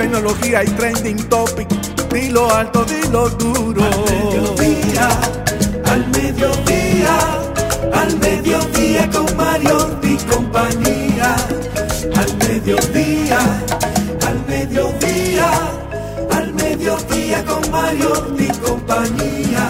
tecnología y trending topic. Dilo alto, dilo duro. Al mediodía, al mediodía, al mediodía con Mario y compañía. Al mediodía, al mediodía, al mediodía con Mario y compañía.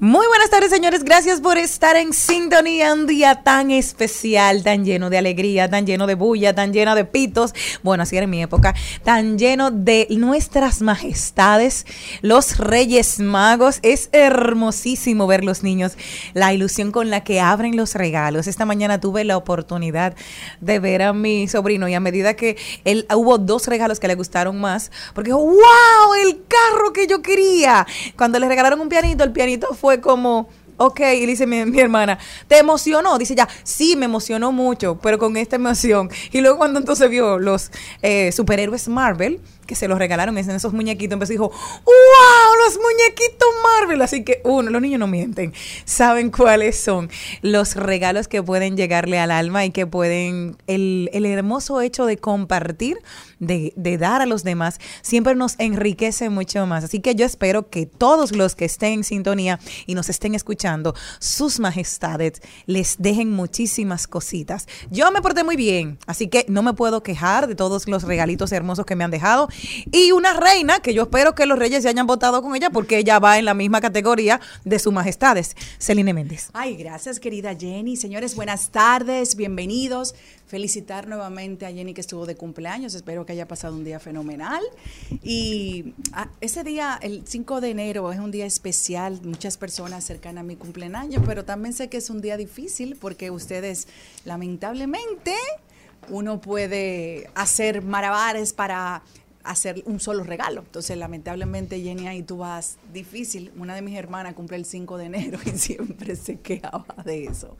Muy buenas tardes, señores. Gracias por estar en sintonía. Un día tan especial, tan lleno de alegría, tan lleno de bulla, tan lleno de pitos. Bueno, así era en mi época. Tan lleno de nuestras majestades, los reyes magos. Es hermosísimo ver los niños, la ilusión con la que abren los regalos. Esta mañana tuve la oportunidad de ver a mi sobrino y a medida que él hubo dos regalos que le gustaron más, porque wow, el carro que yo quería. Cuando le regalaron un pianito, el pianito fue fue como, ok, y dice mi, hermana, ¿te emocionó? Dice ya, sí, me emocionó mucho, pero con esta emoción. Y luego cuando entonces vio los eh, superhéroes Marvel, que se los regalaron en esos muñequitos, empezó dijo, ¡Wow! Los muñequitos Marvel. Así que, uno, los niños no mienten, saben cuáles son los regalos que pueden llegarle al alma y que pueden, el, el hermoso hecho de compartir, de, de, dar a los demás, siempre nos enriquece mucho más. Así que yo espero que todos los que estén en sintonía y nos estén escuchando, sus majestades les dejen muchísimas cositas. Yo me porté muy bien, así que no me puedo quejar de todos los regalitos hermosos que me han dejado y una reina que yo espero que los reyes se hayan votado con ella porque ella va en la misma categoría de su majestades, Celine Méndez. Ay, gracias querida Jenny. Señores, buenas tardes, bienvenidos. Felicitar nuevamente a Jenny que estuvo de cumpleaños, espero que haya pasado un día fenomenal. Y ah, ese día, el 5 de enero, es un día especial, muchas personas cercanas a mi cumpleaños, pero también sé que es un día difícil porque ustedes lamentablemente uno puede hacer malabares para hacer un solo regalo. Entonces, lamentablemente, Jenny, ahí tú vas difícil. Una de mis hermanas cumple el 5 de enero y siempre se quejaba de eso.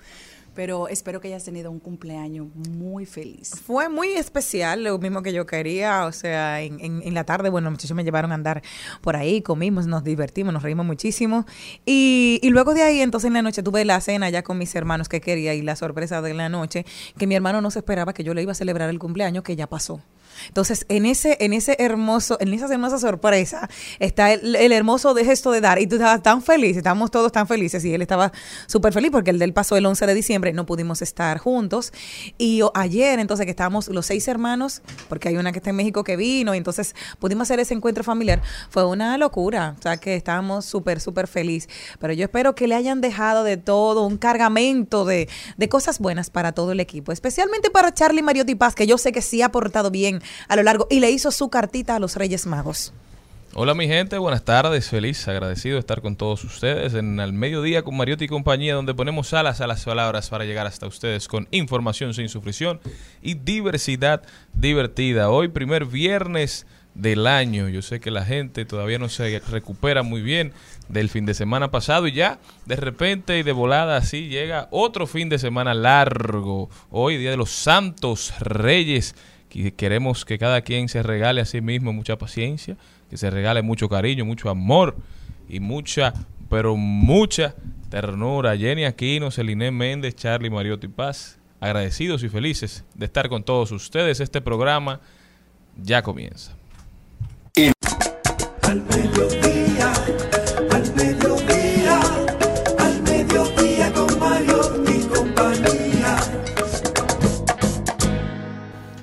Pero espero que hayas tenido un cumpleaños muy feliz. Fue muy especial, lo mismo que yo quería. O sea, en, la tarde, bueno, los muchachos me llevaron a andar por ahí, comimos, nos divertimos, nos reímos muchísimo. Y, y luego de ahí, entonces en la noche tuve la cena ya con mis hermanos que quería y la sorpresa de la noche, que mi hermano no se esperaba que yo le iba a celebrar el cumpleaños, que ya pasó. Entonces, en ese, en ese hermoso, en esa hermosa sorpresa, está el, hermoso de gesto de dar. Y tú estabas tan feliz, estábamos todos tan felices, y él estaba súper feliz porque el del pasó el 11 de diciembre, no pudimos estar juntos. Y ayer, entonces, que estábamos los seis hermanos, porque hay una que está en México que vino, y entonces pudimos hacer ese encuentro familiar. Fue una locura, o sea que estábamos súper, súper feliz. Pero yo espero que le hayan dejado de todo un cargamento de, de cosas buenas para todo el equipo, especialmente para Charlie Mariotti Paz, que yo sé que sí ha portado bien a lo largo y le hizo su cartita a los Reyes Magos. Hola mi gente, buenas tardes, feliz, agradecido de estar con todos ustedes en Al Mediodía con Mariotti y compañía, donde ponemos alas a las palabras para llegar hasta ustedes con información sin sufrición y diversidad divertida. Hoy primer viernes del año, yo sé que la gente todavía no se recupera muy bien del fin de semana pasado y ya de repente y de volada así llega otro fin de semana largo. Hoy Día de los Santos Reyes que queremos que cada quien se regale a sí mismo mucha paciencia, que se regale mucho cariño, mucho amor y mucha, pero mucha ternura. Jenny Aquino, Celine Méndez, Charlie Mariotti Paz, agradecidos y felices de estar con todos ustedes. Este programa ya comienza.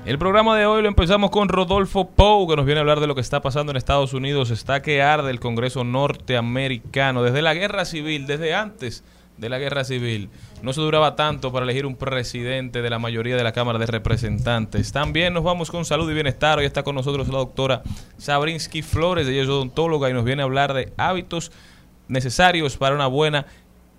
El programa de hoy lo empezamos con Rodolfo Pou, que nos viene a hablar de lo que está pasando en Estados Unidos. Está que arde el Congreso norteamericano desde la guerra civil, desde antes de la guerra civil. No se duraba tanto para elegir un presidente de la mayoría de la Cámara de Representantes. También nos vamos con salud y bienestar. Hoy está con nosotros la doctora Sabrinsky Flores, ella es odontóloga y nos viene a hablar de hábitos necesarios para una buena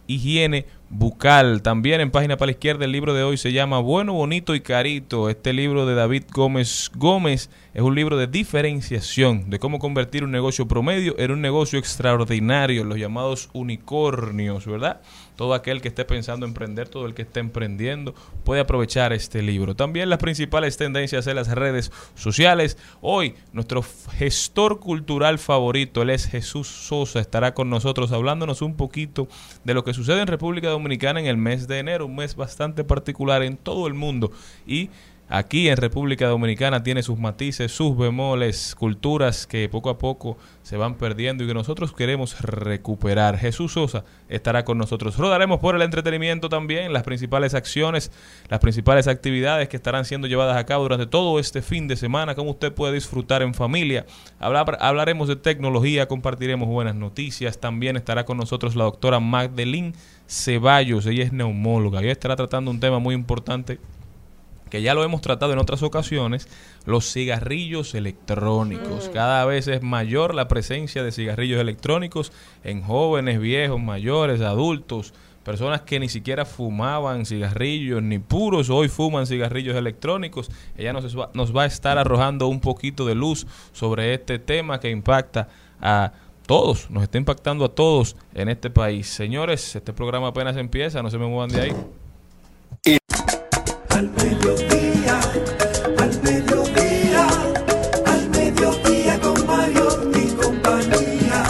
higiene bucal. También en página para la izquierda el libro de hoy se llama Bueno, Bonito y Carito. Este libro de David Gómez Gómez es un libro de diferenciación, de cómo convertir un negocio promedio en un negocio extraordinario, los llamados unicornios, ¿verdad? Todo aquel que esté pensando emprender, todo el que esté emprendiendo, puede aprovechar este libro. También las principales tendencias en las redes sociales. Hoy nuestro gestor cultural favorito, él es Jesús Sosa, estará con nosotros hablándonos un poquito de lo que sucede en República en el mes de enero, un mes bastante particular en todo el mundo. Y aquí en República Dominicana tiene sus matices, sus bemoles, culturas que poco a poco se van perdiendo y que nosotros queremos recuperar. Jesús Sosa estará con nosotros. Rodaremos por el entretenimiento también, las principales acciones, las principales actividades que estarán siendo llevadas a cabo durante todo este fin de semana, cómo usted puede disfrutar en familia. Hablar- hablaremos de tecnología, compartiremos buenas noticias. También estará con nosotros la doctora Magdalene Ceballos, ella es neumóloga y estará tratando un tema muy importante que ya lo hemos tratado en otras ocasiones, los cigarrillos electrónicos. Cada vez es mayor la presencia de cigarrillos electrónicos en jóvenes, viejos, mayores, adultos, personas que ni siquiera fumaban cigarrillos ni puros, hoy fuman cigarrillos electrónicos. Ella nos va, nos va a estar arrojando un poquito de luz sobre este tema que impacta a todos, nos está impactando a todos en este país. Señores, este programa apenas empieza, no se me muevan de ahí. Al mediodía, al mediodía, al mediodía con Mario y compañía.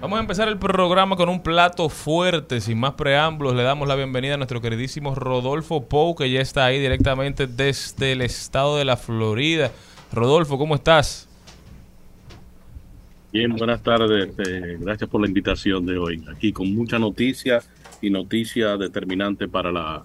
Vamos a empezar el programa con un plato fuerte, sin más preámbulos. Le damos la bienvenida a nuestro queridísimo Rodolfo Pou, que ya está ahí directamente desde el estado de la Florida. Rodolfo, ¿cómo estás? Bien, buenas tardes. eh, gracias por la invitación de hoy. Aquí con mucha noticia y noticia determinante para la,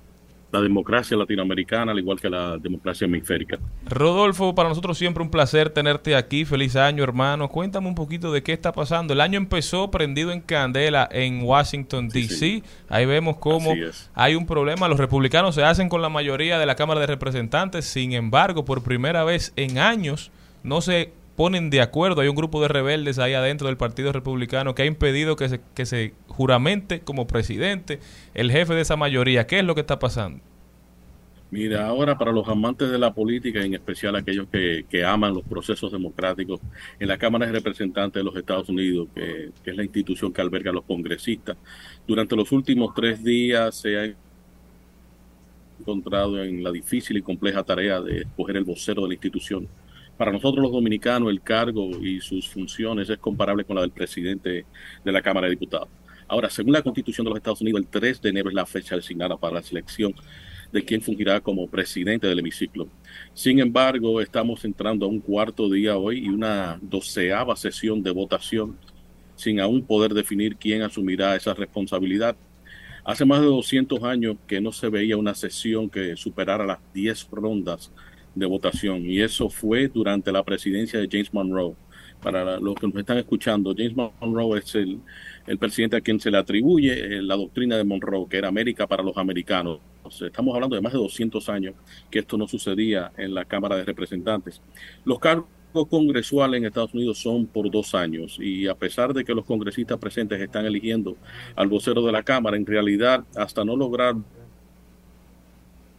la democracia latinoamericana, al igual que la democracia hemisférica. Rodolfo, para nosotros siempre un placer tenerte aquí. Feliz año, hermano. Cuéntame un poquito de qué está pasando. El año empezó prendido en candela en Washington, Sí, D.C. sí. Ahí vemos cómo hay un problema. Los republicanos se hacen con la mayoría de la Cámara de Representantes. Sin embargo, por primera vez en años no se ponen de acuerdo. Hay un grupo de rebeldes ahí adentro del Partido Republicano que ha impedido que se, que se juramente como presidente el jefe de esa mayoría. ¿Qué es lo que está pasando? Mira, ahora para los amantes de la política, en especial aquellos que, que aman los procesos democráticos, en la Cámara de Representantes de los Estados Unidos, que, que es la institución que alberga a los congresistas, durante los últimos tres días se ha encontrado en la difícil y compleja tarea de escoger el vocero de la institución. Para nosotros los dominicanos, el cargo y sus funciones es comparable con la del presidente de la Cámara de Diputados. Ahora, según la Constitución de los Estados Unidos, el 3 de enero es la fecha designada para la selección de quién fungirá como presidente del hemiciclo. Sin embargo, estamos entrando a un cuarto día hoy y una doceava sesión de votación sin aún poder definir quién asumirá esa responsabilidad. Hace más de 200 años que no se veía una sesión que superara las 10 rondas de votación y eso fue durante la presidencia de James Monroe. Para los que nos están escuchando, James Monroe es el, el presidente a quien se le atribuye eh, la doctrina de Monroe, que era América para los americanos. estamos hablando de más de 200 años que esto no sucedía en la Cámara de Representantes. Los cargos congresuales en Estados Unidos son por dos años y a pesar de que los congresistas presentes están eligiendo al vocero de la Cámara, en realidad hasta no lograr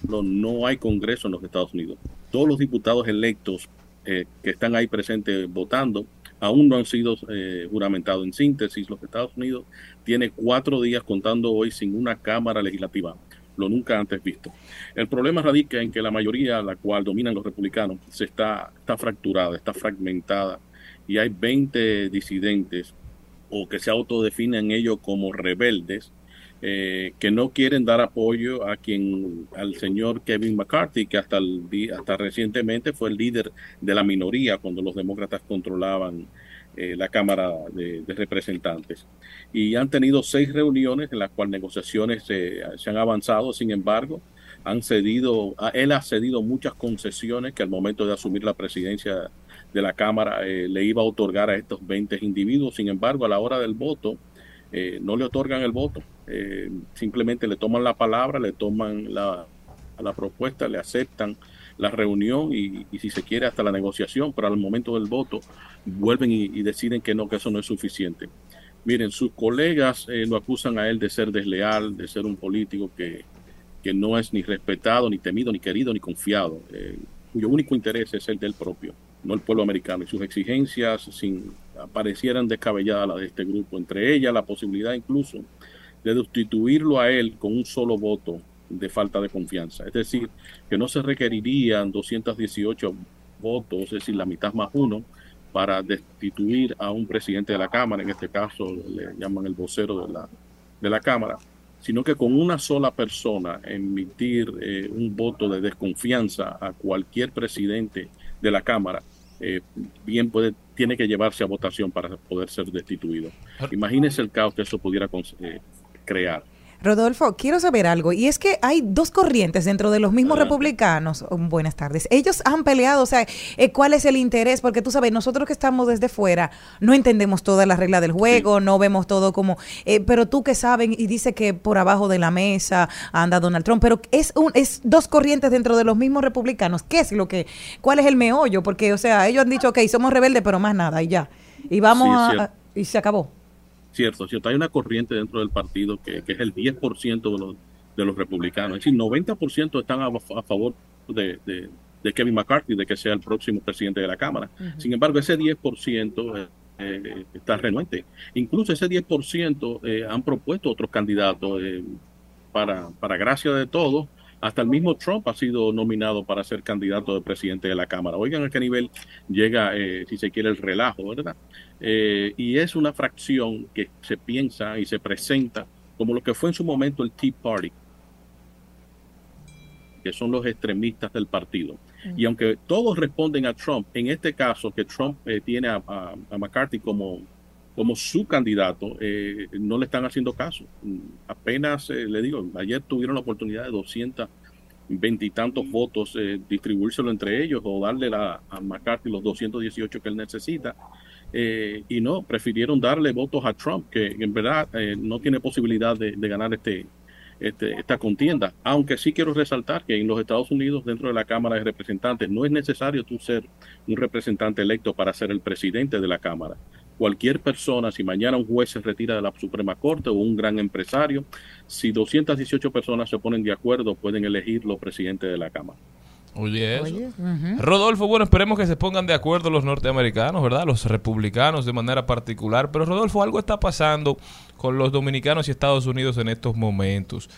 no hay Congreso en los Estados Unidos. Todos los diputados electos eh, que están ahí presentes votando aún no han sido eh, juramentados. En síntesis, los Estados Unidos tiene cuatro días contando hoy sin una Cámara Legislativa, lo nunca antes visto. El problema radica en que la mayoría, la cual dominan los republicanos, se está, está fracturada, está fragmentada y hay 20 disidentes o que se autodefinen ellos como rebeldes eh, que no quieren dar apoyo a quien al señor Kevin McCarthy que hasta el hasta recientemente fue el líder de la minoría cuando los demócratas controlaban eh, la Cámara de, Representantes. Y han tenido seis reuniones en las cuales negociaciones se han avanzado. Sin embargo han cedido él ha cedido muchas concesiones que al momento de asumir la presidencia de la Cámara eh, le iba a otorgar a estos 20 individuos. Sin embargo a la hora del voto no le otorgan el voto eh, simplemente le toman la palabra, le toman la, la propuesta, le aceptan la reunión y, si se quiere hasta la negociación, pero al momento del voto vuelven y, deciden que no, que eso no es suficiente. Miren, sus colegas eh, lo acusan a él de ser desleal, de ser un político que, que no es ni respetado, ni temido, ni querido, ni confiado, eh, cuyo único interés es el del propio, no el pueblo americano. Y sus exigencias sin, parecieran descabelladas las de este grupo, entre ellas la posibilidad incluso de sustituirlo a él con un solo voto de falta de confianza. Es decir, que no se requerirían 218 votos, es decir, la mitad más uno, para destituir a un presidente de la Cámara, en este caso le llaman el vocero de la, de la Cámara, sino que con una sola persona emitir eh, un voto de desconfianza a cualquier presidente de la Cámara, eh, bien puede, tiene que llevarse a votación para poder ser destituido. Imagínese el caos que eso pudiera. Eh, crear. Rodolfo, quiero saber algo, y es que hay dos corrientes dentro de los mismos republicanos. Oh, buenas tardes. Ellos han peleado, o sea, eh, ¿cuál es el interés? Porque tú sabes, nosotros que estamos desde fuera no entendemos todas las reglas del juego, no vemos todo como, eh, pero tú que saben y dice que por abajo de la mesa anda Donald Trump, pero es un, es dos corrientes dentro de los mismos republicanos. ¿Qué es lo que, cuál es el meollo? Porque, o sea, ellos han dicho, ok, somos rebeldes, pero más nada, y ya. Y vamos a, y se acabó. Cierto, cierto. Hay una corriente dentro del partido que, es el 10% de los, de los republicanos. Es decir, 90% están a, favor de, de, Kevin McCarthy, de que sea el próximo presidente de la Cámara. Sin embargo, ese 10% eh, eh, está renuente. Incluso ese 10% eh, han propuesto otros candidatos para, para gracia de todos hasta el mismo Trump ha sido nominado para ser candidato de presidente de la Cámara. Oigan a qué nivel llega, eh, si se quiere, el relajo, ¿verdad? Eh, y es una fracción que se piensa y se presenta como lo que fue en su momento el Tea Party, que son los extremistas del partido. Y aunque todos responden a Trump, en este caso que Trump eh, tiene a, McCarthy como, como su candidato, no le están haciendo caso. Apenas, le digo, ayer tuvieron la oportunidad de 200 veintitantos votos, eh, distribuírselo entre ellos o darle a McCarthy los 218 que él necesita. Eh, y no, prefirieron darle votos a Trump, que en verdad eh, no tiene posibilidad de, ganar este, este, esta contienda. Aunque sí quiero resaltar que en los Estados Unidos, dentro de la Cámara de Representantes, no es necesario tú ser un representante electo para ser el presidente de la Cámara cualquier persona, si mañana un juez se retira de la Suprema Corte o un gran empresario, si 218 personas se ponen de acuerdo, pueden elegir los presidentes de la Cámara. Oye, eso. Rodolfo, bueno, esperemos que se pongan de acuerdo los norteamericanos, ¿verdad? Los republicanos de manera particular. Pero Rodolfo, algo está pasando con los dominicanos y Estados Unidos en estos momentos.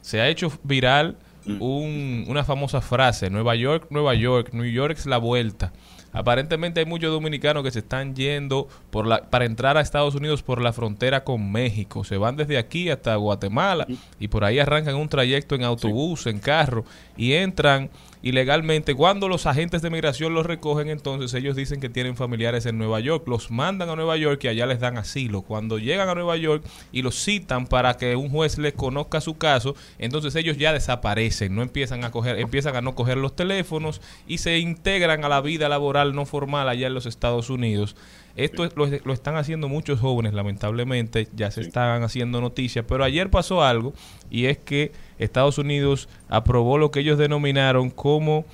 Se ha hecho viral mm. una famosa frase, Nueva York, Nueva York, New York es la vuelta Aparentemente hay muchos dominicanos que se están yendo por la, para entrar a Estados Unidos por la frontera con México. Se van desde aquí hasta Guatemala y por ahí arrancan un trayecto en autobús, en carro y entran ilegalmente. Cuando los agentes de migración los recogen, entonces ellos dicen que tienen familiares en Nueva York, los mandan a Nueva York y allá les dan asilo. Cuando llegan a Nueva York y los citan para que un juez les conozca su caso, entonces ellos ya desaparecen, no empiezan a coger, empiezan a no coger los teléfonos y se integran a la vida laboral no formal allá en los Estados Unidos. Esto lo, lo, están haciendo muchos jóvenes, lamentablemente, ya se están haciendo noticias, pero ayer pasó algo y es que Estados Unidos aprobó lo que ellos denominaron como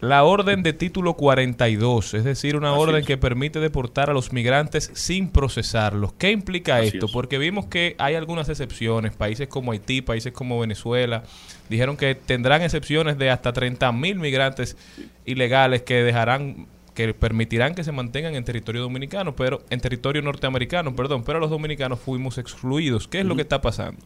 la orden de título 42, es decir, una orden que permite deportar a los migrantes sin procesarlos. ¿Qué implica esto? Porque vimos que hay algunas excepciones, países como Haití, países como Venezuela, dijeron que tendrán excepciones de hasta 30 mil migrantes ilegales que dejarán que permitirán que se mantengan en territorio dominicano, pero en territorio norteamericano, perdón, pero los dominicanos fuimos excluidos. ¿Qué es lo que está pasando?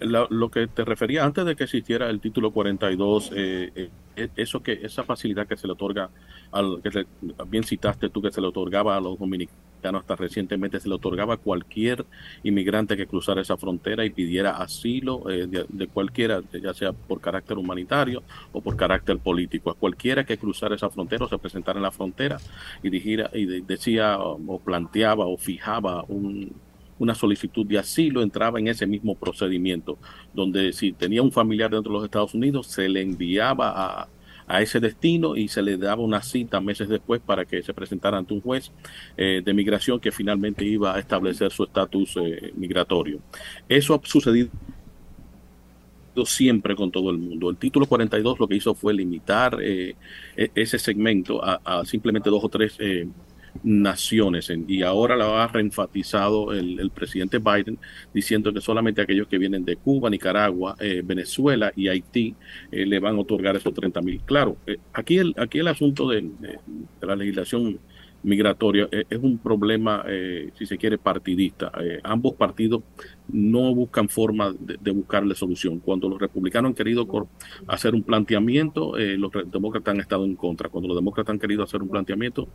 Lo, lo, que te refería antes de que existiera el título 42, eh, eh, eso que esa facilidad que se le otorga, al, que se, bien citaste tú, que se le otorgaba a los dominicanos hasta recientemente, se le otorgaba a cualquier inmigrante que cruzara esa frontera y pidiera asilo eh, de, cualquiera, ya sea por carácter humanitario o por carácter político, a cualquiera que cruzara esa frontera o se presentara en la frontera y, dijera, y de, decía o planteaba o fijaba un una solicitud de asilo entraba en ese mismo procedimiento, donde si tenía un familiar dentro de los Estados Unidos, se le enviaba a, a ese destino y se le daba una cita meses después para que se presentara ante un juez eh, de migración que finalmente iba a establecer su estatus eh, migratorio. Eso ha sucedido siempre con todo el mundo. El título 42 lo que hizo fue limitar eh, ese segmento a, a, simplemente dos o tres eh, naciones y ahora lo ha reenfatizado el, presidente Biden diciendo que solamente aquellos que vienen de Cuba, Nicaragua, eh, Venezuela y Haití eh, le van a otorgar esos 30 mil. Claro, eh, aquí, el, aquí el asunto de, de la legislación migratoria es un problema, si se quiere, partidista. ambos partidos no buscan forma de, de, buscarle solución. Cuando los republicanos han querido hacer un planteamiento, eh, los demócratas han estado en contra. Cuando los demócratas han querido hacer un planteamiento,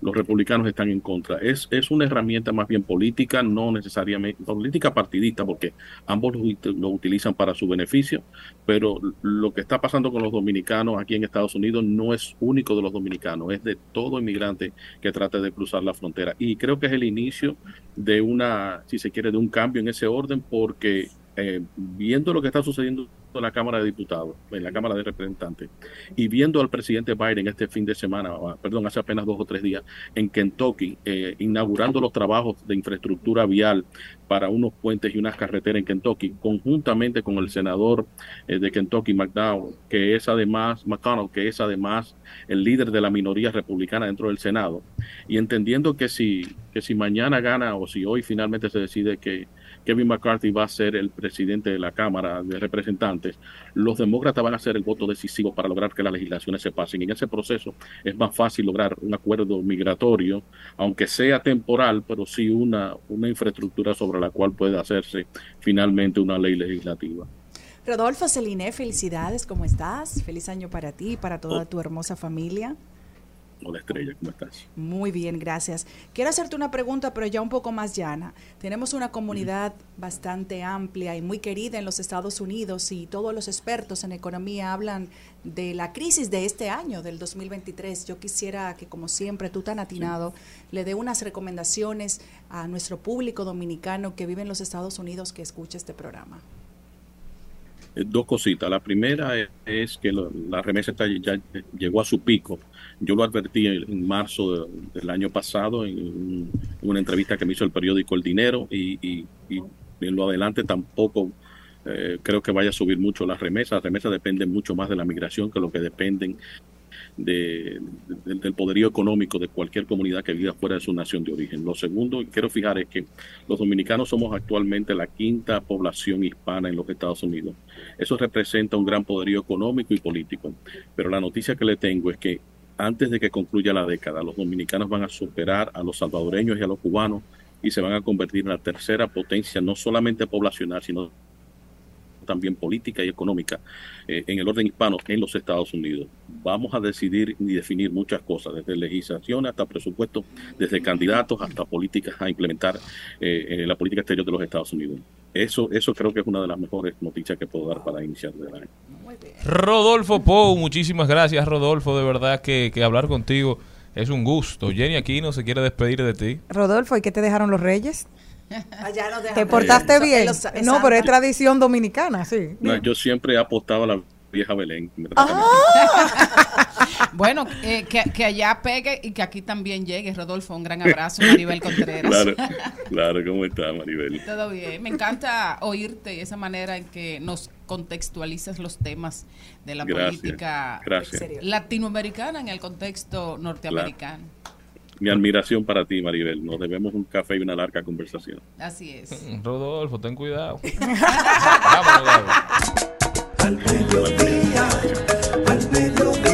los republicanos están en contra. Es, es una herramienta más bien política, no necesariamente política partidista, porque ambos lo, lo utilizan para su beneficio, pero lo que está pasando con los dominicanos aquí en Estados Unidos no es único de los dominicanos, es de todo inmigrante que trate de cruzar la frontera. Y creo que es el inicio de una, si se quiere, de un cambio en ese orden porque eh, viendo lo que está sucediendo en la Cámara de Diputados, en la Cámara de Representantes, y viendo al presidente Biden este fin de semana, perdón, hace apenas dos o tres días, en Kentucky, eh, inaugurando los trabajos de infraestructura vial para unos puentes y unas carreteras en Kentucky, conjuntamente con el senador eh, de Kentucky, McDowell, que es además, McConnell, que es además el líder de la minoría republicana dentro del Senado, y entendiendo que si, que si mañana gana o si hoy finalmente se decide que Kevin McCarthy va a ser el presidente de la Cámara de Representantes, los demócratas van a ser el voto decisivo para lograr que las legislaciones se pasen. En ese proceso es más fácil lograr un acuerdo migratorio, aunque sea temporal, pero sí una, una infraestructura sobre la cual puede hacerse finalmente una ley legislativa. Rodolfo Celine, felicidades, ¿cómo estás? Feliz año para ti y para toda tu hermosa familia. Hola Estrella, ¿cómo estás? Muy bien, gracias. Quiero hacerte una pregunta, pero ya un poco más llana. Tenemos una comunidad bastante amplia y muy querida en los Estados Unidos y todos los expertos en economía hablan de la crisis de este año, del 2023. Yo quisiera que, como siempre, tú tan atinado, sí. le dé unas recomendaciones a nuestro público dominicano que vive en los Estados Unidos que escuche este programa dos cositas. La primera es, que la remesa está, ya llegó a su pico. Yo lo advertí en, marzo de, del año pasado en, un, en, una entrevista que me hizo el periódico El Dinero y, en lo adelante tampoco eh, creo que vaya a subir mucho las remesas. Las remesas dependen mucho más de la migración que lo que dependen de, de, del poderío económico de cualquier comunidad que viva fuera de su nación de origen. Lo segundo que quiero fijar es que los dominicanos somos actualmente la quinta población hispana en los Estados Unidos. Eso representa un gran poderío económico y político. Pero la noticia que le tengo es que antes de que concluya la década, los dominicanos van a superar a los salvadoreños y a los cubanos y se van a convertir en la tercera potencia, no solamente poblacional, sino también política y económica eh, en el orden hispano en los Estados Unidos. Vamos a decidir y definir muchas cosas, desde legislación hasta presupuestos, desde candidatos hasta políticas a implementar eh, en la política exterior de los Estados Unidos. Eso, eso creo que es una de las mejores noticias que puedo dar para iniciar el año. Rodolfo Pou, muchísimas gracias Rodolfo, de verdad que, que hablar contigo es un gusto. Jenny Aquino se quiere despedir de ti. Rodolfo, ¿y qué te dejaron los reyes? Allá dejan- ¿Te portaste bien? los- No, pero es tradición dominicana, sí. No, yo siempre he apostado a la vieja Belén. me trata Bueno, eh, que, que allá pegue y que aquí también llegue. Rodolfo, un gran abrazo, Maribel Contreras. Claro, claro, ¿cómo está Maribel? Todo bien. Me encanta oírte y esa manera en que nos contextualizas los temas de la Gracias, política gracias. latinoamericana en el contexto norteamericano. Mi admiración para ti, Maribel. Nos debemos un café y una larga conversación. Así es. Rodolfo, ten cuidado. Vámonos. Al mediodía, al mediodía,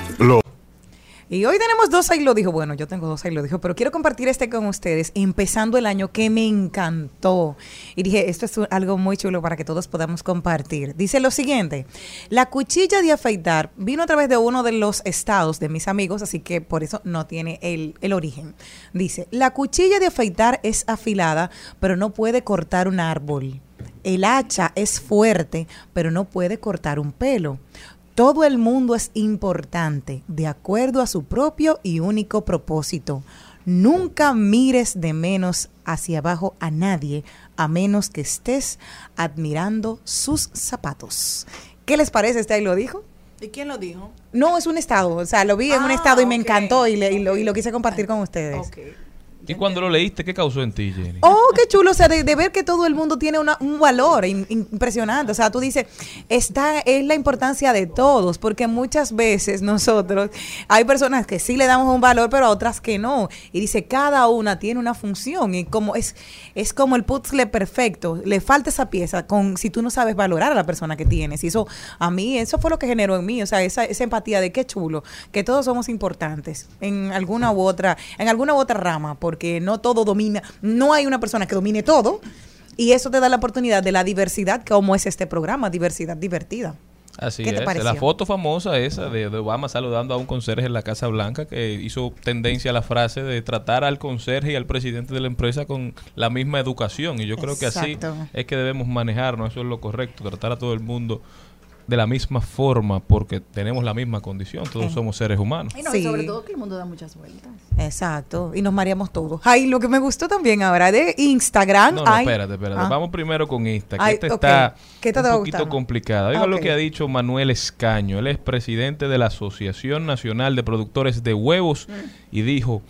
Y hoy tenemos dos ahí lo dijo. Bueno, yo tengo dos ahí lo dijo, pero quiero compartir este con ustedes, empezando el año que me encantó. Y dije, esto es algo muy chulo para que todos podamos compartir. Dice lo siguiente, la cuchilla de afeitar vino a través de uno de los estados de mis amigos, así que por eso no tiene el, el origen. Dice, la cuchilla de afeitar es afilada, pero no puede cortar un árbol. El hacha es fuerte, pero no puede cortar un pelo. Todo el mundo es importante, de acuerdo a su propio y único propósito. Nunca mires de menos hacia abajo a nadie, a menos que estés admirando sus zapatos. ¿Qué les parece? ¿Este ahí lo dijo? ¿Y quién lo dijo? No, es un estado. O sea, lo vi en un Ah, estado y me encantó y, le- y lo, y lo quise compartir con ustedes. ¿Y cuando lo leíste, qué causó en ti, Jenny? Oh, qué chulo, o sea, de, ver que todo el mundo tiene una- un valor impresionante. O sea, tú dices, esta es la importancia de todos, porque muchas veces nosotros, hay personas que sí le damos un valor, pero a otras que no. Y dice, cada una tiene una función y como es, es como el puzzle perfecto. Le falta esa pieza con si tú no sabes valorar a la persona que tienes. Y eso, a mí, eso fue lo que generó en mí, o sea, esa, esa empatía de qué chulo, que todos somos importantes en alguna u otra, en alguna u otra rama, porque no todo domina, no hay una persona que domine todo. Y eso te da la oportunidad de la diversidad, como es este programa, diversidad divertida. Así ¿Qué te es. pareció? La foto famosa esa de, de Obama saludando a un conserje en la Casa Blanca que hizo tendencia a la frase de tratar al conserje y al presidente de la empresa con la misma educación. Y yo creo que así es que debemos manejarnos. Eso es lo correcto. Tratar a todo el mundo de la misma forma porque tenemos la misma condición. Todos somos seres humanos. Y no, Sí. y sobre todo que el mundo da muchas vueltas. Exacto. Y nos mareamos todos. Ay, lo que me gustó también ahora de Instagram. No, no, ay- espérate, espérate. Ah. Vamos primero con esta, que Ay, esta está ¿Qué te un poquito complicada. Oiga lo que ha dicho Manuel Escaño. Él es presidente de la Asociación Nacional de Productores de Huevos Mm. y dijo,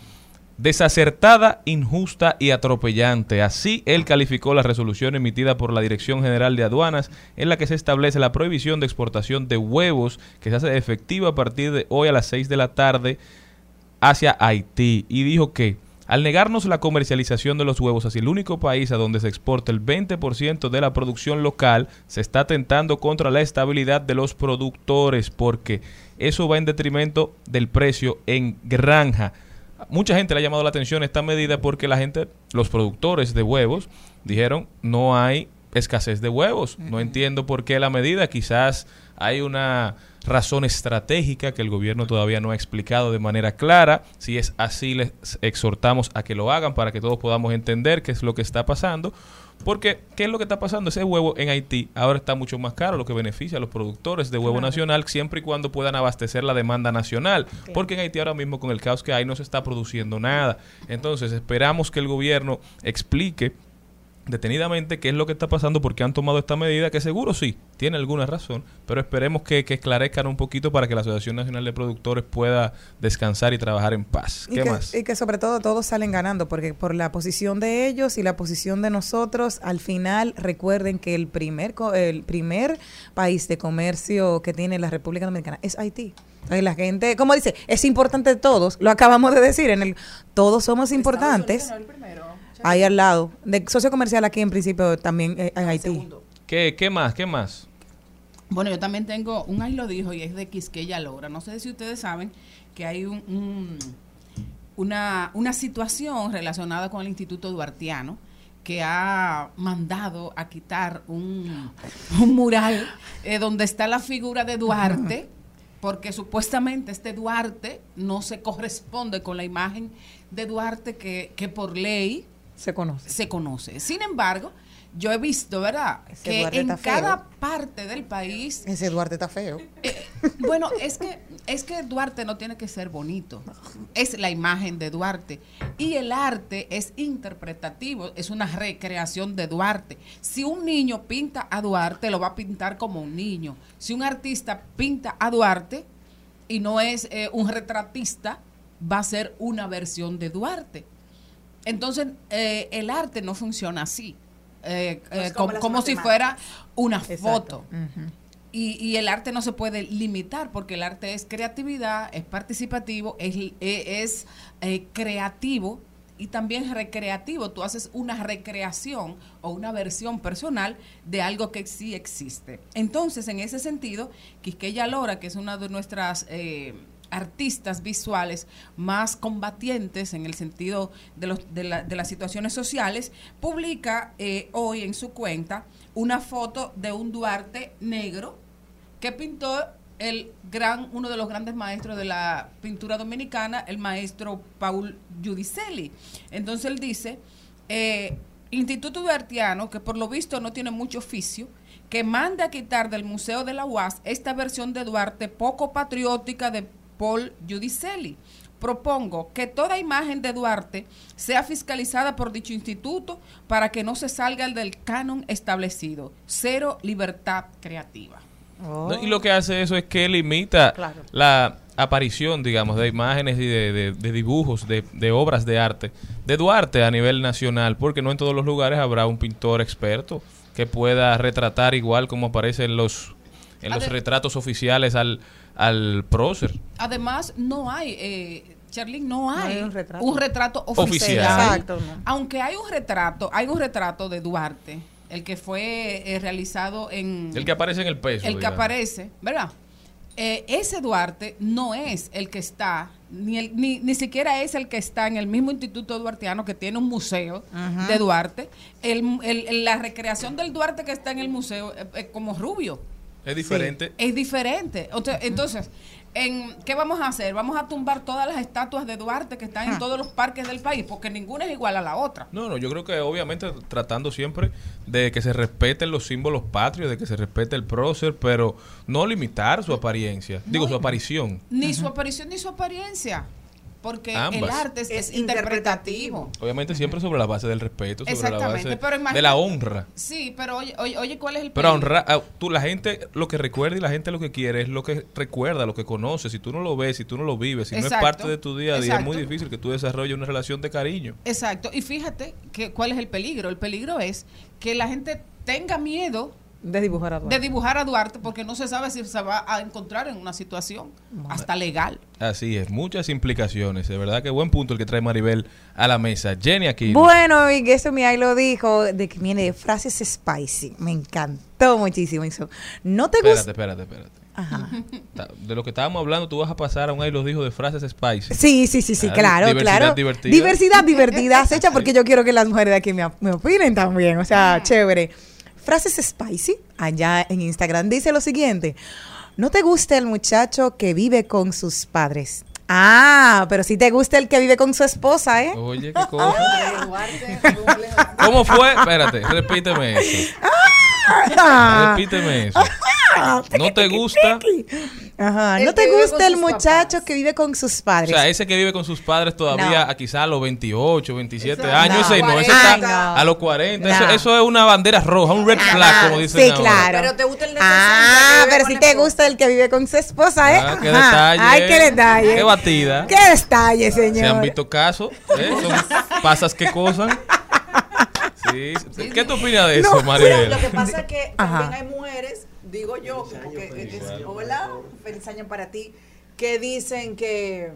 desacertada, injusta y atropellante. Así él calificó la resolución emitida por la Dirección General de Aduanas en la que se establece la prohibición de exportación de huevos que se hace efectiva a partir de hoy a las 6 de la tarde hacia Haití y dijo que al negarnos la comercialización de los huevos hacia el único país a donde se exporta el 20% de la producción local, se está atentando contra la estabilidad de los productores porque eso va en detrimento del precio en granja. Mucha gente le ha llamado la atención esta medida porque la gente, los productores de huevos, dijeron no hay escasez de huevos. No entiendo por qué la medida. Quizás hay una razón estratégica que el gobierno todavía no ha explicado de manera clara. Si es así, les exhortamos a que lo hagan para que todos podamos entender qué es lo que está pasando. Porque, ¿qué es lo que está pasando? Ese huevo en Haití ahora está mucho más caro, lo que beneficia a los productores de huevo nacional siempre y cuando puedan abastecer la demanda nacional. Porque en Haití ahora mismo con el caos que hay no se está produciendo nada. Entonces esperamos que el gobierno explique detenidamente qué es lo que está pasando, por qué han tomado esta medida, que seguro sí, tiene alguna razón, pero esperemos que, que esclarezcan un poquito para que la Asociación Nacional de Productores pueda descansar y trabajar en paz. Y ¿Qué que, más? y que sobre todo todos salen ganando, porque por la posición de ellos y la posición de nosotros, al final recuerden que el primer, co- el primer país de comercio que tiene la República Dominicana es Haití. Entonces, la gente, como dice, es importante todos, lo acabamos de decir, en el todos somos importantes. Ahí al lado. De socio comercial aquí en principio también eh, en Haití. ¿Qué, ¿Qué más? ¿Qué más? Bueno, yo también tengo, un ahí lo dijo y es de Quisqueya Lora. No sé si ustedes saben que hay un, un- una, una situación relacionada con el Instituto Duartiano que ha mandado a quitar un, un mural eh, donde está la figura de Duarte, porque supuestamente este Duarte no se corresponde con la imagen de Duarte que, que por ley Se conoce. se conoce. Sin embargo, yo he visto, ¿verdad? Ese que Duarte en feo. cada parte del país Ese Duarte está feo. eh, bueno, es que es que Duarte no tiene que ser bonito. Es la imagen de Duarte y el arte es interpretativo, es una recreación de Duarte. Si un niño pinta a Duarte, lo va a pintar como un niño. Si un artista pinta a Duarte y no es eh, un retratista, va a ser una versión de Duarte. Entonces, eh, el arte no funciona así. eh, eh, como como, si fuera una Exacto. foto. Y, y el arte no se puede limitar porque el arte es creatividad, es participativo, es, eh, es, eh, creativo y también recreativo. Tú haces una recreación o una versión personal de algo que sí existe. Entonces, en ese sentido, Quisqueya Lora, que es una de nuestras eh, artistas visuales más combatientes en el sentido de, los, de, la- de las situaciones sociales, publica eh, hoy en su cuenta una foto de un Duarte negro que pintó el gran, uno de los grandes maestros de la pintura dominicana, el maestro Paul Giudicelli. Entonces él dice, eh, Instituto Duartiano, que por lo visto no tiene mucho oficio, que manda a quitar del Museo de la UAS esta versión de Duarte poco patriótica de Paul Giudicelli. Propongo que toda imagen de Duarte sea fiscalizada por dicho instituto para que no se salga del canon establecido. Cero libertad creativa. ¿no? Y lo que hace eso es que limita Claro. la aparición, digamos, de imágenes y de, de- de dibujos, de, de obras de arte de Duarte a nivel nacional, porque no en todos los lugares habrá un pintor experto que pueda retratar igual como aparece en los, en los retratos oficiales al, al prócer. Además, no hay, eh, Charlene, no hay, hay un retrato. un retrato Oficial. oficial. Exacto, no. Aunque hay un retrato, hay un retrato de Duarte, el que fue eh, realizado en... El que aparece en el peso. el que aparece, ¿verdad? Eh, ese Duarte no es el que está, ni, el- ni, ni siquiera es el que está en el mismo Instituto Duartiano que tiene un museo de Duarte. El, el- el- la recreación del Duarte que está en el museo es, es como rubio. Es diferente. Es diferente. Ento- Entonces, en, ¿qué vamos a hacer? Vamos a tumbar todas las estatuas de Duarte que están en todos los parques del país, porque ninguna es igual a la otra. No, no, yo creo que obviamente tratando siempre de que se respeten los símbolos patrios, de que se respete el prócer, pero no limitar su apariencia, digo su aparición. Ni su aparición ni su apariencia. Porque el arte es, interpretativo. Obviamente siempre sobre la base del respeto, sobre la base pero de la honra. Sí, pero oye, oye, oye, ¿cuál es el Pero ah, tú la gente lo que recuerda y la gente lo que quiere es lo que recuerda, lo que conoce. Si tú no lo ves, si tú no lo vives, si no es parte de tu día a día, es muy difícil que tú desarrolles una relación de cariño. Exacto. Y fíjate que cuál es el peligro. El peligro es que la gente tenga miedo De dibujar a Duarte. de dibujar a Duarte porque no se sabe si se va a encontrar en una situación hasta legal. Así es, muchas implicaciones. De verdad que buen punto el que trae Maribel a la mesa. Jenny aquí. Bueno, y que eso mi ahí lo dijo, de que viene de frases spicy. Me encantó muchísimo eso. ¿No te Espérate, gusta? espérate, espérate. Ajá. Ta- De lo que estábamos hablando, tú vas a pasar a un ahí los dijo de frases spicy. Sí, sí, sí, sí, Ah, claro, diversidad claro. divertida. Diversidad divertida, hecha porque yo quiero que las mujeres de aquí me, me opinen también. O sea, chévere. Frases spicy, allá en Instagram, dice lo siguiente. ¿No te gusta el muchacho que vive con sus padres? Ah, pero sí te gusta el que vive con su esposa, ¿eh? Oye, qué cosa. ¿Cómo fue? Espérate, repíteme eso. Ah, Repíteme eso. ¿No te gusta? Ajá. El ¿No te gusta el muchacho papás. que vive con sus O padres? sea, ese que vive con sus padres todavía No. a quizás a los 28, 27 Exacto. años, No. ese no, ese 40. está a los 40. No. Eso, eso es una bandera roja, un red flag, como dicen sí, ahora. claro. Pero te gusta el de Ah, 60 que vive pero si la te gusta el que vive con su esposa, ¿eh? Ah, qué Ajá. detalle. Ay, qué detalle. Qué batida. Qué detalle, señor. Se han visto casos, ¿eh? Son pasas que cosas. Sí. ¿Qué tú opinas de eso, No, Maribel? Lo que pasa es que Ajá. también hay mujeres, digo yo, como que es- hola, feliz año para ti, que dicen que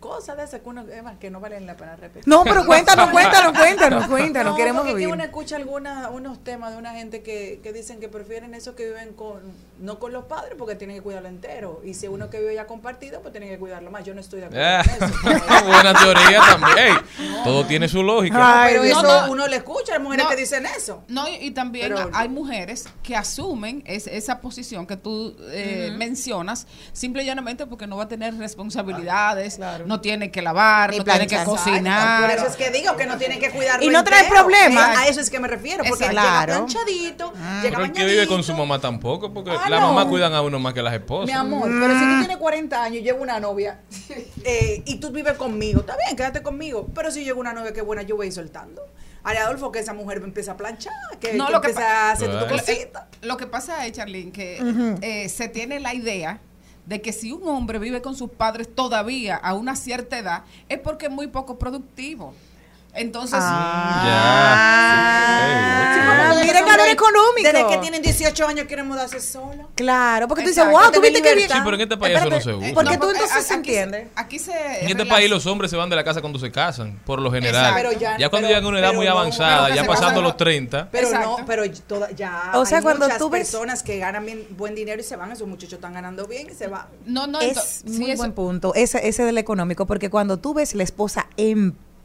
cosas de esas que, uno, que no valen la pena repetir. No, pero cuéntanos, cuéntanos, cuéntanos, cuéntanos. No, queremos porque que oír. uno escucha alguna, unos temas de una gente que, que dicen que prefieren eso que viven con, no con los padres porque tienen que cuidarlo entero. Y si uno que vive ya compartido, pues tiene que cuidarlo más. Yo no estoy de acuerdo Ah, con eso. buena teoría también. Todo tiene su lógica. Ay, pero eso No, no. uno le escucha a las mujeres No. que dicen eso. No, y, y también Pero- hay mujeres que asumen es- esa posición que tú eh, mencionas, simple y llanamente porque no va a tener responsabilidades, no tiene que lavar, Ni no tiene que cocinar. Por eso es que digo que no tienen que cuidarlo Y no trae entero. problema. Eh, A eso es que me refiero, porque Exacto. llega Pero el que vive con su mamá tampoco, porque Ah, las no. mamás cuidan a uno más que las esposas. Mi amor, pero si tú tienes 40 años y llevo una novia eh, y tú vives conmigo, está bien, quédate conmigo. Pero si llega una novia que buena, yo voy a ir soltando. Ari Adolfo, que esa mujer empieza a planchar, que, No, que lo que empieza pa- a hacer tu cosita. Lo que pasa es, Charlene, que eh, se tiene la idea de que si un hombre vive con sus padres todavía a una cierta edad, es porque es muy poco productivo. Entonces, Ah, son valor de- económico. Desde que tienen 18 años quieren mudarse solo. Claro, porque tú dices, Exacto. wow, tú viste que bien. Sí, pero en este país eso no se usa. Porque no, tú eh, entonces se aquí se- entiende. Aquí se En este país los hombres se van de la casa cuando se casan, por lo general. Pero ya- ya, cuando pero- llegan a una edad muy no, avanzada, ya pasando los 30, Pero Exacto. no, pero toda- ya O sea, hay cuando muchas tú ves- personas que ganan bien, buen dinero y se van, esos muchachos están ganando bien y se van. No, no, es sí, muy buen punto, ese, ese del económico, porque cuando tú ves la esposa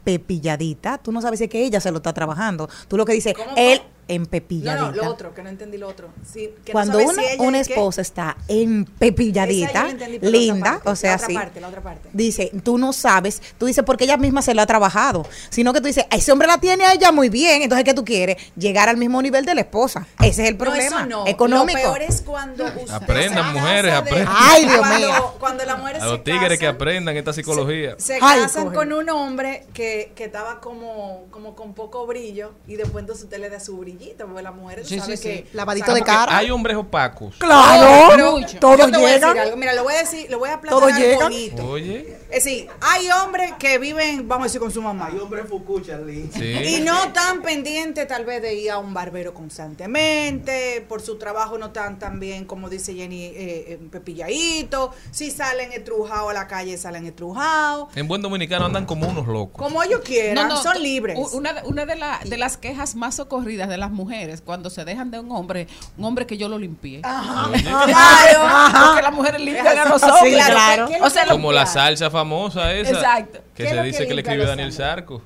empepilladita, tú no sabes si es que ella se lo está trabajando. Tú lo que dices, ¿Cómo, él cómo? No, empepilladita. no, lo otro, que no entendí lo otro. Sí, que no Cuando sabes una, si ella una es que- esposa está empepilladita, linda, parte, o sea, la otra sí. parte, la otra parte. Dice, tú no sabes, tú dices porque ella misma se lo ha trabajado, sino que tú dices, ese hombre la tiene a ella muy bien, entonces ¿qué tú quieres? Llegar al mismo nivel de la esposa. Ese es el problema No, eso no. económico. Lo peor es cuando usted Aprendan, se mujeres, casa de- aprendan. Ay, Dios cuando, mío. Cuando las mujeres a los tigres que aprendan esta psicología. Se Ay, casan coge. con un hombre que, que estaba como, como con poco brillo y después entonces usted le da su porque las mujeres Sí, saben sí, que... sí. Lavadito saben de cara. Hay hombres opacos. Claro, Mucho. todos Yo te voy a decir llegan. algo. Mira, lo voy a decir, lo voy a Todos plantear llegan. bonito. Oye, Es decir, hay hombres que viven, vamos a decir, con su mamá. Hay hombres fucucha, Lee. sí. Y no tan pendiente tal vez de ir a un barbero constantemente, por su trabajo no tan tan bien como dice Jenny, eh, eh, pepilladito, si salen estrujados a la calle salen estrujados, En buen dominicano andan como unos locos. como ellos quieran, No, no, son libres. Una, de- una de, la- de las quejas más ocurridas de las mujeres cuando se dejan de un hombre, un hombre que yo lo limpié. Claro. Porque las mujeres limpian a Sí, nosotros. claro. ¿qué- qué O sea, lo- Como la salsa famosa esa. Exacto. Que ¿Qué es se dice que que le escribió los Daniel hombres? Sarco.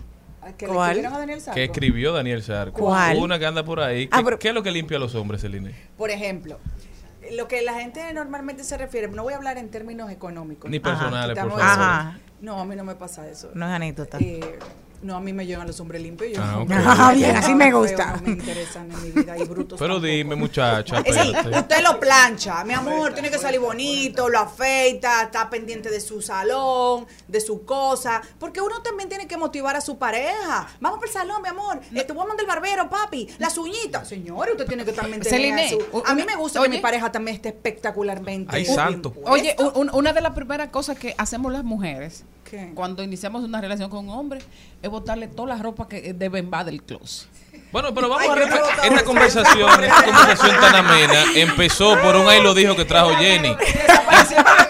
que le ¿Cuál? a Daniel Sarco. Que escribió Daniel Sarco. ¿Cuál? Una que anda por ahí. Ah, ¿Qué, pero- qué es lo que limpia a los hombres, Celine? Por ejemplo, lo que la gente normalmente se refiere, no voy a hablar en términos económicos. Ni personales, por favor. Ajá. No, a mí no me pasa eso. No es anécdota. Eh, no, a mí me llegan los hombres limpios. Yo Ah, no. Ah, bien, así me Feo, gusta. No me interesan en mi vida y brutos. Pero tampoco. dime, muchacha. Espérate. usted lo plancha, mi amor, tiene que salir bonito, lo afeita, está pendiente de su salón, de su cosa, porque uno también tiene que motivar a su pareja. Vamos para el salón, mi amor, te voy a mandar el barbero, papi, las uñitas. Señor, usted tiene que también tener Celine, a su- u- A mí me gusta que mi pareja también esté espectacularmente Ay, santo. Oye, un- un- una de las primeras cosas que hacemos las mujeres Cuando iniciamos una relación con un hombre es botarle toda la ropa que deben va del closet. Bueno, pero vamos Ay, a repetir. Esta conversación, esta conversación tan amena empezó por un ahí lo dijo que trajo Jenny.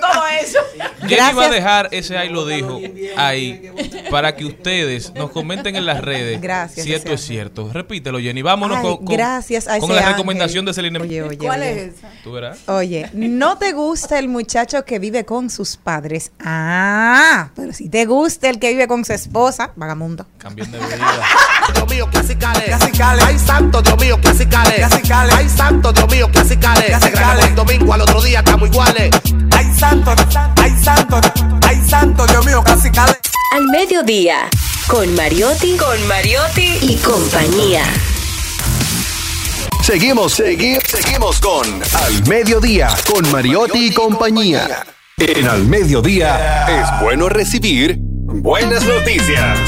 todo eso. Jenny va a dejar ese ahí lo dijo ahí para que ustedes nos comenten en las redes Gracias, si esto es cierto. Repítelo, Jenny. Vámonos Ay, con, con- gracias a con la ángel. recomendación de Celine. Oye, oye, ¿Cuál oye. es esa? ¿Tú verás? Oye, ¿no te gusta el muchacho que vive con sus padres? Ah, pero si te gusta el que vive con su esposa, vagamundo. Cambian de vida. Dios mío, clasicales. Clasicales. Ay, santo, Dios mío, clasicales. Clasicales. Ay, santo, Dios mío, clasicales. Clasicales. El domingo al otro día estamos iguales. Ay santo, ay santo, ay santo, Dios mío, clasicales. Al mediodía, con Mariotti, con Mariotti y compañía. Seguimos, seguimos, seguimos con Al Mediodía, con Mariotti y compañía. En Al Mediodía es bueno recibir buenas noticias.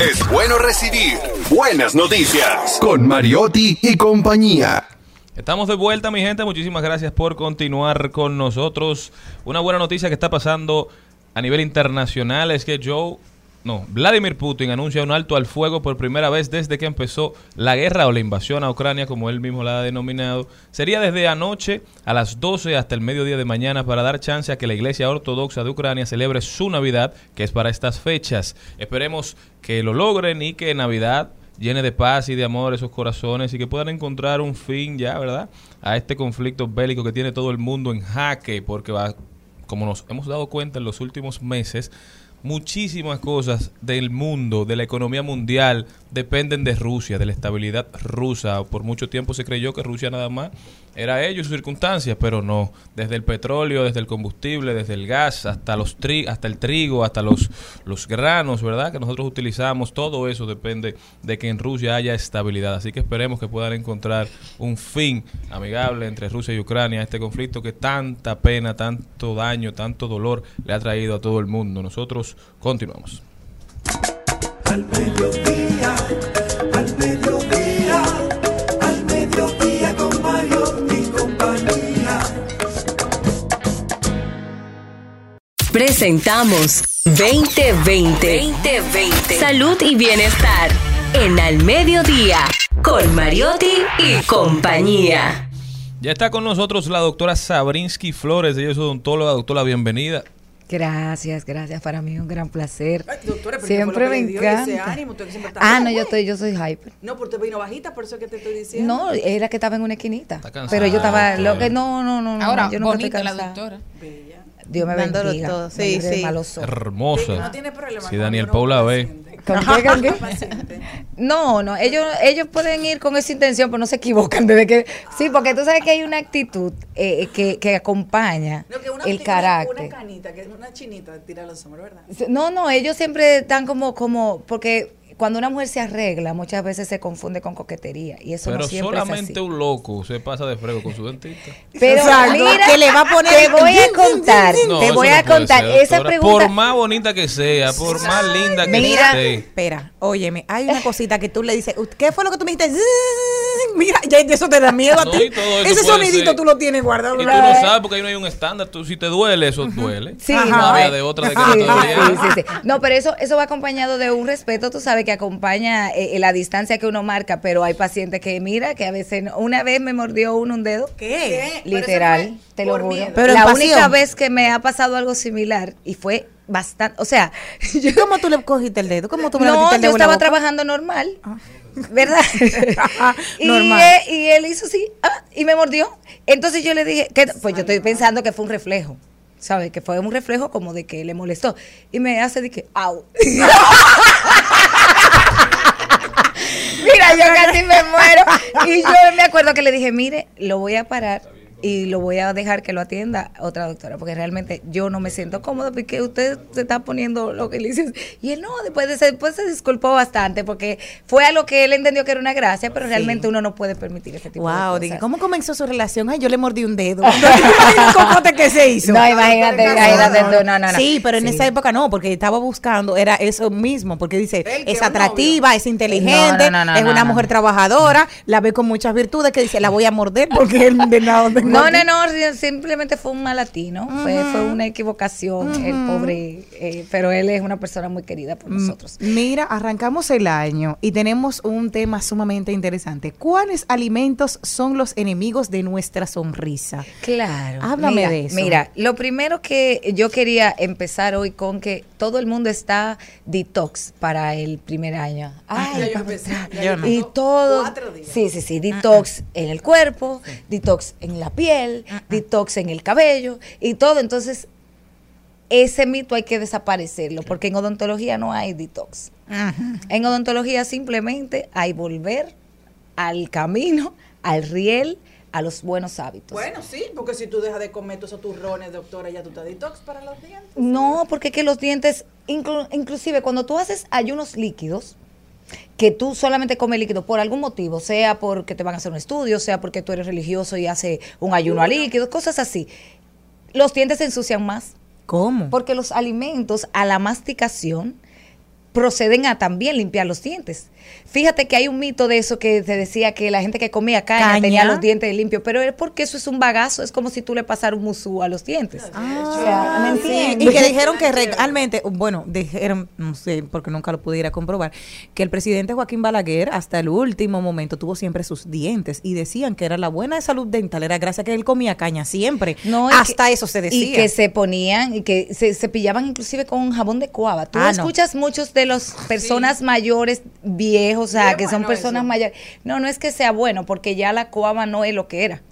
Es bueno recibir buenas noticias con Mariotti y compañía. Estamos de vuelta, mi gente. Muchísimas gracias por continuar con nosotros. Una buena noticia que está pasando a nivel internacional es que Joe no, Vladimir Putin anuncia un alto al fuego por primera vez desde que empezó la guerra o la invasión a Ucrania, como él mismo la ha denominado. Sería desde anoche a las 12 hasta el mediodía de mañana para dar chance a que la Iglesia Ortodoxa de Ucrania celebre su Navidad, que es para estas fechas. Esperemos que lo logren y que Navidad llene de paz y de amor esos corazones y que puedan encontrar un fin ya, ¿verdad? A este conflicto bélico que tiene todo el mundo en jaque, porque va, como nos hemos dado cuenta en los últimos meses, muchísimas cosas del mundo, de la economía mundial, dependen de Rusia, de la estabilidad rusa. Por mucho tiempo se creyó que Rusia nada más era ello y sus circunstancias, pero no. Desde el petróleo, desde el combustible, desde el gas, hasta los hasta el trigo, hasta los, los granos, ¿verdad? Que nosotros utilizamos, todo eso depende de que en Rusia haya estabilidad. Así que esperemos que puedan encontrar un fin amigable entre Rusia y Ucrania a este conflicto que tanta pena, tanto daño, tanto dolor le ha traído a todo el mundo. Nosotros continuamos. Presentamos 2020. 2020. Salud y bienestar. En Al Mediodía. Con Mariotti y compañía. Ya está con nosotros la doctora Sabrinsky Flores, ella es odontóloga. Doctora, bienvenida. Gracias, gracias. Para mí es un gran placer. Ay, doctora, pero ¿qué siempre me dio ese encanta. ánimo? Usted siempre está Ah, no, yo estoy, yo soy hyper. No, porque te vino bajita, por eso que te estoy diciendo. No, era que estaba en una esquinita. cansada, Pero yo estaba, lo que no, no, no, no. Ahora, yo nunca estoy bonita la doctora. Dios me Dándolo bendiga. todo. Sí, sí. malos ojos. Hermosa. No tiene problema Si Daniel Paula ve. paciente. ¿Con qué, con qué? Paciente. No, no, ellos, ellos pueden ir con esa intención, pero no se equivocan. Desde que, sí, porque tú sabes que hay una actitud eh, que, que acompaña No, que una, el carácter. Una canita, que es una chinita, tira los hombros, ¿verdad? No, no, ellos siempre están como, como, porque cuando una mujer se arregla, muchas veces se confunde con coquetería y eso Pero no siempre es solamente así. un loco se pasa de frego con su dentista. Pero Exacto, mira, que le va a poner- te voy a contar, No, te voy no a contar ser, esa pregunta. Por más bonita que sea, por más linda que Mira, esté. espera, óyeme, hay una cosita que tú le dices, ¿qué fue lo que tú me dijiste? Mira, ya eso te da miedo a No, ti. Ese sonidito ser. tú lo tienes guardado. Y tú no sabes porque ahí no hay un estándar. Tú, si te duele, eso duele. Sí, no no, había eh. de otra de que Sí, no te sí, doliera. sí, sí, sí. No, pero eso, eso va acompañado de un respeto, tú sabes, que acompaña eh, la distancia que uno marca, pero hay pacientes que, mira, que a veces, no- una vez me mordió uno un dedo. ¿Qué? Literal, te lo juro. Pero la única vez que me ha pasado algo similar y fue bastante, o sea, yo, ¿Cómo tú le cogiste el dedo? ¿Cómo tú me no, el yo dedo la estaba trabajando normal, ¿verdad? y, Normal. él, y él hizo así, ah, y me mordió. Entonces yo le dije, que, pues yo estoy pensando que fue un reflejo. ¿Sabes? Que fue un reflejo como de que le molestó. Y me hace de que, au. Mira, yo casi me muero. Y yo me acuerdo que le dije, mire, lo voy a parar y lo voy a dejar que lo atienda otra doctora, porque realmente yo no me siento cómodo porque usted se está poniendo lo que le dice. Y él no, después, de, después se disculpó bastante porque fue algo que él entendió que era una gracia, pero realmente uno no puede permitir ese tipo de Wow, cosas. dije, ¿cómo comenzó su relación? Ay, yo le mordí un dedo. ¿El cocote que se hizo? No, imagínate, imagínate no, no, no. Sí, pero en Sí. esa época no, porque estaba buscando, era eso mismo, porque dice, Él es atractiva, es inteligente, No, no, no, no, es una no. mujer trabajadora, la ve con muchas virtudes, que dice, la voy a morder porque él de nada No, aquí". no, no, simplemente fue un malatino, fue, fue una equivocación, el pobre, eh, pero él es una persona muy querida por nosotros. Mira, arrancamos el año y tenemos un tema sumamente interesante. ¿Cuáles alimentos son los enemigos de nuestra sonrisa? Claro. Háblame mira, de eso. Mira, lo primero que yo quería empezar hoy con que todo el mundo está detox para el primer año. Ay, Ya yo empecé, yo no. Y todo. Cuatro días. Sí, sí, sí. Detox en el cuerpo, detox en la piel, detox en el cabello y todo. Entonces, ese mito hay que desaparecerlo porque en odontología no hay detox. En odontología simplemente hay volver al camino, al riel, a los buenos hábitos. Bueno, sí, porque si tú dejas de comer todos esos turrones, doctora, ya tú estás detox para los dientes. No, porque que los dientes, inclu- inclusive cuando tú haces ayunos líquidos, que tú solamente comes líquido por algún motivo, sea porque te van a hacer un estudio, sea porque tú eres religioso y haces un ayuno a líquidos, cosas así, los dientes se ensucian más. ¿Cómo? Porque los alimentos a la masticación proceden a también limpiar los dientes. Fíjate que hay un mito de eso que te decía que la gente que comía caña, Caña. tenía los dientes limpios, pero es porque eso es un bagazo, es como si tú le pasaras un musú a los dientes. o sea, ¿me Ah, Sí, entiendes? y que dijeron que realmente, bueno, dijeron, no sé, porque nunca lo pudiera comprobar, que el presidente Joaquín Balaguer hasta el último momento tuvo siempre sus dientes y decían que era la buena salud dental, era gracias a que él comía caña siempre. No, hasta que- eso se decía. Y que se ponían, y que se cepillaban inclusive con jabón de cuava. Tú Ah, no. escuchas muchos de los personas mayores, viejos, o sea, que son personas eso. mayores. No, no es que sea bueno, porque ya la cuava no es lo que era.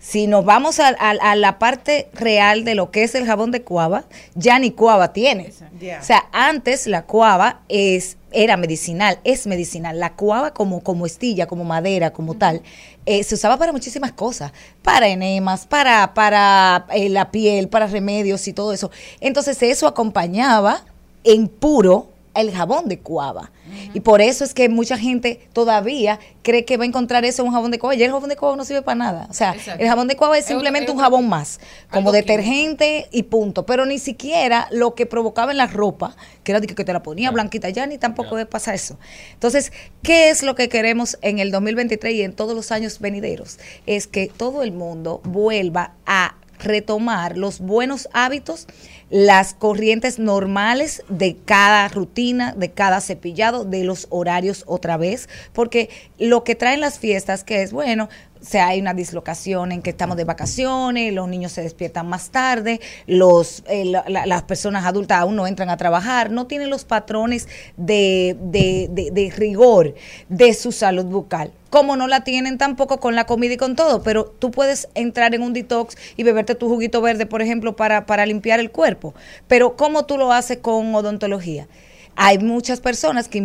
Si nos vamos a, a- a la parte real de lo que es el jabón de cuava, ya ni cuava tiene. O sea, antes la cuava es era medicinal, es medicinal. La cuava como, como estilla, como madera, como tal, eh, se usaba para muchísimas cosas, para enemas, para, para eh, la piel, para remedios y todo eso. Entonces eso acompañaba en puro el jabón de cuava. Y por eso es que mucha gente todavía cree que va a encontrar eso en un jabón de cuava. Y el jabón de cuava no sirve para nada. O sea, Exacto. el jabón de cuava es simplemente un es jabón más, como detergente y punto. Pero ni siquiera lo que provocaba en la ropa, que era que te la ponía blanquita, ya ni tampoco debe pasar eso. Entonces, ¿qué es lo que queremos en el 2023 y en todos los años venideros? Es que todo el mundo vuelva a retomar los buenos hábitos, las corrientes normales de cada rutina, de cada cepillado, de los horarios otra vez, porque lo que traen las fiestas, que es bueno, o sea, hay una dislocación en que estamos de vacaciones, los niños se despiertan más tarde, los, eh, la- la- las personas adultas aún no entran a trabajar, no tienen los patrones de, de- de- de rigor de su salud bucal. Como no la tienen tampoco con la comida y con todo, pero tú puedes entrar en un detox y beberte tu juguito verde, por ejemplo, para, para limpiar el cuerpo. Pero ¿cómo tú lo haces con odontología? Hay muchas personas que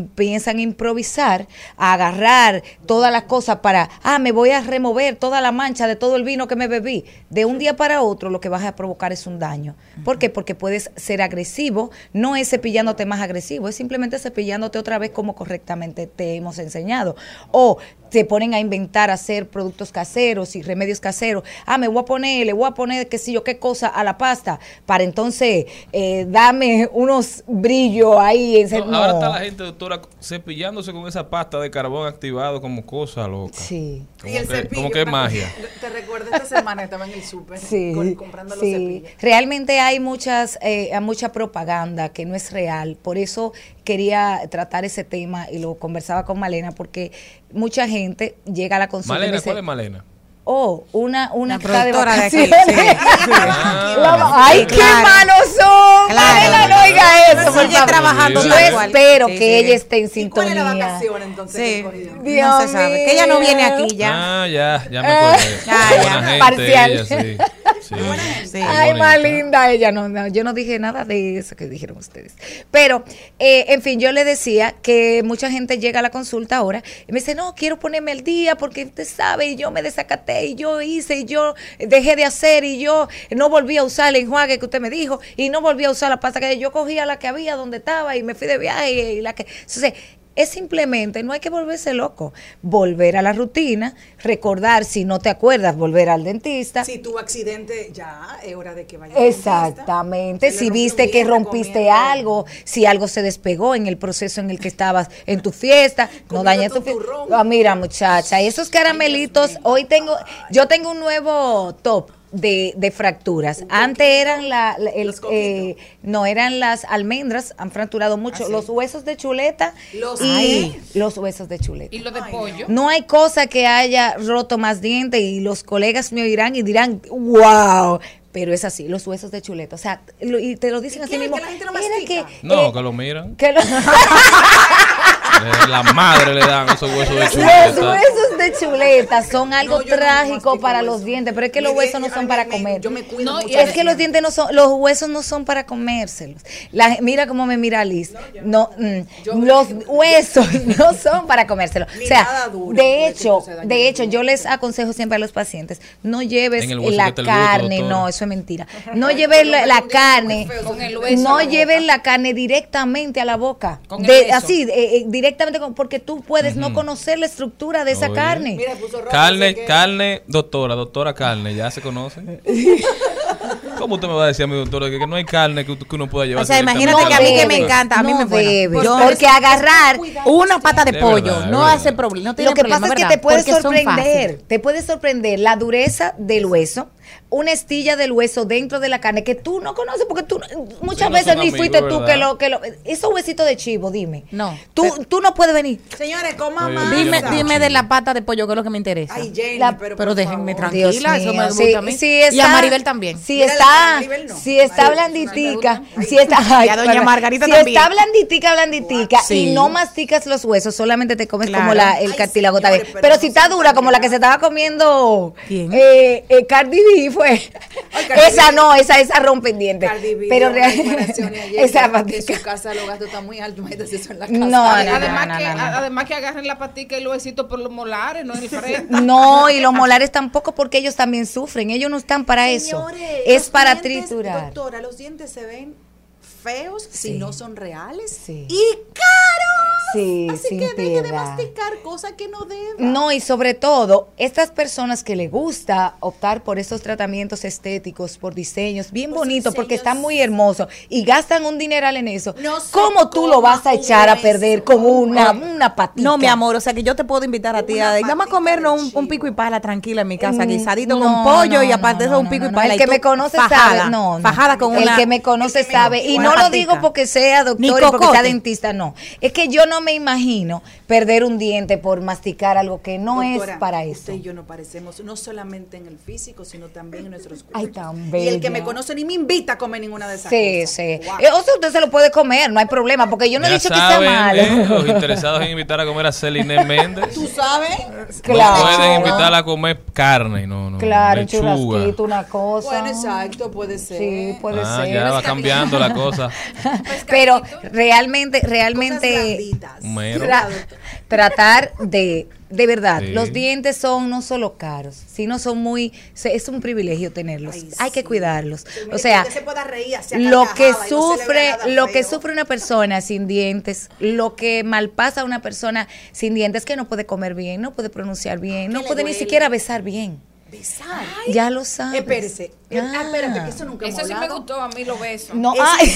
a improvisar, a agarrar todas las cosas para, ah, me voy a remover toda la mancha de todo el vino que me bebí. De un día para otro lo que vas a provocar es un daño. ¿Por qué? Porque puedes ser agresivo, no es cepillándote más agresivo, es simplemente cepillándote otra vez como correctamente te hemos enseñado. O se ponen a inventar, a hacer productos caseros y remedios caseros. Ah, me voy a poner, le voy a poner qué sé yo, qué cosa a la pasta para entonces eh, dame unos brillos ahí. en No, Ahora no. está la gente, doctora, cepillándose con esa pasta de carbón activado como cosa loca. Sí. Como que, como que es magia. Te recuerdo esta semana estaba en el súper Sí, comprando los sí. cepillos. Realmente hay muchas, eh, hay mucha propaganda que no es real. Por eso quería tratar ese tema y lo conversaba con Malena, porque mucha gente llega a la consulta y Malena, dice, ¿cuál es Malena? oh, una, una que está de productora de aquí, vacaciones. sí, Ah. ¡Ay, qué Claro. manos son! Claro. Malena, no oiga eso, por Sigue trabajando Yo espero Sí, que sí. ella esté en ¿Y cuál es la sintonía. vacación entonces? Sí, cogió? no Dios se sabe. Que ella no viene aquí ya. Ah, ya, ya me acordé. Ya, Qué ya. Parcial. ella, sí. Sí. Sí. Ay, más linda ella. No, no, yo no dije nada de eso que dijeron ustedes. Pero, eh, en fin, yo le decía que mucha gente llega a la consulta ahora y me dice, no, quiero ponerme al día porque usted sabe, y yo me desacaté, y yo hice, y yo dejé de hacer, y yo no volví a usar el enjuague que usted me dijo, y no volví a usar la pasta que yo cogía la que había donde estaba y me fui de viaje y la que... Entonces, es simplemente, no hay que volverse loco, volver a la rutina, recordar, si no te acuerdas, volver al dentista. Si tuvo accidente, ya es hora de que vaya. al Exactamente, si viste que rompiste algo, si algo se despegó en el proceso en el que estabas en tu fiesta, no dañes tu fiesta. Ah, mira, muchacha, esos caramelitos, hoy tengo, yo tengo un nuevo top de, de fracturas. Antes eran la, la- el, Los coquitos. eh, no eran las almendras, han fracturado mucho, Ah, sí. los huesos de chuleta Los- y Ay. los huesos de chuleta. Y lo de pollo. No hay cosa que haya roto más dientes y los colegas me oirán y dirán, wow. Pero es así, los huesos de chuleta. O sea, lo- y te lo dicen ¿Y así mismo. que la gente Mira mastica? que, No, eh, que lo miran. que lo- La madre le dan esos huesos de los chuleta. huesos de chuleta son algo No, yo no trágico para hueso. los dientes, pero es que los huesos no son para me- comer. Yo me cuido No, y mucho. Es que los dientes no son, los huesos no son para comérselos. La- mira cómo me mira Liz. No, mm, los huesos no son para comérselos. O sea, de hecho, de hecho, yo les aconsejo siempre a los pacientes, no lleves la carne, no, eso es mentira. No lleves la, la carne, no lleves la carne directamente a la boca. De- así, eh, eh, directamente, con- porque tú puedes no conocer la estructura de esa Oye. carne. Mira, puso rojo, Carne, que- carne, doctora, doctora carne, ya se conoce. ¿Cómo usted me va a decir a mi doctor que, que no hay carne que, que uno pueda llevar? O sea, imagínate que a mí que me encanta, a mí no me bueno. debe, Yo- porque agarrar una pata de pollo verdad, no verdad. hace problema, no tiene Lo que problema, pasa es que ¿verdad? te puede sorprender, te puede sorprender la dureza del hueso, una estilla del hueso dentro de la carne que tú no conoces porque tú muchas no veces son ni amigos, fuiste tú ¿verdad? que lo que lo esos huesitos de chivo, dime. No. Tú tú no puedes venir. Señores, coma Oye, más. Dime, no dime de la pata de pollo, que es lo que me interesa. Ay, Jenny, La- pero, déjenme favor. tranquila, Dios eso me gusta sí, a mí. sí y a está- Maribel también. Si está, no. si está blanditica, si está, ay, Y a doña. Margarita si también. está blanditica, blanditica y no masticas los huesos, solamente te comes Claro. como la, el Ay, cartílago también. pero no si está dura como la que se estaba comiendo ¿Quién? eh, eh, Cardi B fue. Ay, esa no, esa esa rompendiente. Cardi B Pero dio una real- declaración ayer esa patica. en su casa los gastos están muy altos, eso en la casa. No, no, Ay, no, además, no, que, no, no. además que agarren la patica y los besitos por los molares, no en el frente. No, y los molares tampoco porque ellos también sufren. Ellos no están para eso. Señores, Es los para dientes, triturar. Doctora, los dientes se ven feos Sí. si no son reales Sí. y caros. Sí, Así que deje de masticar cosas que no deba. No, y sobre todo, estas personas que le gusta optar por esos tratamientos estéticos, por diseños bien Pues, bonitos, porque están muy hermosos y gastan un dineral en eso, No ¿cómo tú lo vas a echar a perder con una, una patita? No, mi amor, o sea que yo te puedo invitar a ti a vamos a comernos un, pico y pala tranquila en mi casa, Mm, guisadito no, con pollo no, y aparte eso un pico no, y pala. El y que tú me conoce fajada, sabe, no, no. Fajada con el una que me conoce sabe y no lo digo porque sea doctor y porque sea dentista, no. Es que yo no me imagino perder un diente por masticar algo que no Doctora, es para eso. Usted y yo nos parecemos no solamente en el físico, sino también en nuestros Ay, gustos. tan y el que me conoce ni me invita a comer ninguna de esas Sí, cosas. sí. Wow. Eh, O sea, usted se lo puede comer, no hay problema, porque yo no he Ya dicho saben, que sea malo. eh, los interesados en invitar a comer a Celine Méndez. ¿Tú sabes? Claro. No pueden invitarla a comer carne, no, no. Claro, un lechuga. churrasquito, una cosa. Bueno, exacto, puede ser. Sí, puede Ah, ser. ya va cambiando la cosa. Pero realmente, realmente. Tra- tratar de, de verdad, Sí. los dientes son no solo caros, sino son muy, es un privilegio tenerlos. Ay, Hay que cuidarlos. O sea, que usted se pueda reír así a lo que no sufre, lo que sufre una persona sin dientes, lo que malpasa a una persona sin dientes que no puede comer bien, no puede pronunciar bien, no puede ni siquiera besar bien. Besar. Ya lo sabes. Espérese. Ah, espérate, que eso nunca Eso sí me gustó a mí, los besos. No, Eso- ay.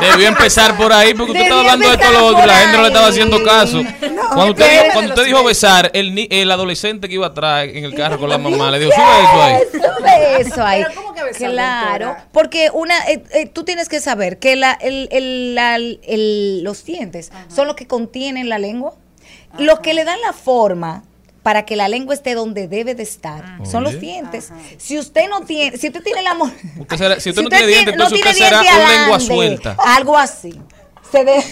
De- debió empezar por ahí porque usted estaba hablando de esto lo otro y la gente no le estaba haciendo caso. cuando usted, espérate dijo, cuando usted dijo besar, el, ni- el adolescente que iba atrás en el carro con la mamá le dijo, sube eso ahí. Sube eso ahí. Pero ¿cómo que besar, Claro, doctora? porque una, eh, eh, tú tienes que saber que la, el, el- la- el- los dientes son los que contienen la lengua, los que le dan la forma para que la lengua esté donde debe de estar. Son los dientes. Si usted no tiene, si usted tiene la Usted será- si usted no tiene dientes, no entonces usted será lengua suelta. Algo así. Se de-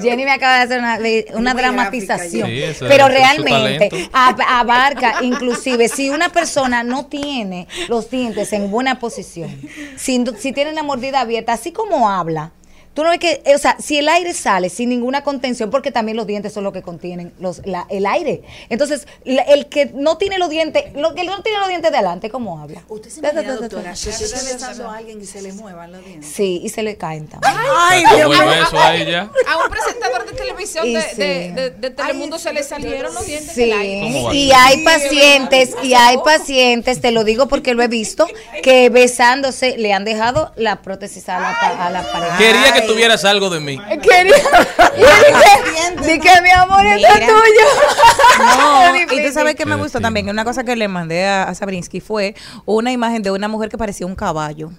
Jenny me acaba de hacer una, dramatización. gráfica, Sí, eso pero realmente abarca, inclusive, si una persona no tiene los dientes en buena posición, si, si tiene la mordida abierta, así como habla, tú no ves que, o sea, si el aire sale sin ninguna contención, porque también los dientes son lo que contienen los, la- el aire. Entonces, la- el que no tiene los dientes, lo que no tiene los dientes de adelante, ¿cómo habla? Usted se imagina, doctora, que usted esté besando a alguien y se le muevan los dientes. Sí, y se le caen también. Ay, Sacó Dios el mío. beso ahí ya. A un presentador de televisión de, sí. de, de- de Telemundo se le salieron los dientes Sí, del aire. ¿Cómo va a y hay pacientes, y hay pacientes, te lo digo porque lo he visto, que besándose le han dejado la prótesis a la, a la pareja. Quería que tuvieras algo de mí. Quería. Y dije, di que mi amor esto es tuyo. No, y tú sabes que me gustó también, una cosa que le mandé a, a Sabrinsky fue una imagen de una mujer que parecía un caballo.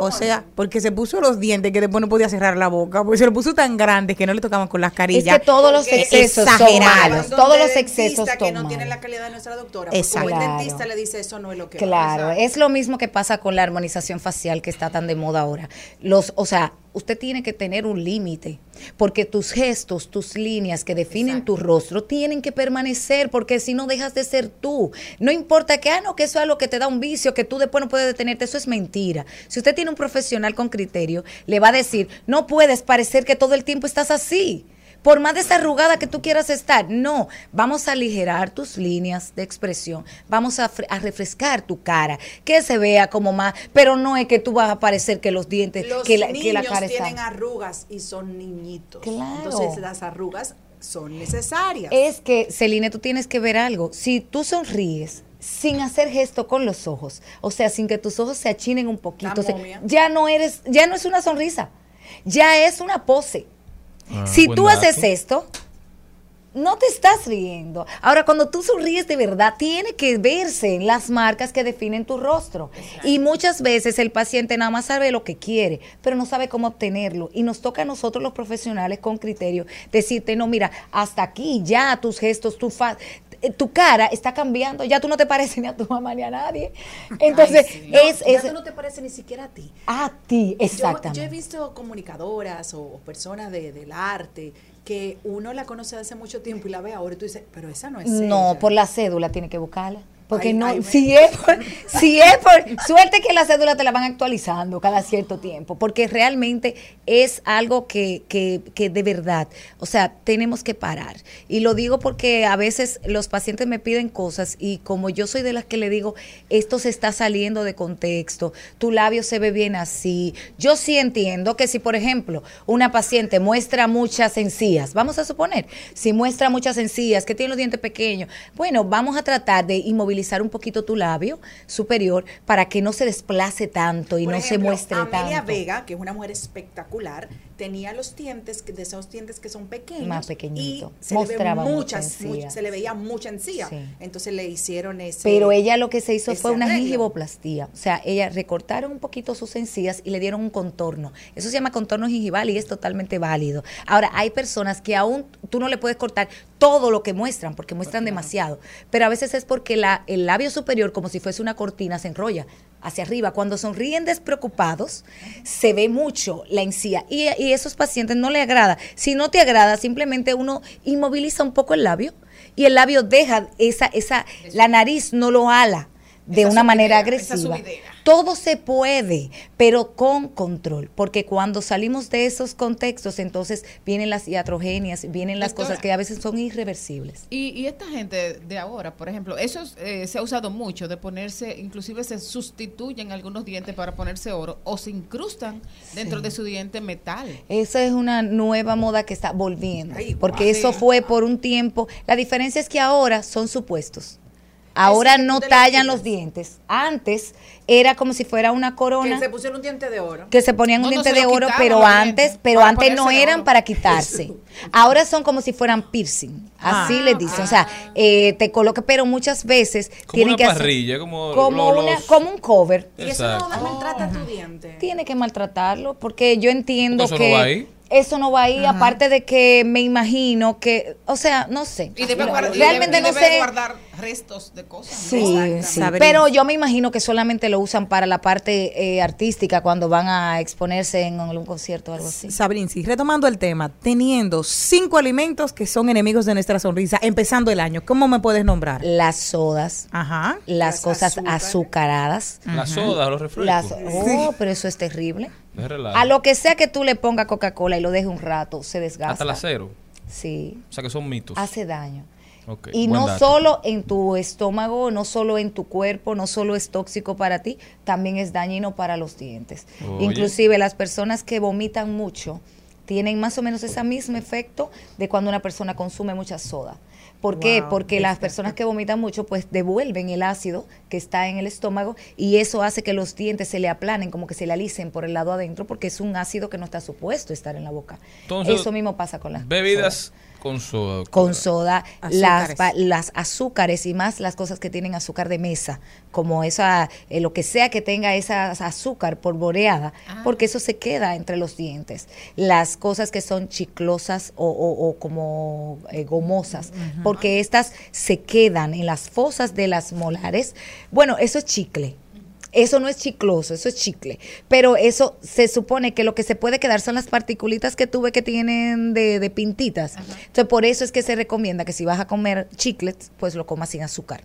O sea, porque se puso los dientes que después no podía cerrar la boca, porque se lo puso tan grandes que no le tocaban con las Es carillas. que todos los Porque excesos son malos. Todos los el excesos dentista que no tiene la calidad de nuestra doctora. Porque Exacto. como el Claro. dentista le dice eso no es lo que va. Claro, es lo mismo que pasa con la armonización facial que está tan de moda ahora. Los, o sea, usted tiene que tener un límite, porque tus gestos, tus líneas que definen tu rostro tienen que permanecer, porque si no dejas de ser tú. No importa que, ah, no, que eso es lo que te da un vicio, que tú después no puedes detenerte, eso es mentira. Si usted tiene un profesional con criterio, le va a decir, no puedes parecer que todo el tiempo estás así. Por más desarrugada que tú quieras estar, no, vamos a aligerar tus líneas de expresión, vamos a, fre- a refrescar tu cara, que se vea como más, pero no es que tú vas a parecer que los dientes, Los que la, niños que la cara está... tienen arrugas y son niñitos. Claro. Entonces las arrugas son necesarias. Es que, Celine, tú tienes que ver algo. Si tú sonríes, sin hacer gesto con los ojos, o sea, sin que tus ojos se achinen un poquito, o sea, ya no eres, ya no es una sonrisa, ya es una pose. Ah, si tú haces esto, no te estás riendo. Ahora, cuando tú sonríes de verdad, tiene que verse en las marcas que definen tu rostro. Y muchas veces el paciente nada más sabe lo que quiere, pero no sabe cómo obtenerlo. Y nos toca a nosotros los profesionales con criterio decirte, no, mira, hasta aquí ya tus gestos, tu fa tu cara está cambiando, ya tú no te pareces ni a tu mamá ni a nadie. Entonces, Ay, sí. No, es, ya es tú no te parece ni siquiera a ti. a ti, Yo- Yo, exactamente. he visto comunicadoras o personas de- del arte que uno la conoce hace mucho tiempo y la ve ahora y tú dices, pero esa no es No, ella. por la cédula tiene que buscarla. Porque Ay, no, ay, me- si es por, si es por, suerte que la cédula te la van actualizando cada cierto tiempo, porque realmente es algo que, que, que de verdad, o sea, tenemos que parar. Y lo digo porque a veces los pacientes me piden cosas y como yo soy de las que le digo, esto se está saliendo de contexto, tu labio se ve bien así. Yo sí entiendo que si, por ejemplo, una paciente muestra muchas encías, vamos a suponer, si muestra muchas encías, que tiene los dientes pequeños, bueno, vamos a tratar de inmovilizar un poquito tu labio superior para que no se desplace tanto y Por no se muestre Amelia tanto. Vega, que es una mujer espectacular, tenía los dientes, que- de esos dientes que son pequeños. Más pequeñito. Y se Mostraba le, ve mucha muchas, encía. much- se le veía mucha encía. Sí. Entonces le hicieron ese... Pero ella lo que se hizo fue una arreglo. gingivoplastía. O sea, ella recortaron un poquito sus encías y le dieron un contorno. Eso se llama contorno gingival y es totalmente válido. Ahora, hay personas que aún tú no le puedes cortar todo lo que muestran, porque muestran demasiado. Pero a veces es porque la, el labio superior, como si fuese una cortina, se enrolla hacia arriba. Cuando sonríen despreocupados, se ve mucho la encía. Y, esos pacientes no le agrada. Si no te agrada, simplemente uno inmoviliza un poco el labio y el labio deja esa, esa, la nariz no lo ala de Esa una manera subidera, agresiva. Todo se puede, pero con control, porque cuando salimos de esos contextos, entonces vienen las iatrogenias, vienen las Doctora. cosas que a veces son irreversibles. Y, y esta gente de ahora, por ejemplo, eso es, eh, se ha usado mucho de ponerse, inclusive se sustituyen algunos dientes para ponerse oro o se incrustan dentro de su diente metal. Esa es una nueva moda que está volviendo, Ay, porque eso Sí. fue por un tiempo. La diferencia es que ahora son supuestos. Ahora no tallan los dientes. Antes era como si fuera una corona. Que se pusieron un diente de oro. que se ponían un No, diente de oro, quitaban pero antes, pero antes no eran para quitarse. Ahora son como si fueran piercing. Así les dicen. O sea, eh, te coloca, pero muchas veces Como tienen una que hacer- parrilla, como, una, como un cover. Y eso no Exacto. maltrata tu diente. Tiene que maltratarlo porque yo entiendo Eso no que va ahí. Eso no va ahí. Aparte de que me imagino que, o sea, no sé. Y debe, guardar, y Realmente debe- y no debe sé. guardar restos de cosas. ¿no? Sí, Exactamente. sí. Pero yo me imagino que solamente lo usan para la parte eh, artística cuando van a exponerse en algún concierto o algo así. Sabrinci, retomando el tema, teniendo cinco alimentos que son enemigos de nuestra sonrisa, empezando el año, ¿cómo me puedes nombrar? Las sodas, Ajá. las Las cosas azucaradas. Las sodas, los refrescos. Las, oh, pero eso es terrible. A lo que sea que tú le pongas Coca-Cola y lo dejes un rato, se desgasta. Hasta la cero. Sí, O sea que son mitos. hace daño. Ok, Y no dato. solo en tu estómago, no solo en tu cuerpo, no solo es tóxico para ti, también es dañino para los dientes. Oye. Inclusive las personas que vomitan mucho tienen más o menos ese mismo efecto de cuando una persona consume mucha soda. ¿Por qué? Wow. Porque las personas que vomitan mucho pues devuelven el ácido que está en el estómago y eso hace que los dientes se le aplanen, como que se le alicen por el lado adentro porque es un ácido que no está supuesto estar en la boca. Entonces, eso mismo pasa con las Bebidas con soda. con soda, las, Azúcares. pa- las azúcares y más las cosas que tienen azúcar de mesa, como esa, eh, lo que sea que tenga esa azúcar polvoreada, porque eso se queda entre los dientes. Las cosas que son chiclosas o, o- o como eh, gomosas, porque estas se quedan en las fosas de las molares. Bueno, eso es chicle. Eso no es chicloso, eso es chicle. Pero eso se supone que lo que se puede quedar son las particulitas que tuve que tienen de, de pintitas. Entonces, por eso es que se recomienda que si vas a comer chiclets, pues lo comas sin azúcar.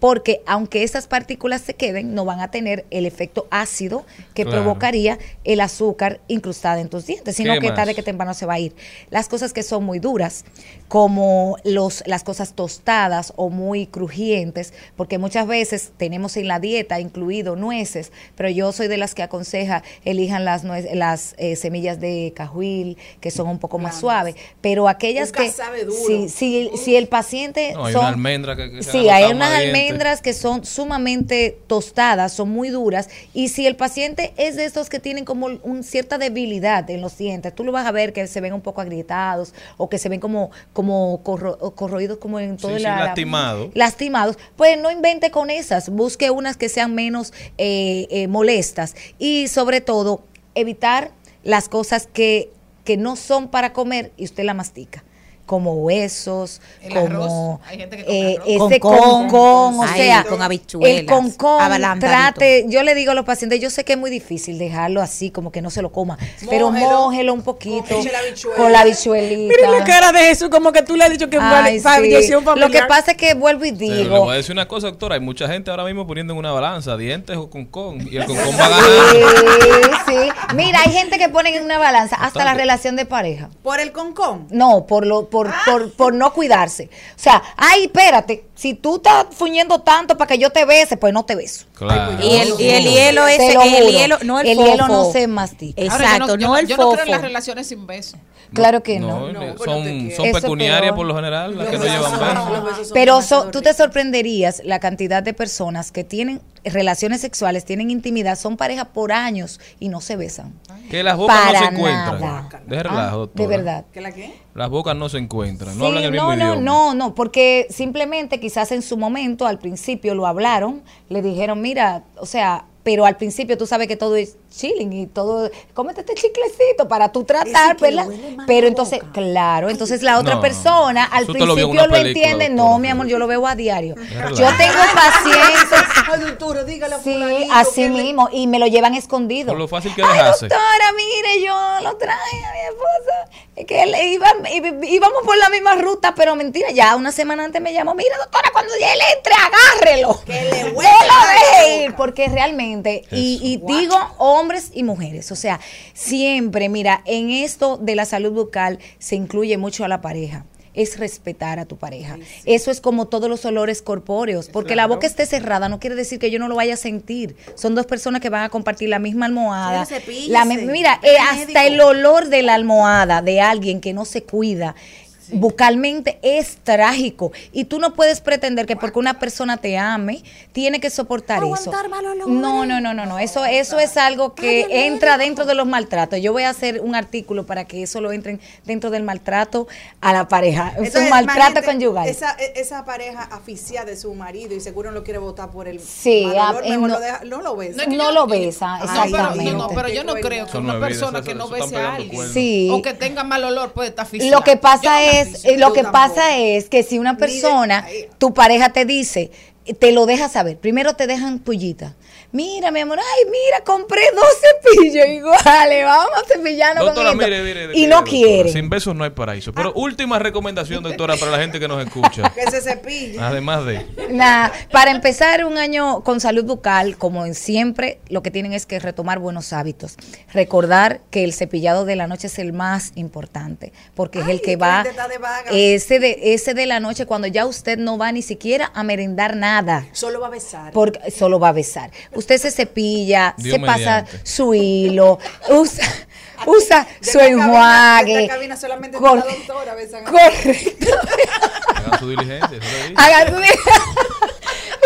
Porque aunque esas partículas se queden, no van a tener el efecto ácido que Claro. provocaría el azúcar incrustada en tus dientes, sino ¿Qué que más? tarde que temprano se va a ir. Las cosas que son muy duras, como los, las cosas tostadas o muy crujientes, porque muchas veces tenemos en la dieta incluido nueces, pero yo soy de las que aconseja elijan las, nuez- las eh, semillas de cajuil, que son un poco más Blandas. suaves, pero aquellas Nunca que... sabe duro. Si, si, si el paciente... No, hay son- una almendra que, que se Sí, ha hay unas caliente. Almendras que son sumamente tostadas, son muy duras. Y si el paciente es de estos que tienen como un cierta debilidad en los dientes, tú lo vas a ver que se ven un poco agrietados o que se ven como, como corro- corroídos como en todo Sí, sí, la, lastimado. lastimados, pues no invente con esas, busque unas que sean menos eh, eh, molestas y sobre todo evitar las cosas que, que no son para comer y usted la mastica como huesos, El como arroz. Hay gente que come eh, arroz. ese Concón. concón, o Ay, sea, con habichuelas, el concón, trate, yo le digo a los pacientes, yo sé que es muy difícil dejarlo así, como que no se lo coma, pero Mójelo. un poquito la con la habichuelita. Mira la cara de Jesús, como que tú le has dicho que Ay, fue sí. Lo que pasa es que vuelvo y Pero le digo, voy a decir una cosa, doctora. Hay mucha gente ahora mismo poniendo en una balanza dientes o concón. Y el concón va a Sí, ganar. sí. Mira, hay gente que pone en una balanza hasta la relación de pareja. Por el concón. No, por lo, por, Por, por no cuidarse. O sea, ay, espérate, si tú estás fuñendo tanto para que yo te bese, pues no te beso. Claro. Y el, y el hielo lo el hielo, no el, El hielo no se mastica. Ahora, Exacto, yo no, yo el yo no creo en las relaciones sin beso. Claro que no. No, No, son, son pecuniarias por lo general, las que no llevan besos Pero so- tú te sorprenderías la cantidad de personas que tienen relaciones sexuales, tienen intimidad, son pareja por años y no se besan. Que las bocas no se encuentran. nada. De relajo, Ah. De verdad. ¿Qué la qué? Las bocas no se encuentran. No Sí, hablan el mismo no, no, idioma. no, no, porque simplemente quizás en su momento, al principio lo hablaron, le dijeron, mira, o sea, pero al principio tú sabes que todo es chilling y todo, cómete este chiclecito para tú tratar, ¿verdad? Pero entonces, boca. claro, entonces la otra No, persona al lo principio lo, película, entiende, doctora. no, mi amor, yo lo veo a diario. Yo tengo pacientes, Ay, doctora, dígale a sí, así mismo, y me lo llevan escondido. Por lo fácil que Ay, doctora, mire, yo lo traje a mi esposa. Es que él iba, íbamos por la misma ruta, pero mentira, ya una semana antes me llamó, mira, doctora, cuando ya él entre, agárrelo. Que le huele lo la deje ir, porque realmente, y, y digo hombres y mujeres, o sea, siempre, mira, en esto de la salud bucal se incluye mucho a la pareja. Es respetar a tu pareja. Eso es como todos los olores corpóreos. Porque la boca esté cerrada no quiere decir que yo no lo vaya a sentir. Son dos personas que van a compartir la misma almohada. Cepíllese. La mi- mira, eh, hasta el olor de la almohada de alguien que no se cuida bucalmente es trágico y tú no puedes pretender que porque una persona te ame tiene que soportar eso. No, no, no, no, no, eso eso es algo que entra dentro de los maltratos. Yo voy a hacer un artículo para que eso lo entren dentro del maltrato a la pareja, es Entonces, un maltrato conyugal. Esa, e- esa pareja aficiada de su marido y seguro no quiere votar por el Sí, mal ah, olor, eh, mejor no- lo deja- no lo. No es que No yo- lo besa, No, pero, exactamente. no, no, pero yo no creo que una es persona que no bese a alguien. Sí. o que tenga mal olor puede estar asfixiado. Lo que pasa me es, eh, lo que tampoco. pasa es que si una persona, tu pareja te dice, te lo deja saber. Primero te dejan pullita. Mira, mi amor, ay, mira, compré dos cepillos iguales, vamos a cepillarnos Doctora, con mire, mire. Y no doctora, quieren. Sin besos no hay paraíso. Pero última recomendación, doctora, para la gente que nos escucha. Que se cepille. Además de. Nah, para empezar un año con salud bucal, como en siempre, lo que tienen es que retomar buenos hábitos. Recordar que el cepillado de la noche es el más importante, porque es el que va, de vaga. ese de, ese de la noche, cuando ya usted no va ni siquiera a merendar nada. Solo va a besar. Porque solo va a besar. Usted se cepilla, Dios se pasa mediante. su hilo, usa, usa De su enjuague. cabina solamente Cor- la doctora Correcto. Hagan su diligencia. eso lo dice.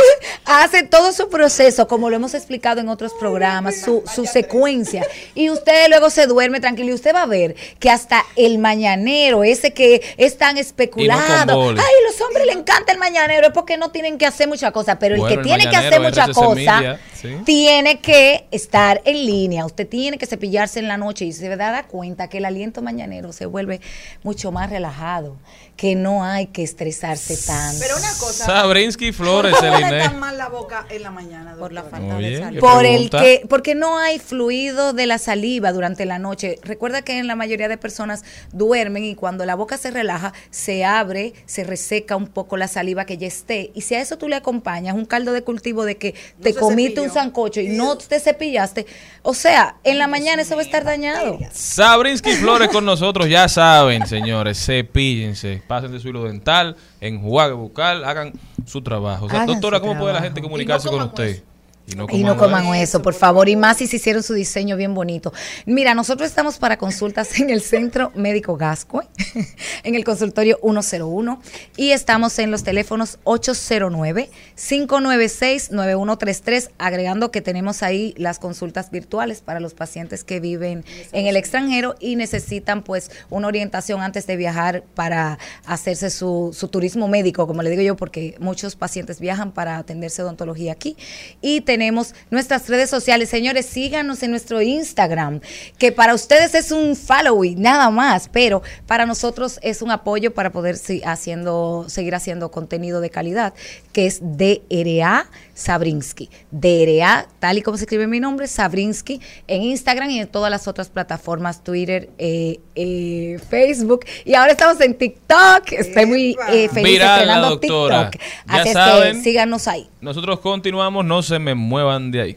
Hace todo su proceso, como lo hemos explicado en otros programas, su, su secuencia. Y usted luego se duerme tranquilo. Y usted va a ver que hasta el mañanero, ese que es tan especulado. boli. Ay, los hombres le encanta el mañanero, es porque no tienen que hacer muchas cosas. Pero Bueno, el el que tiene que hacer muchas cosas, sí. tiene que estar en línea. Usted tiene que cepillarse en la noche y se da cuenta que el aliento mañanero se vuelve mucho más relajado, que no hay que estresarse tanto. Pero una cosa. Sabrinsky Flores, ¿Por tan mal la boca en la mañana? Por la falta Oye, de ¿qué salud. por el que porque no hay fluido de la saliva durante la noche. Recuerda que en la mayoría de personas duermen y cuando la boca se relaja, se abre, se reseca un poco la saliva que ya esté. Y si a eso tú le acompañas un caldo de cultivo de que No te comiste cepilló. un sancocho y no te cepillaste, o sea, en la mañana eso va a estar dañado. Sabrinsky Flores con nosotros, ya saben, señores, cepíllense, pasen de su hilo dental, enjuague bucal, hagan su trabajo. O sea, Hagan doctora, ¿cómo puede la gente comunicarse no con usted? Y no Y no coman eso, por favor. Y más si se hicieron su diseño bien bonito. Mira, nosotros estamos para consultas en el Centro Médico Gasco, en el consultorio 101, y estamos en los teléfonos 809-596-9133, agregando que tenemos ahí las consultas virtuales para los pacientes que viven en el extranjero y necesitan pues una orientación antes de viajar para hacerse su, su turismo médico, como le digo yo, porque muchos pacientes viajan para atenderse odontología aquí. Y tenemos nuestras redes sociales. Señores, síganos en nuestro Instagram, que para ustedes es un follow y nada más, pero para nosotros es un apoyo para poder si- haciendo, seguir haciendo contenido de calidad, que es DRA Sabrinsky. DRA, tal y como se escribe mi nombre, Sabrinsky, en Instagram y en todas las otras plataformas, Twitter, eh, eh, Facebook. Y ahora estamos en TikTok. Estoy muy eh, feliz estrenando. TikTok. Ya Así es saben. que síganos ahí. Nosotros continuamos, no se me muevan de ahí.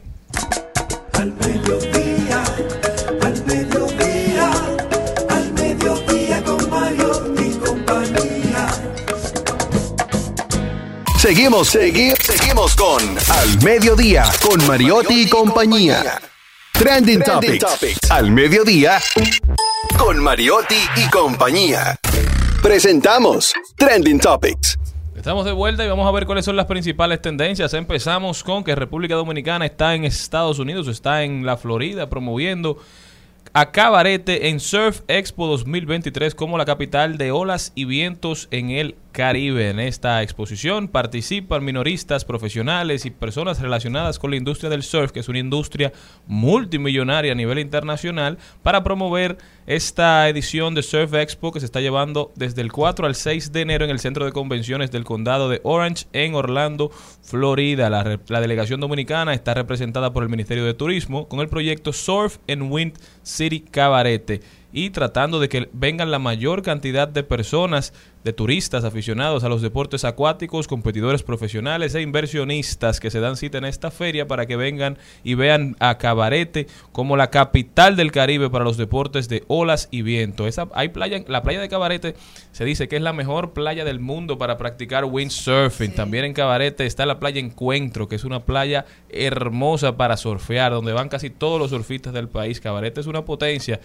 Al mediodía, al mediodía, al mediodía con Mario y compañía. Seguimos, segui- seguimos con Al Mediodía, con Mariotti y compañía. Trending, Topics. Al Mediodía, con Mariotti y compañía. Presentamos Trending Topics. Estamos de vuelta y vamos a ver cuáles son las principales tendencias. Empezamos con que República Dominicana está en Estados Unidos, está en la Florida promoviendo a Cabarete en Surf Expo 2023 como la capital de olas y vientos en el Caribe. En esta exposición participan minoristas, profesionales y personas relacionadas con la industria del surf, que es una industria multimillonaria a nivel internacional, para promover esta edición de Surf Expo que se está llevando desde el 4 al 6 de enero en el Centro de Convenciones del Condado de Orange en Orlando, Florida. La, la delegación dominicana está representada por el Ministerio de Turismo con el proyecto Surf and Wind City Cabarete y tratando de que vengan la mayor cantidad de personas, de turistas aficionados a los deportes acuáticos, competidores profesionales e inversionistas que se dan cita en esta feria para que vengan y vean a Cabarete como la capital del Caribe para los deportes de olas y viento. Esa, hay playa, la playa de Cabarete se dice que es la mejor playa del mundo para practicar windsurfing. También en Cabarete está la playa Encuentro, que es una playa hermosa para surfear, donde van casi todos los surfistas del país. Cabarete es una potencia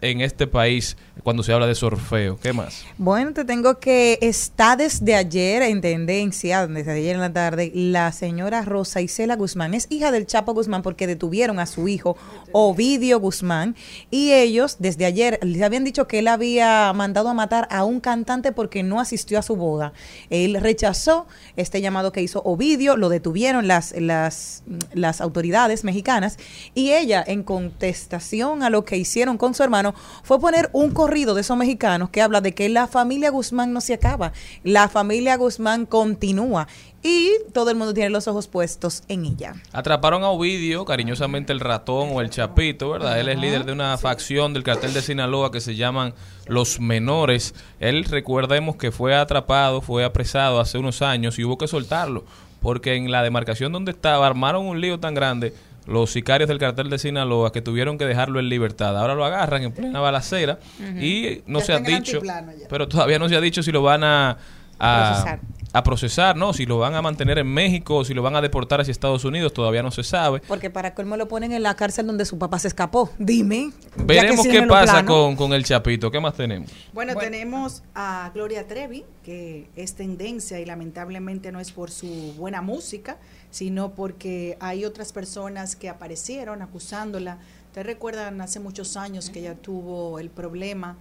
en este país cuando se habla de surfeo. ¿Qué más? Bueno, te tengo que está desde ayer en tendencia, desde ayer en la tarde, la señora Rosa Isela Guzmán. Es hija del Chapo Guzmán porque detuvieron a su hijo Ovidio Guzmán y ellos desde ayer les habían dicho que él había mandado a matar a un cantante porque no asistió a su boda. Él rechazó este llamado que hizo Ovidio, lo detuvieron las, las, las autoridades mexicanas y ella en contestación a lo que hicieron con su hermano fue poner un corrido de esos mexicanos que habla de que la familia Guzmán no se acaba, la familia Guzmán continúa y todo el mundo tiene los ojos puestos en ella. Atraparon a Ovidio, cariñosamente el ratón o el chapito, ¿verdad? Él es líder de una facción del cartel de Sinaloa que se llaman Los Menores. Él, recordemos que fue atrapado, fue apresado hace unos años y hubo que soltarlo, porque en la demarcación donde estaba armaron un lío tan grande los sicarios del cartel de Sinaloa que tuvieron que dejarlo en libertad. Ahora lo agarran en plena balacera y no Ya se ha dicho, pero todavía no se ha dicho si lo van a... a- Procesar. a procesar, ¿no? Si lo van a mantener en México o si lo van a deportar hacia Estados Unidos, todavía no se sabe. Porque para colmo lo ponen en la cárcel donde su papá se escapó. Dime. Veremos qué pasa con, con el Chapito. ¿Qué más tenemos? Bueno, tenemos a Gloria Trevi, que es tendencia y lamentablemente no es por su buena música, sino porque hay otras personas que aparecieron acusándola. ¿Te recuerdan hace muchos años que ella tuvo el problema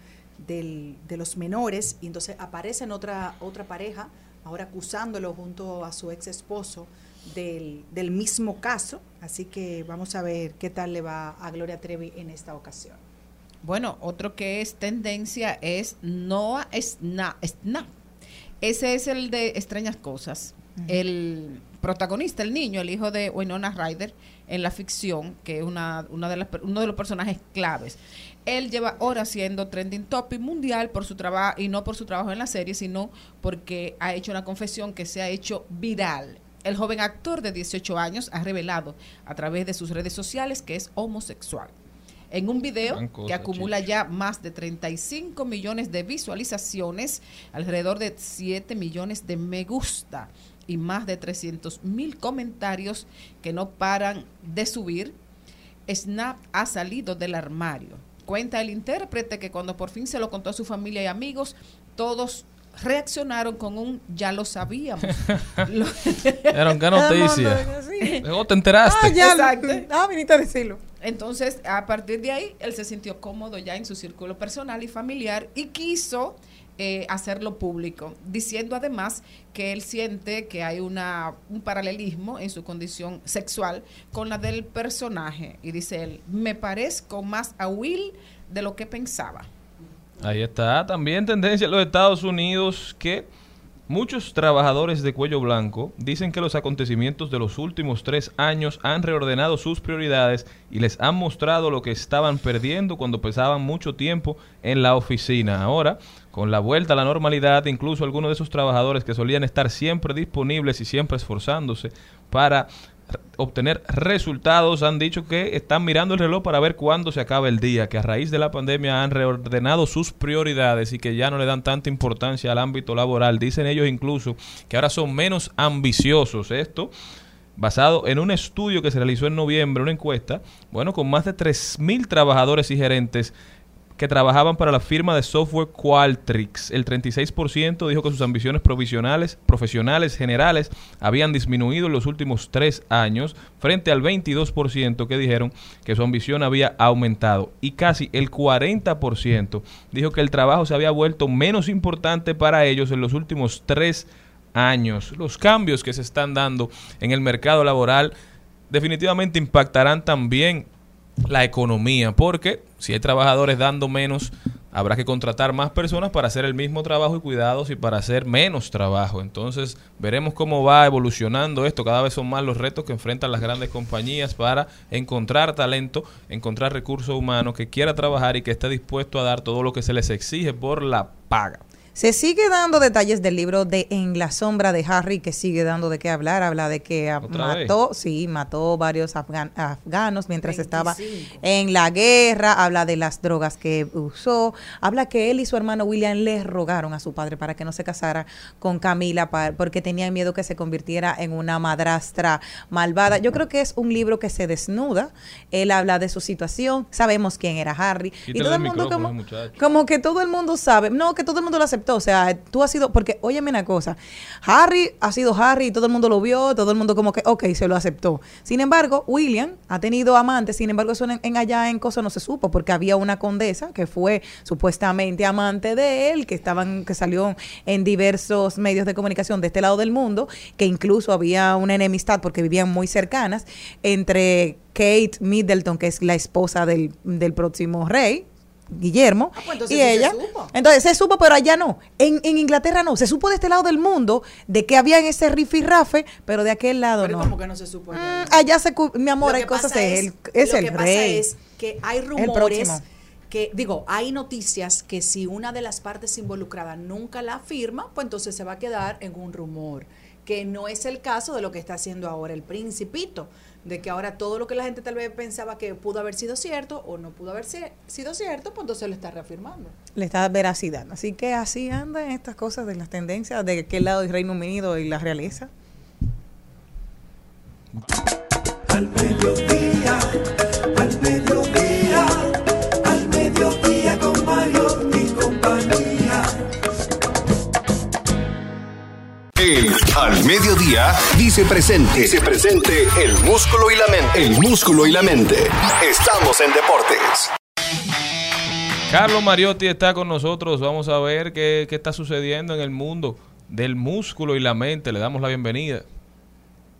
del- de los menores y entonces aparece en otra, otra pareja, ahora acusándolo junto a su ex esposo del, del mismo caso? Así que vamos a ver qué tal le va a Gloria Trevi en esta ocasión. Bueno, otro que es tendencia es Noah Sna. Sna. Ese es el de Extrañas Cosas. El protagonista, el niño, el hijo de Winona Ryder en la ficción, que es una, una de las, uno de los personajes claves. Él lleva horas siendo trending topic mundial por su trabajo, y no por su trabajo en la serie, sino porque ha hecho una confesión que se ha hecho viral. El joven actor de 18 años ha revelado a través de sus redes sociales que es homosexual. En un video cosa, que acumula ya más de 35 millones de visualizaciones, alrededor de 7 millones de me gusta. y más de 300 mil comentarios que no paran de subir, Snap ha salido del armario. Cuenta el intérprete que cuando por fin se lo contó a su familia y amigos, todos reaccionaron con un ya lo sabíamos. Eran qué noticia. Luego te enteraste. Ah, ya. Exacto. Ah, viniste a decirlo. Entonces, a partir de ahí, él se sintió cómodo ya en su círculo personal y familiar y quiso eh, hacerlo público, diciendo además que él siente que hay una, un paralelismo en su condición sexual con la del personaje. Y dice él, me parezco más a Will de lo que pensaba. Ahí está. También tendencia en los Estados Unidos que muchos trabajadores de cuello blanco dicen que los acontecimientos de los últimos tres años han reordenado sus prioridades y les han mostrado lo que estaban perdiendo cuando pasaban mucho tiempo en la oficina. Ahora, con la vuelta a la normalidad, incluso algunos de esos trabajadores que solían estar siempre disponibles y siempre esforzándose para obtener resultados han dicho que están mirando el reloj para ver cuándo se acaba el día, que a raíz de la pandemia han reordenado sus prioridades y que ya no le dan tanta importancia al ámbito laboral. Dicen ellos incluso que ahora son menos ambiciosos. Esto basado en un estudio que se realizó en noviembre, una encuesta, bueno, con más de 3.000 trabajadores y gerentes que trabajaban para la firma de software Qualtrics. El 36% dijo que sus ambiciones provisionales, profesionales generales habían disminuido en los últimos tres años, frente al 22% que dijeron que su ambición había aumentado. Y casi el 40% dijo que el trabajo se había vuelto menos importante para ellos en los últimos tres años. Los cambios que se están dando en el mercado laboral definitivamente impactarán también la economía, porque si hay trabajadores dando menos, habrá que contratar más personas para hacer el mismo trabajo y cuidados y para hacer menos trabajo. Entonces, veremos cómo va evolucionando esto. Cada vez son más los retos que enfrentan las grandes compañías para encontrar talento, encontrar recursos humanos que quiera trabajar y que esté dispuesto a dar todo lo que se les exige por la paga. Se sigue dando detalles del libro de En la sombra de Harry, que sigue dando de qué hablar. Habla de que ah, ¿Otra mató, sí, mató varios afgan- afganos mientras estaba en la guerra. Habla de las drogas que usó. Habla que él y su hermano William le rogaron a su padre para que no se casara con Camila porque tenían miedo que se convirtiera en una madrastra malvada. Yo creo que es un libro que se desnuda. Él habla de su situación. Sabemos quién era Harry. Quítale y todo el el mundo como, como que todo el mundo sabe, no, que todo el mundo lo o sea, tú has sido, porque óyeme una cosa, Harry ha sido Harry y todo el mundo lo vio, todo el mundo como que, ok, se lo aceptó. Sin embargo, William ha tenido amantes, sin embargo, eso en, en allá en Cosa no se supo, porque había una condesa que fue supuestamente amante de él, que estaban, que salió en diversos medios de comunicación de este lado del mundo, que incluso había una enemistad porque vivían muy cercanas entre Kate Middleton, que es la esposa del, del próximo rey, Guillermo, Ah, pues entonces y sí se ella. supo. Entonces se supo, pero allá no. En, en Inglaterra no. Se supo de este lado del mundo de que había en ese rifirrafe, pero de aquel lado Pero no. como que no se supo. allá? Mm, allá se, mi amor, hay cosas, es, el, es lo el que pasa es que hay rumores que, digo, hay noticias que si una de las partes involucradas nunca la firma, pues entonces se va a quedar en un rumor, que no es el caso de lo que está haciendo ahora el principito, de que ahora todo lo que la gente tal vez pensaba que pudo haber sido cierto o no pudo haber si- sido cierto, pues entonces lo está reafirmando. Le está veracidad. Así que así andan estas cosas de las tendencias de aquel lado del Reino Unido y la realeza. Al mediodía, al mediodía, El Al Mediodía dice presente. Dice presente el músculo y la mente. El músculo y la mente. Estamos en deportes. Carlos Mariotti está con nosotros. Vamos a ver qué, qué está sucediendo en el mundo del músculo y la mente. Le damos la bienvenida.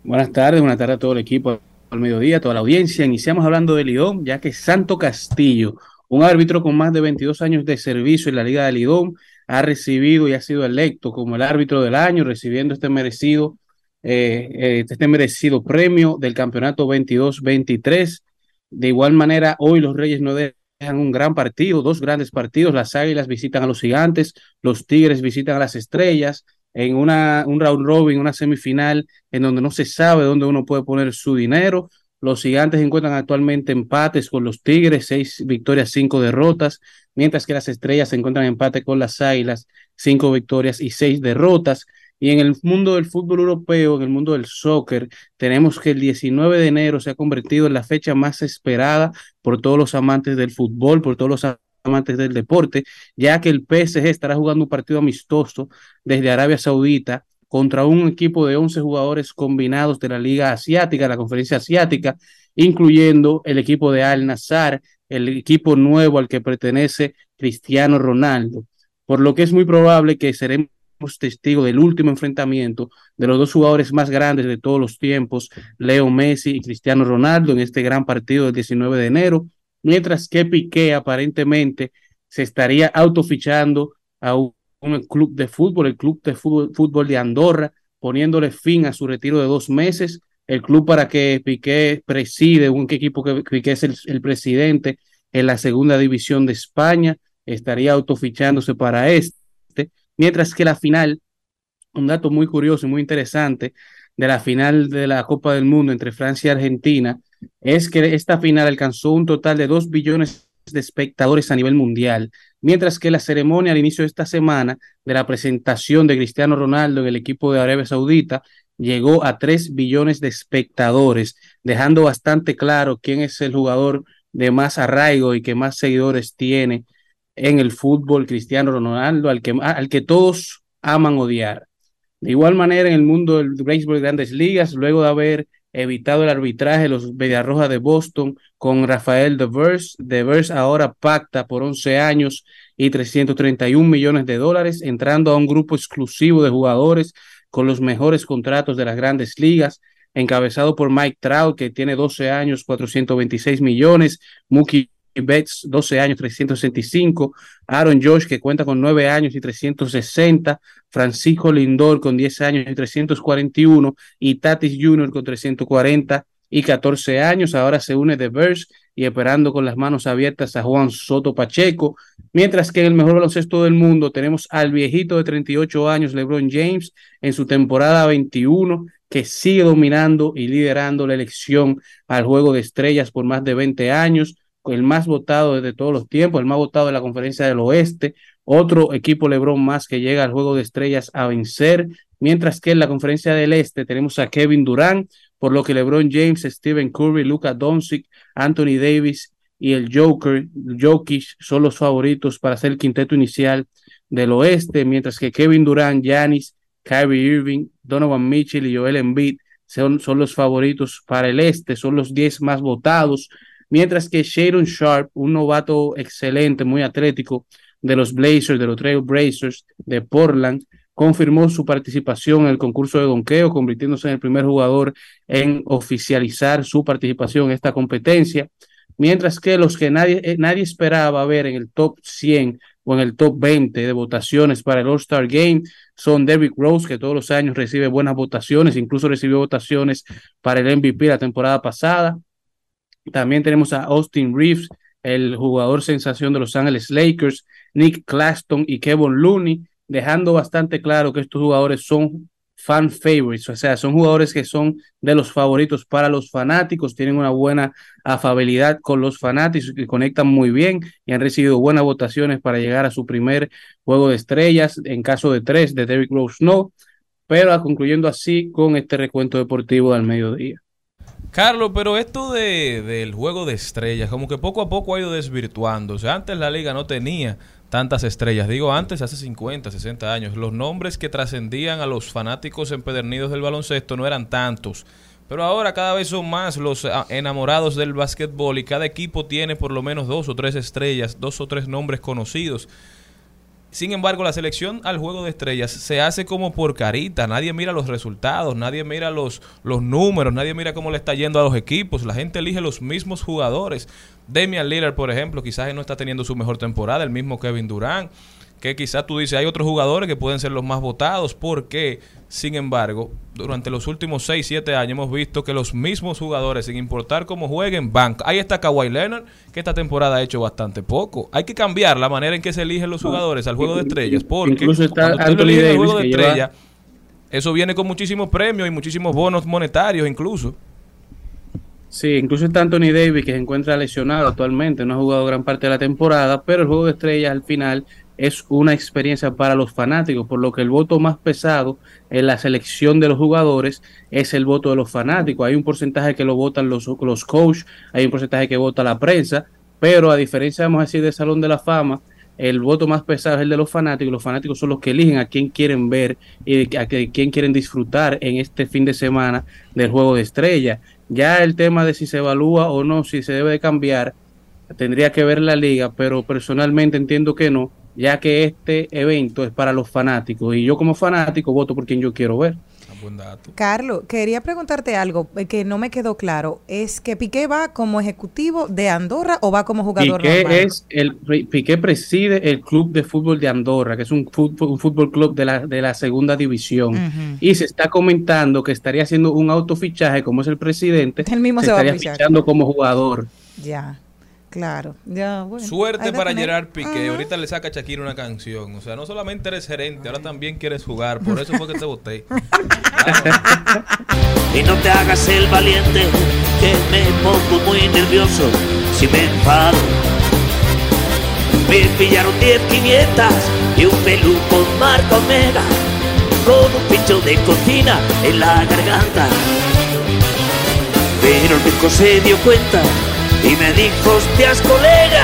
Buenas tardes, buenas tardes a todo el equipo, al mediodía, a toda la audiencia. Iniciamos hablando de Lidón, ya que Santo Castillo, un árbitro con más de 22 años de servicio en la Liga de Lidón, ha recibido y ha sido electo como el árbitro del año, recibiendo este merecido, eh, eh, este merecido premio del campeonato 22-23. De igual manera, hoy los Reyes no dejan un gran partido, dos grandes partidos. Las Águilas visitan a los Gigantes, los Tigres visitan a las Estrellas en una, un round robin, una semifinal en donde no se sabe dónde uno puede poner su dinero. Los gigantes encuentran actualmente empates con los Tigres, seis victorias, cinco derrotas, mientras que las estrellas se encuentran en empate con las águilas, cinco victorias y seis derrotas. Y en el mundo del fútbol europeo, en el mundo del soccer, tenemos que el 19 de enero se ha convertido en la fecha más esperada por todos los amantes del fútbol, por todos los amantes del deporte, ya que el PSG estará jugando un partido amistoso desde Arabia Saudita contra un equipo de 11 jugadores combinados de la Liga Asiática, la Conferencia Asiática, incluyendo el equipo de Al Nazar, el equipo nuevo al que pertenece Cristiano Ronaldo. Por lo que es muy probable que seremos testigos del último enfrentamiento de los dos jugadores más grandes de todos los tiempos, Leo Messi y Cristiano Ronaldo, en este gran partido del 19 de enero, mientras que Piqué aparentemente se estaría autofichando a un, club de fútbol, el club de fútbol de Andorra, poniéndole fin a su retiro de dos meses. El club para que Piqué preside, un equipo que Piqué es el, el presidente en la segunda división de España, estaría autofichándose para este, mientras que la final, un dato muy curioso y muy interesante de la final de la Copa del Mundo entre Francia y Argentina, es que esta final alcanzó un total de dos billones de espectadores a nivel mundial, mientras que la ceremonia al inicio de esta semana de la presentación de Cristiano Ronaldo en el equipo de Arabia Saudita llegó a 3 billones de espectadores, dejando bastante claro quién es el jugador de más arraigo y que más seguidores tiene en el fútbol Cristiano Ronaldo, al que, al que todos aman odiar. De igual manera, en el mundo del béisbol de grandes ligas, luego de haber evitado el arbitraje de los Mediarrojas de Boston con Rafael Devers, Devers ahora pacta por 11 años y 331 millones de dólares, entrando a un grupo exclusivo de jugadores con los mejores contratos de las grandes ligas, encabezado por Mike Trout, que tiene 12 años, 426 millones, Mookie Betts, 12 años, 365, Aaron Josh, que cuenta con 9 años y 360, Francisco Lindor con 10 años y 341, y Tatis Jr. con 340 y 14 años. Ahora se une The Verge y esperando con las manos abiertas a Juan Soto Pacheco. Mientras que en el mejor baloncesto del mundo tenemos al viejito de 38 años, LeBron James, en su temporada 21, que sigue dominando y liderando la elección al juego de estrellas por más de 20 años el más votado desde todos los tiempos, el más votado de la conferencia del oeste, otro equipo Lebron más que llega al juego de estrellas a vencer, mientras que en la conferencia del este tenemos a Kevin Durant, por lo que LeBron James, Stephen Curry, Luka Doncic, Anthony Davis y el Joker, Jokic son los favoritos para ser el quinteto inicial del oeste, mientras que Kevin Durant, Giannis, Kyrie Irving, Donovan Mitchell y Joel Embiid son, son los favoritos para el este, son los 10 más votados mientras que Sharon Sharp, un novato excelente, muy atlético de los Blazers, de los Trail Blazers de Portland, confirmó su participación en el concurso de donqueo, convirtiéndose en el primer jugador en oficializar su participación en esta competencia, mientras que los que nadie, eh, nadie esperaba ver en el top 100 o en el top 20 de votaciones para el All-Star Game son Derrick Rose, que todos los años recibe buenas votaciones, incluso recibió votaciones para el MVP la temporada pasada, también tenemos a Austin Reeves, el jugador sensación de Los Ángeles Lakers, Nick Claston y Kevin Looney, dejando bastante claro que estos jugadores son fan favorites, o sea, son jugadores que son de los favoritos para los fanáticos, tienen una buena afabilidad con los fanáticos que conectan muy bien y han recibido buenas votaciones para llegar a su primer juego de estrellas, en caso de tres, de Derrick Rose no, pero concluyendo así con este recuento deportivo del mediodía. Carlos, pero esto de, del juego de estrellas, como que poco a poco ha ido desvirtuando. O antes la liga no tenía tantas estrellas. Digo, antes, hace 50, 60 años, los nombres que trascendían a los fanáticos empedernidos del baloncesto no eran tantos. Pero ahora cada vez son más los ah, enamorados del básquetbol y cada equipo tiene por lo menos dos o tres estrellas, dos o tres nombres conocidos. Sin embargo, la selección al juego de estrellas se hace como por carita. Nadie mira los resultados, nadie mira los, los números, nadie mira cómo le está yendo a los equipos. La gente elige los mismos jugadores. Damian Lillard, por ejemplo, quizás no está teniendo su mejor temporada. El mismo Kevin Durant que quizás tú dices, hay otros jugadores que pueden ser los más votados, porque, sin embargo, durante los últimos 6, 7 años hemos visto que los mismos jugadores, sin importar cómo jueguen, van. Ahí está Kawhi Leonard, que esta temporada ha hecho bastante poco. Hay que cambiar la manera en que se eligen los jugadores al juego de estrellas, porque cuando tú el juego de estrellas, eso viene con muchísimos premios y muchísimos bonos monetarios incluso. Sí, incluso está Anthony Davis que se encuentra lesionado actualmente, no ha jugado gran parte de la temporada, pero el juego de estrellas al final es una experiencia para los fanáticos, por lo que el voto más pesado en la selección de los jugadores es el voto de los fanáticos. Hay un porcentaje que lo votan los, los coaches, hay un porcentaje que vota la prensa, pero a diferencia, vamos a decir, del Salón de la Fama, el voto más pesado es el de los fanáticos. Los fanáticos son los que eligen a quién quieren ver y a quién quieren disfrutar en este fin de semana del juego de estrella. Ya el tema de si se evalúa o no, si se debe de cambiar, tendría que ver la liga, pero personalmente entiendo que no, ya que este evento es para los fanáticos y yo como fanático voto por quien yo quiero ver. Carlos, quería preguntarte algo eh, que no me quedó claro. ¿Es que Piqué va como ejecutivo de Andorra o va como jugador Piqué es el Piqué preside el club de fútbol de Andorra, que es un fútbol, un fútbol club de la, de la segunda división. Y se está comentando que estaría haciendo un autofichaje, como es el presidente, el mismo se, estaría fichando como jugador. Ya. Claro, ya, bueno. Suerte para Gerard Piqué. Ahorita le saca a Shakira una canción. O sea, no solamente eres gerente, ahora también quieres jugar. Por eso fue que te voté. y no te hagas el valiente, que me pongo muy nervioso si me enfado. Me pillaron 10 500 y un peluco marca omega con un pincho de cocina en la garganta. Pero el se dio cuenta y me dijo, hostias, colega.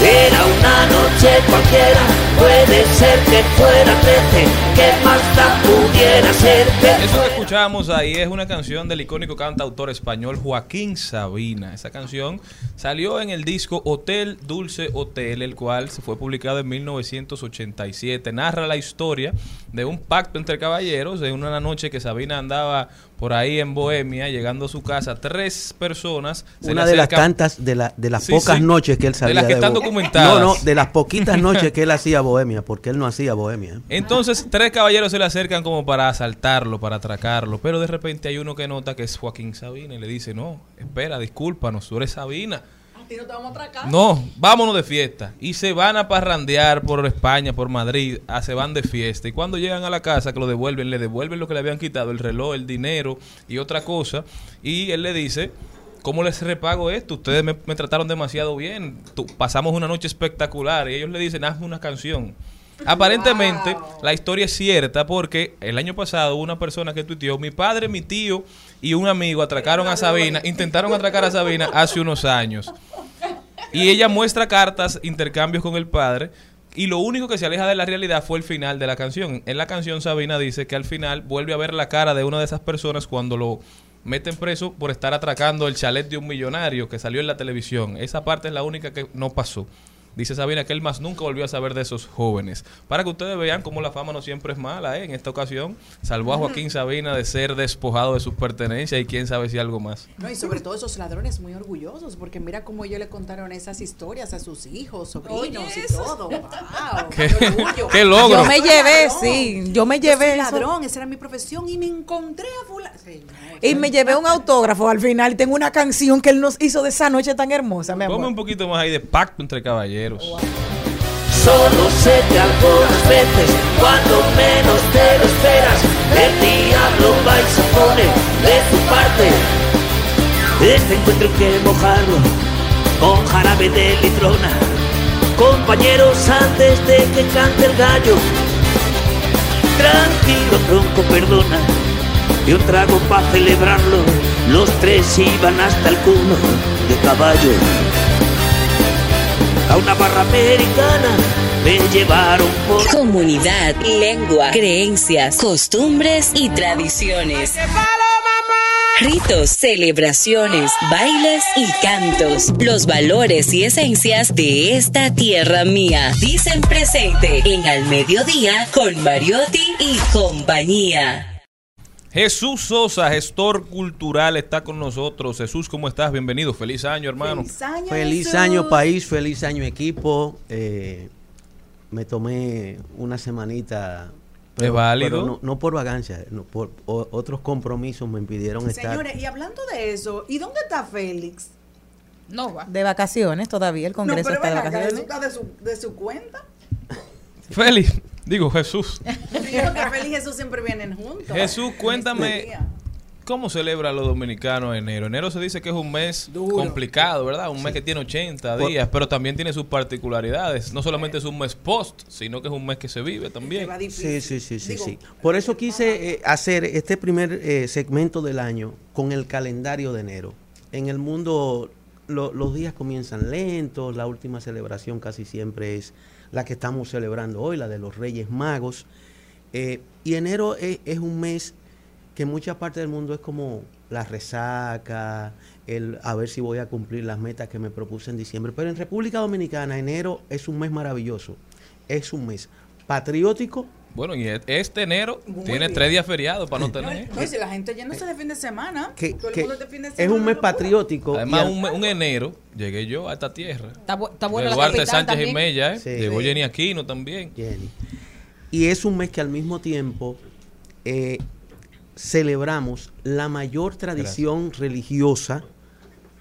Era una noche cualquiera, puede ser que fuera 13, que más pudiera ser. Que escuchamos ahí es una canción del icónico cantautor español Joaquín Sabina. Esa canción salió en el disco Hotel Dulce Hotel, el cual se fue publicado en 1987. Narra la historia de un pacto entre caballeros de una noche que Sabina andaba por ahí en Bohemia, llegando a su casa, tres personas. Una de las tantas, de, la, de las pocas noches que él salía. De las que están documentadas. No, no, de las poquitas noches que él hacía Bohemia, porque él no hacía Bohemia. Entonces, tres caballeros se le acercan como para asaltarlo, para pero de repente hay uno que nota que es Joaquín Sabina y le dice, no, espera, discúlpanos, tú eres Sabina. No, te vamos a atracar? no, vámonos de fiesta. Y se van a parrandear por España, por Madrid, a, se van de fiesta. Y cuando llegan a la casa, que lo devuelven, le devuelven lo que le habían quitado, el reloj, el dinero y otra cosa. Y él le dice, ¿cómo les repago esto? Ustedes me, me trataron demasiado bien. Tu- pasamos una noche espectacular. Y ellos le dicen, hazme una canción. Aparentemente, la historia es cierta porque el año pasado una persona que tuiteó, mi padre, mi tío y un amigo atracaron a Sabina, intentaron atracar a Sabina hace unos años. Y ella muestra cartas, intercambios con el padre. Y lo único que se aleja de la realidad fue el final de la canción. En la canción Sabina dice que al final vuelve a ver la cara de una de esas personas cuando lo meten preso por estar atracando el chalet de un millonario que salió en la televisión. Esa parte es la única que no pasó. Dice Sabina que él más nunca volvió a saber de esos jóvenes. Para que ustedes vean cómo la fama no siempre es mala. ¿eh? En esta ocasión salvó a Joaquín Sabina de ser despojado de sus pertenencias y quién sabe si algo más. No, y sobre todo esos ladrones muy orgullosos, porque mira cómo ellos le contaron esas historias a sus hijos, sobrinos Oye, y eso. todo. Wow, ¿Qué- orgullo. qué logro? Yo me llevé, sí, yo me Yo soy llevé eso. ladrón, esa era mi profesión y me encontré a fulano. Y me llevé un autógrafo al final. Tengo una canción que él nos hizo de esa noche tan hermosa, mi Ponme un poquito más ahí de pacto entre caballeros. Solo sé que algunas veces, cuando menos te lo esperas, el diablo va y se pone de su parte. Este encuentro hay que mojarlo con jarabe de litrona. Compañeros, antes de que cante el gallo, tranquilo tronco, perdona. Y un trago para celebrarlo, los tres iban hasta el culo de caballo a una barra americana me llevaron por Comunidad, lengua, creencias, costumbres y tradiciones. Ritos, celebraciones, bailes y cantos. Los valores y esencias de esta tierra mía. Dicen presente en Al Mediodía con Mariotti y compañía. Jesús Sosa, gestor cultural, está con nosotros. Jesús, ¿cómo estás? Bienvenido. Feliz año, hermano. Feliz año, Feliz año país, feliz año equipo. Eh, me tomé una semanita. ¿Es válido? pero no, no por vagancia, no, por o- otros compromisos me impidieron estar. Señores, y hablando de eso, ¿y dónde está Félix? No va. De vacaciones todavía, el No, Congreso pero está de acá, vacaciones. ¿eso está de su, de su cuenta? Félix, digo Jesús. Yo creo que Félix y Jesús siempre vienen juntos. Jesús, cuéntame, cómo celebra los dominicanos enero? Enero se dice que es un mes complicado, ¿verdad? Un mes que tiene 80 Por- días, pero también tiene sus particularidades. No solamente es un mes post, sino que es un mes que se vive también. Sí, sí, sí, sí, sí. Por eso quise eh, hacer este primer eh, segmento del año con el calendario de enero. En el mundo lo- los días comienzan lentos, la última celebración casi siempre es la que estamos celebrando hoy, la de los Reyes Magos. Eh, y enero es, es un mes que en muchas partes del mundo es como la resaca, el a ver si voy a cumplir las metas que me propuse en diciembre. Pero en República Dominicana enero es un mes maravilloso, es un mes patriótico. Bueno, y este enero Muy tiene bien. tres días feriados para no tener. No, y si la gente yéndose de fin de semana, que, todo el que mundo de fin de es semana. un mes patriótico. Además, un, un enero llegué yo a esta tierra. Está, bu- está buena la Llegó Arte capital Sánchez también. y Mella, ¿eh? Sí. Llegó Sí. Jenny Aquino también. Jenny. Y es un mes que al mismo tiempo eh, celebramos la mayor tradición religiosa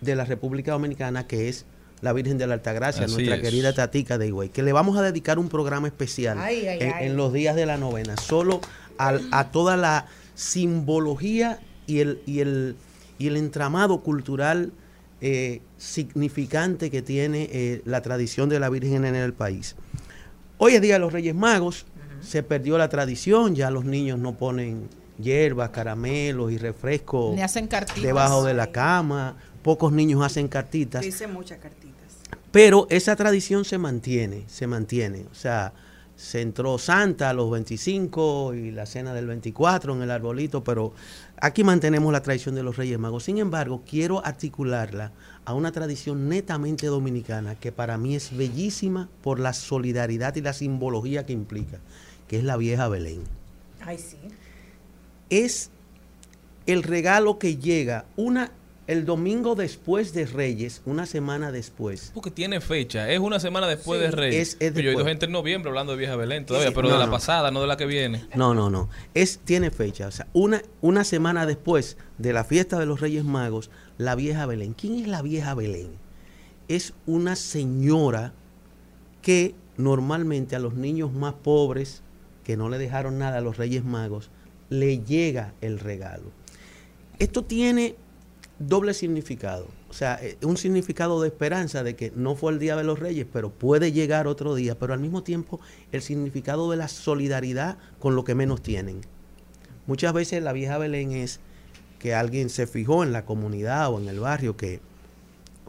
de la República Dominicana, que es la Virgen de la Altagracia, Así nuestra es. querida Tatica de Higüey, que le vamos a dedicar un programa especial Ay, ay, en, ay. en los días de la novena, solo al- a toda la simbología y el, y el, y el entramado cultural eh, significante que tiene eh, la tradición de la Virgen en el país. Hoy es Día de los Reyes Magos, se perdió la tradición, ya los niños no ponen hierbas, caramelos y refrescos Ni hacen cartitas. debajo de la cama, pocos niños hacen cartitas, Dice muchas cartitas. Pero esa tradición se mantiene, se mantiene, o sea, se entró Santa a los 25 y la cena del 24 en el arbolito, pero aquí mantenemos la tradición de los Reyes Magos. Sin embargo, quiero articularla a una tradición netamente dominicana que para mí es bellísima por la solidaridad y la simbología que implica, que es la vieja Belén. Ay, sí. Es el regalo que llega una el domingo después de Reyes, una semana después. Porque tiene fecha, es una semana después Sí. de Reyes. Es- es Yo he oído gente en noviembre hablando de Vieja Belén todavía, Sí, pero no, de la no. pasada, no de la que viene. No, no, no. Es, tiene fecha. O sea, una, una semana después de la fiesta de los Reyes Magos, la vieja Belén. ¿Quién es la vieja Belén? Es una señora que normalmente a los niños más pobres, que no le dejaron nada a los Reyes Magos, le llega el regalo. Esto tiene doble significado. O sea, eh, un significado de esperanza de que no fue el Día de los Reyes, pero puede llegar otro día, pero al mismo tiempo el significado de la solidaridad con lo que menos tienen. Muchas veces la vieja Belén es que alguien se fijó en la comunidad o en el barrio que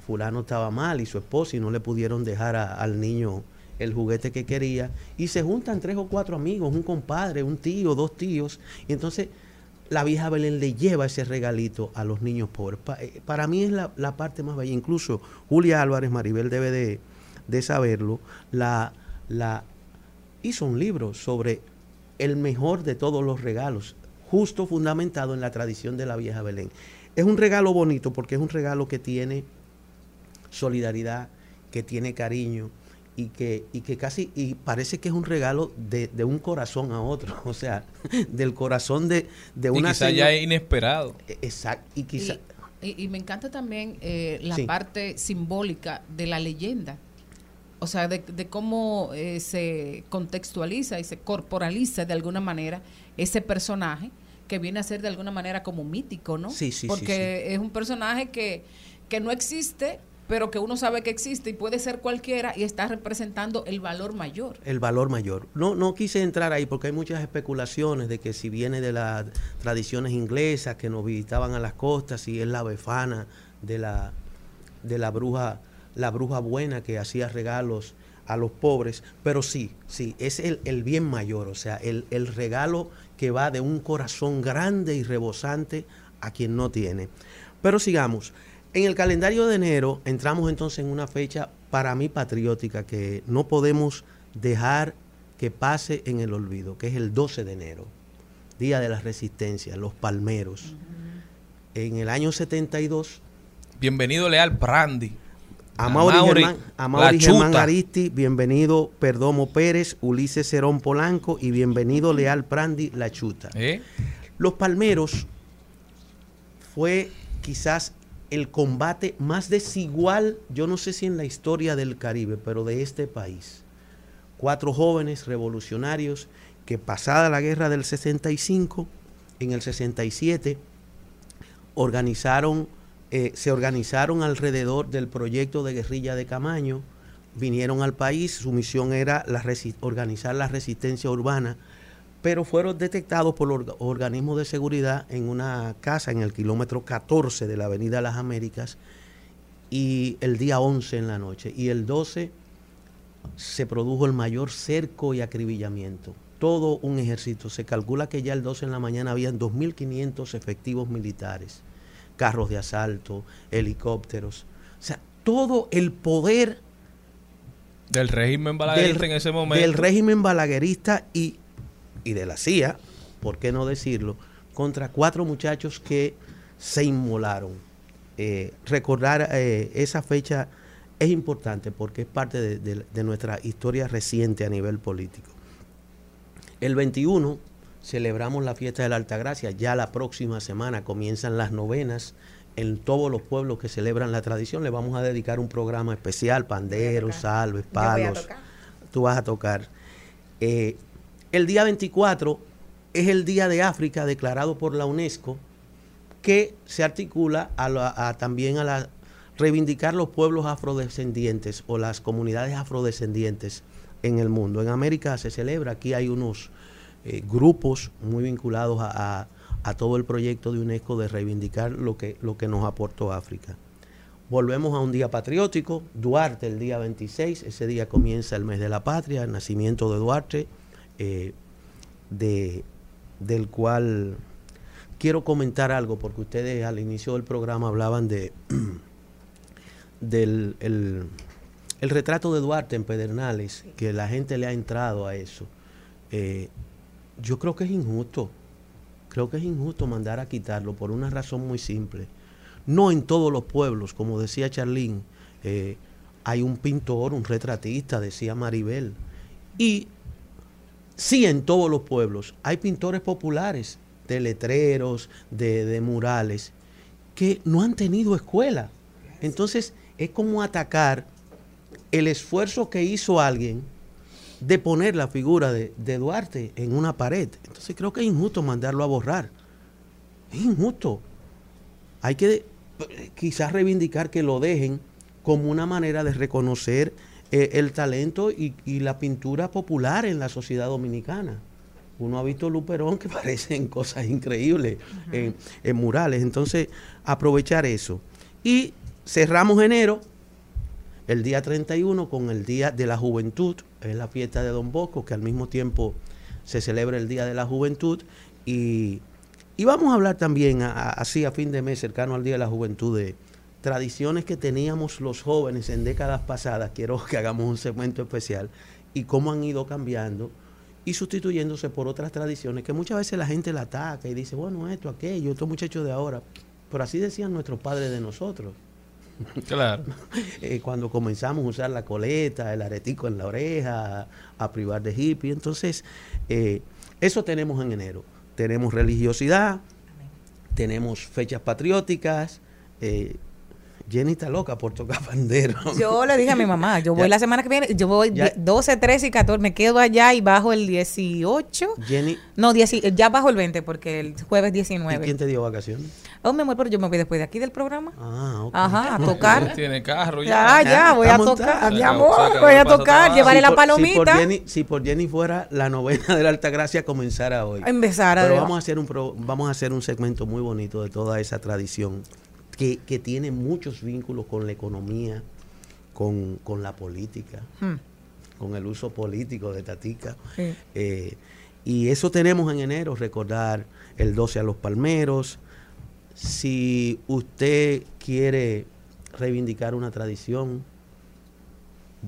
fulano estaba mal y su esposa y no le pudieron dejar al niño el juguete que quería y se juntan tres o cuatro amigos, un compadre, un tío, dos tíos y entonces la vieja Belén le lleva ese regalito a los niños pobres. Eh, para mí es la, la parte más bella. Incluso Julia Álvarez Maribel debe de, de saberlo. La, la hizo un libro sobre el mejor de todos los regalos, justo fundamentado en la tradición de la vieja Belén. Es un regalo bonito porque es un regalo que tiene solidaridad, que tiene cariño y que, y que casi, y parece que es un regalo de, de un corazón a otro, o sea, del corazón de, de Y una quizá señora- ya es inesperado. Exacto, y quizá... Y, y- y me encanta también eh, la Sí. parte simbólica de la leyenda. O sea, de, de cómo eh, se contextualiza y se corporaliza de alguna manera ese personaje que viene a ser de alguna manera como mítico, ¿no? Sí, sí, sí, Porque es un personaje que, que no existe, pero que uno sabe que existe y puede ser cualquiera y está representando el valor mayor. el valor mayor. No, no quise entrar ahí porque hay muchas especulaciones de que si viene de las tradiciones inglesas que nos visitaban a las costas, si es la befana de la, de la bruja, la bruja buena que hacía regalos a los pobres, pero sí, sí, es el, el bien mayor, o sea, el, el regalo que va de un corazón grande y rebosante a quien no tiene. Pero sigamos. En el calendario de enero entramos entonces en una fecha para mí patriótica que no podemos dejar que pase en el olvido, que es el 12 de enero, Día de la Resistencia, los palmeros. En el año 72, Bienvenido Leal Prandi. a Mauri, Germán, Germán. Aristi, bienvenido Perdomo Pérez, Ulises Cerón Polanco y bienvenido Leal Prandi La Chuta. ¿Eh? Los Palmeros fue quizás el combate más desigual, yo no sé si en la historia del Caribe, pero de este país. Cuatro jóvenes revolucionarios que pasada la guerra del 65, en el 67, organizaron, eh, se organizaron alrededor del proyecto de guerrilla de Camaño, vinieron al país, su misión era la organizar la resistencia urbana, pero fueron detectados por los orga- organismos de seguridad en una casa en el kilómetro 14 de la Avenida Las Américas y el día 11 en la noche y el 12 se produjo el mayor cerco y acribillamiento. Todo un ejército. Se calcula que ya el 12 en la mañana habían 2.500 efectivos militares, carros de asalto, helicópteros. O sea, todo el poder Del régimen balaguerista en ese momento. del régimen balaguerista y, y de la CIA, ¿por qué no decirlo? Contra cuatro muchachos que se inmolaron. Eh, recordar eh, esa fecha es importante porque es parte de, de- de nuestra historia reciente a nivel político. El 21 celebramos la fiesta de la Altagracia. Ya la próxima semana comienzan las novenas en todos los pueblos que celebran la tradición. Le vamos a dedicar un programa especial, panderos, salves, palos. Tú vas a tocar. Eh, el día 24 es el Día de África declarado por la UNESCO que se articula también a la, reivindicar los pueblos afrodescendientes o las comunidades afrodescendientes en el mundo. En América se celebra, aquí hay unos eh, grupos muy vinculados a, todo el proyecto de UNESCO de reivindicar lo que nos aportó África. Volvemos a un día patriótico, Duarte el día 26, ese día comienza el mes de la patria, el nacimiento de Duarte, eh, de, del cual quiero comentar algo, porque ustedes al inicio del programa hablaban de del el, el retrato de Duarte en Pedernales, que la gente le ha entrado a eso. Eh, yo creo que es injusto, creo que es injusto mandar a quitarlo por una razón muy simple. No en todos los pueblos, como decía Charlín, eh, hay un pintor, un retratista, decía Maribel. Y sí en todos los pueblos hay pintores populares, de letreros, de, murales, que no han tenido escuela. Entonces es como atacar el esfuerzo que hizo alguien de poner la figura de, de Duarte en una pared. Entonces creo que es injusto mandarlo a borrar. Es injusto. Hay que eh, quizás reivindicar que lo dejen como una manera de reconocer eh, el talento y, y la pintura popular en la sociedad dominicana. Uno ha visto Luperón que parecen cosas increíbles en, en murales. Entonces, aprovechar eso. Y cerramos enero, el día 31, con el Día de la Juventud. Es la fiesta de Don Bosco, que al mismo tiempo se celebra el Día de la Juventud. Y, y vamos a hablar también, a- a- así a fin de mes, cercano al Día de la Juventud, de tradiciones que teníamos los jóvenes en décadas pasadas. Quiero que hagamos un segmento especial. Y cómo han ido cambiando y sustituyéndose por otras tradiciones que muchas veces la gente la ataca y dice, bueno, esto, aquello, estos muchachos de ahora. Pero así decían nuestros padres de nosotros. Claro. Eh, cuando comenzamos a usar la coleta, el aretico en la oreja, a privar de hippie. Entonces, eh, eso tenemos en enero. Tenemos religiosidad, tenemos fechas patrióticas. eh, Jenny está loca por tocar bandero. Yo le dije a mi mamá, yo voy Ya. la semana que viene, yo voy Ya. die- 12, 13 y 14, me quedo allá y bajo el 18. Jenny, No, 10 ya bajo el 20 porque el jueves ¿y 19. quién te dio vacaciones? Oh, mi amor, pero yo me voy después de aquí del programa. Ah, ok. Ajá, a tocar. Tiene carro Ya, ya, voy a tocar, mi Ya, amor, voy a tocar, llevaré Si la por- Si por, palomita. Jenny, si por Jenny fuera la novena de la Altagracia comenzara hoy. Empezara Pero vamos a hacer un pro- vamos a hacer un segmento muy bonito de toda esa tradición que, que tiene muchos vínculos con la economía, con, con la política, Hmm. con el uso político de Tatica. Sí. Eh, y eso tenemos en enero, recordar el 12 a los palmeros. Si usted quiere reivindicar una tradición,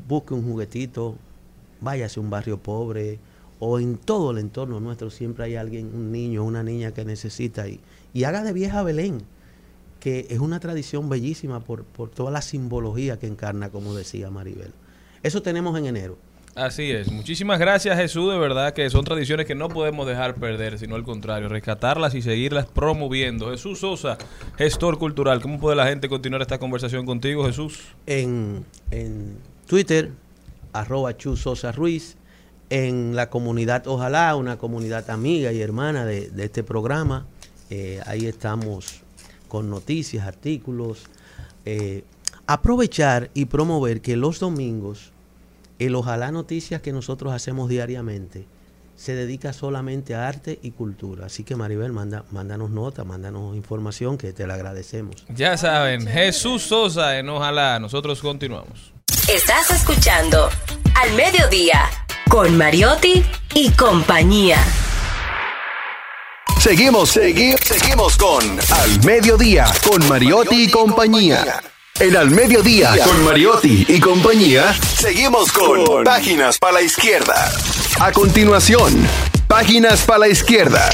busque un juguetito, váyase a un barrio pobre o en todo el entorno nuestro siempre hay alguien, un niño, una niña que necesita y, y haga de vieja Belén, que es una tradición bellísima por, por toda la simbología que encarna, como decía Maribel. Eso tenemos en enero. Así es. Muchísimas gracias, Jesús. De verdad que son tradiciones que no podemos dejar perder, sino al contrario, rescatarlas y seguirlas promoviendo. Jesús Sosa, gestor cultural. ¿Cómo puede la gente continuar esta conversación contigo, Jesús? en, en Twitter, arroba Chu Sosa Ruiz, en la comunidad Ojalá, una comunidad amiga y hermana de, de este programa. Eh, ahí estamos con noticias, artículos. eh, aprovechar y promover que los domingos el Ojalá Noticias que nosotros hacemos diariamente se dedica solamente a arte y cultura. Así que Maribel, manda, mándanos nota, mándanos información que te la agradecemos. Ya saben, Jesús Sosa en Ojalá. Nosotros continuamos. Estás escuchando Al Mediodía con Mariotti y compañía. Seguimos, seguimos, seguimos con Al Mediodía, con Mariotti y compañía. En Al Mediodía, con Mariotti y compañía, seguimos con Páginas para la Izquierda. A continuación, Páginas para la Izquierda.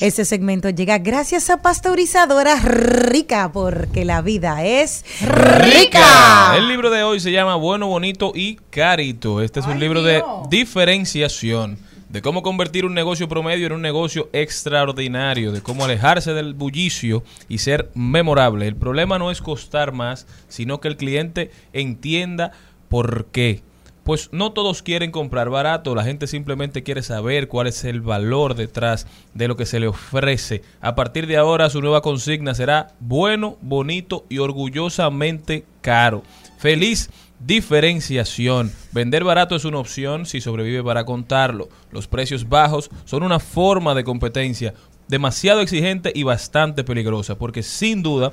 Este segmento llega gracias a Pasteurizadora Rica, porque la vida es rica. El libro de hoy se llama Bueno, Bonito y Carito. Este es un libro de diferenciación, de cómo convertir un negocio promedio en un negocio extraordinario, de cómo alejarse del bullicio y ser memorable. El problema no es costar más, sino que el cliente entienda por qué. Pues no todos quieren comprar barato, la gente simplemente quiere saber cuál es el valor detrás de lo que se le ofrece. A partir de ahora su nueva consigna será bueno, bonito y orgullosamente caro. Feliz diferenciación. Vender barato es una opción si sobrevive para contarlo. Los precios bajos son una forma de competencia demasiado exigente y bastante peligrosa porque sin duda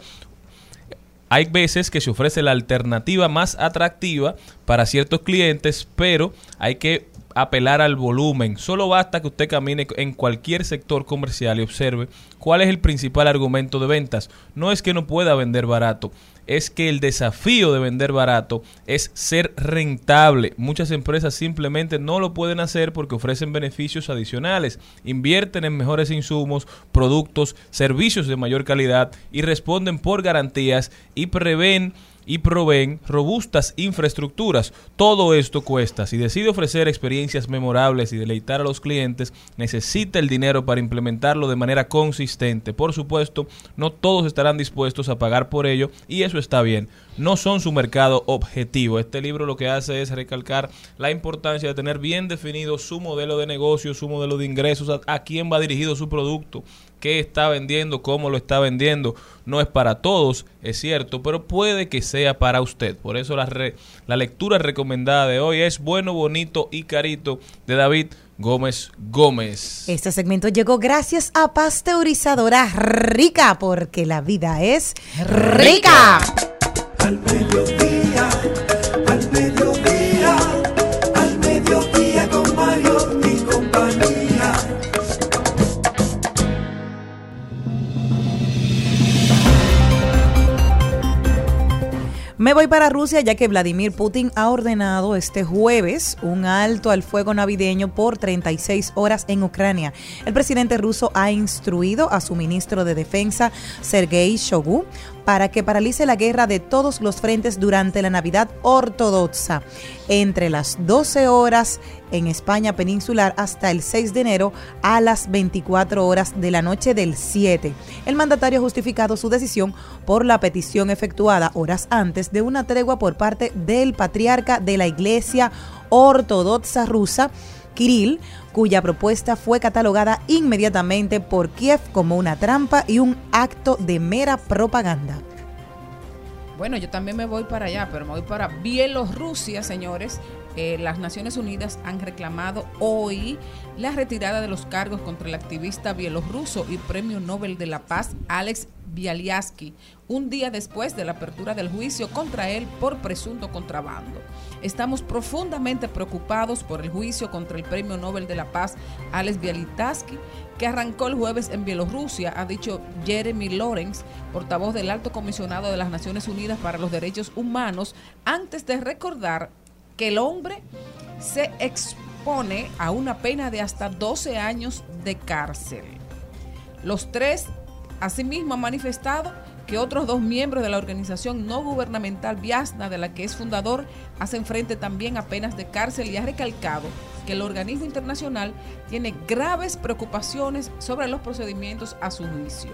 hay veces que se ofrece la alternativa más atractiva para ciertos clientes, pero hay que apelar al volumen. Solo basta que usted camine en cualquier sector comercial y observe cuál es el principal argumento de ventas. No es que no pueda vender barato, es que el desafío de vender barato es ser rentable. Muchas empresas simplemente no lo pueden hacer porque ofrecen beneficios adicionales, invierten en mejores insumos, productos, servicios de mayor calidad y responden por garantías y prevén y proveen robustas infraestructuras. Todo esto cuesta. Si decide ofrecer experiencias memorables y deleitar a los clientes, necesita el dinero para implementarlo de manera consistente. Por supuesto, no todos estarán dispuestos a pagar por ello y eso está bien. No son su mercado objetivo. Este libro lo que hace es recalcar la importancia de tener bien definido su modelo de negocio, su modelo de ingresos, a, a quién va dirigido su producto qué está vendiendo, cómo lo está vendiendo. No es para todos, es cierto, pero puede que sea para usted. Por eso la, re- la lectura recomendada de hoy es Bueno, Bonito y Carito de David Gómez Gómez. Este segmento llegó gracias a Pasteurizadora Rica, porque la vida es rica. Al mediodía, al mediodía, Me voy para Rusia ya que Vladimir Putin ha ordenado este jueves un alto al fuego navideño por 36 horas en Ucrania. El presidente ruso ha instruido a su ministro de Defensa, Sergei Shoigu, para que paralice la guerra de todos los frentes durante la Navidad ortodoxa, entre las 12 horas en España peninsular hasta el 6 de enero a las 24 horas de la noche del 7. El mandatario ha justificado su decisión por la petición efectuada horas antes de una tregua por parte del patriarca de la Iglesia Ortodoxa rusa, Kirill, cuya propuesta fue catalogada inmediatamente por Kiev como una trampa y un acto de mera propaganda. Bueno, yo también me voy para allá, pero me voy para Bielorrusia, señores. Eh, las Naciones Unidas han reclamado hoy la retirada de los cargos contra el activista bielorruso y Premio Nobel de la Paz Alex Bialyatsky, un día después de la apertura del juicio contra él por presunto contrabando. Estamos profundamente preocupados por el juicio contra el Premio Nobel de la Paz Alex Bialyatsky, que arrancó el jueves en Bielorrusia, ha dicho Jeremy Lawrence, portavoz del Alto Comisionado de las Naciones Unidas para los Derechos Humanos, antes de recordar que el hombre se expone a una pena de hasta 12 años de cárcel. Los tres, asimismo, han manifestado que otros dos miembros de la organización no gubernamental Viasna, de la que es fundador, hacen frente también a penas de cárcel y ha recalcado que el organismo internacional tiene graves preocupaciones sobre los procedimientos a su juicio.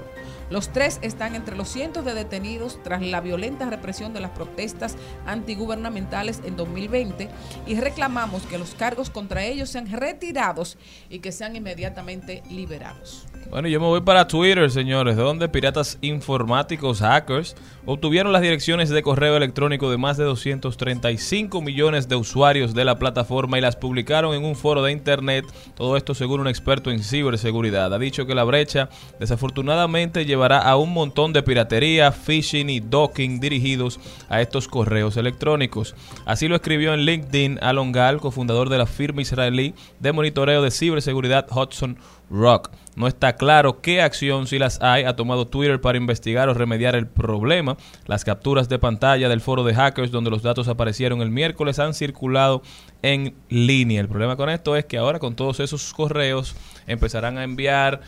Los tres están entre los cientos de detenidos tras la violenta represión de las protestas antigubernamentales en 2020 y reclamamos que los cargos contra ellos sean retirados y que sean inmediatamente liberados. Bueno, yo me voy para Twitter, señores, donde piratas informáticos, hackers, obtuvieron las direcciones de correo electrónico de más de 235 millones de usuarios de la plataforma y las publicaron en un foro de internet. Todo esto según un experto en ciberseguridad. Ha dicho que la brecha desafortunadamente llevará a un montón de piratería, phishing y docking dirigidos a estos correos electrónicos. Así lo escribió en LinkedIn Alon Gal, cofundador de la firma israelí de monitoreo de ciberseguridad Hudson Rock. No está claro qué acción, si las hay, ha tomado Twitter para investigar o remediar el problema. Las capturas de pantalla del foro de hackers donde los datos aparecieron el miércoles han circulado en línea. El problema con esto es que ahora con todos esos correos empezarán a enviar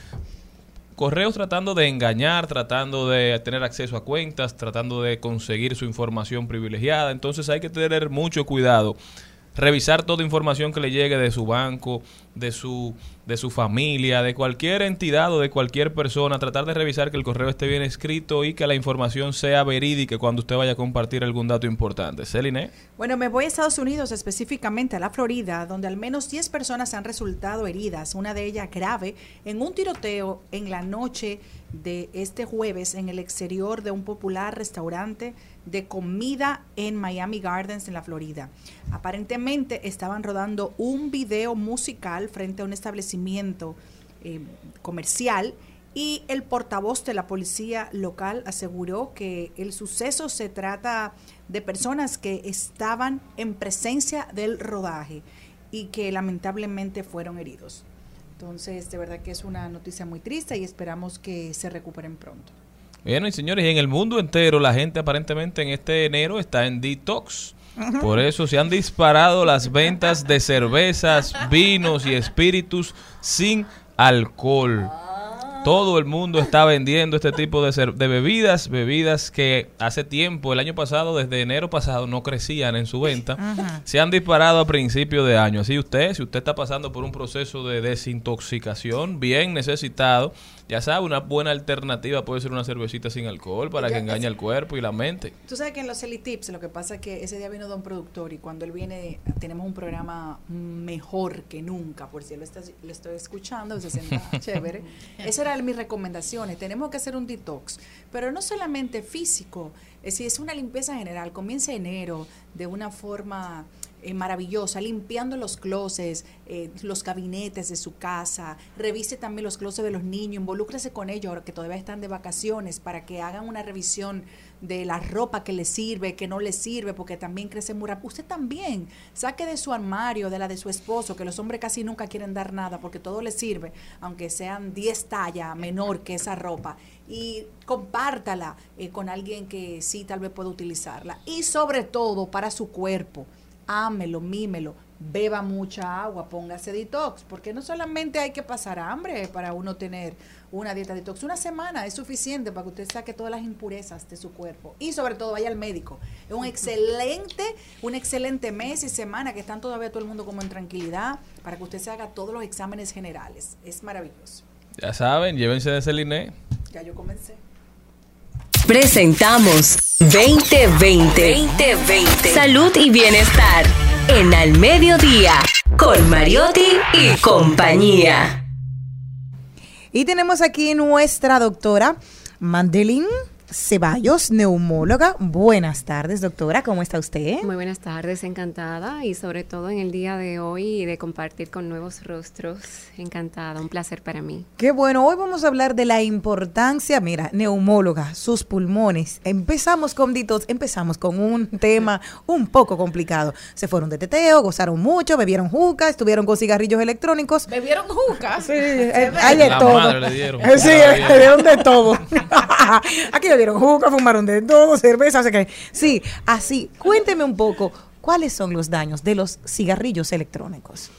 correos tratando de engañar, tratando de tener acceso a cuentas, tratando de conseguir su información privilegiada. Entonces hay que tener mucho cuidado revisar toda información que le llegue de su banco, de su, de su familia, de cualquier entidad o de cualquier persona, tratar de revisar que el correo esté bien escrito y que la información sea verídica cuando usted vaya a compartir algún dato importante. Celine. Bueno, me voy a Estados Unidos, específicamente a la Florida, donde al menos 10 personas han resultado heridas, una de ellas grave, en un tiroteo en la noche de este jueves en el exterior de un popular restaurante de comida en Miami Gardens, en la Florida. Aparentemente estaban rodando un video musical frente a un establecimiento eh, comercial y el portavoz de la policía local aseguró que el suceso se trata de personas que estaban en presencia del rodaje y que lamentablemente fueron heridos. Entonces, de verdad que es una noticia muy triste y esperamos que se recuperen pronto. Bueno, y señores, y en el mundo entero la gente aparentemente en este enero está en detox. Por eso se han disparado las ventas de cervezas, vinos y espíritus sin alcohol. Todo el mundo está vendiendo este tipo de bebidas, bebidas que hace tiempo, el año pasado, desde enero pasado, no crecían en su venta. Se han disparado a principio de año. Así usted, si usted está pasando por un proceso de desintoxicación bien necesitado, ya sabe, una buena alternativa puede ser una cervecita sin alcohol para que engañe al cuerpo y la mente. Tú sabes que en los Selly Tips lo que pasa es que ese día vino Don Productor y cuando él viene tenemos un programa mejor que nunca, por si lo, estás, lo estoy escuchando, se sienta chévere. Esas eran mis recomendaciones. Tenemos que hacer un detox, pero no solamente físico, es decir, es una limpieza general. Comienza enero de una forma eh, maravillosa, limpiando los closets, eh, los gabinetes de su casa, revise también los closets de los niños, involúcrese con ellos ahora que todavía están de vacaciones para que hagan una revisión de la ropa que les sirve, que no les sirve, porque también crece muy rápido. Usted también saque de su armario, de la de su esposo, que los hombres casi nunca quieren dar nada porque todo les sirve, aunque sean 10 tallas menor que esa ropa, y compártala eh, con alguien que sí tal vez pueda utilizarla. Y sobre todo para su cuerpo, ámelo, mímelo, beba mucha agua, póngase detox, porque no solamente hay que pasar hambre para uno tener una dieta detox, una semana es suficiente para que usted saque todas las impurezas de su cuerpo y sobre todo vaya al médico. Es un excelente, un excelente mes y semana que están todavía todo el mundo como en tranquilidad para que usted se haga todos los exámenes generales. Es maravilloso. Ya saben, llévense de Celine. Ya yo comencé. Presentamos 2020. 2020. Salud y bienestar. En Al Mediodía. Con Mariotti y compañía. Y tenemos aquí nuestra doctora Mandelín Ceballos, neumóloga. Buenas tardes, doctora. ¿Cómo está usted? Muy buenas tardes, encantada y sobre todo en el día de hoy de compartir con nuevos rostros. Encantada, un placer para mí. Qué bueno, hoy vamos a hablar de la importancia, mira, neumóloga, sus pulmones. Empezamos con ditos, empezamos con un tema un poco complicado. Se fueron de teteo, gozaron mucho, bebieron juca, estuvieron con cigarrillos electrónicos. ¿Bebieron jucas? Sí, eh, hay de La todo. madre le dieron. Eh, Sí, le dieron de todo. Aquí le dieron juca, fumaron de todo, cerveza, así que sí, así. Cuénteme un poco, ¿cuáles son los daños de los cigarrillos electrónicos?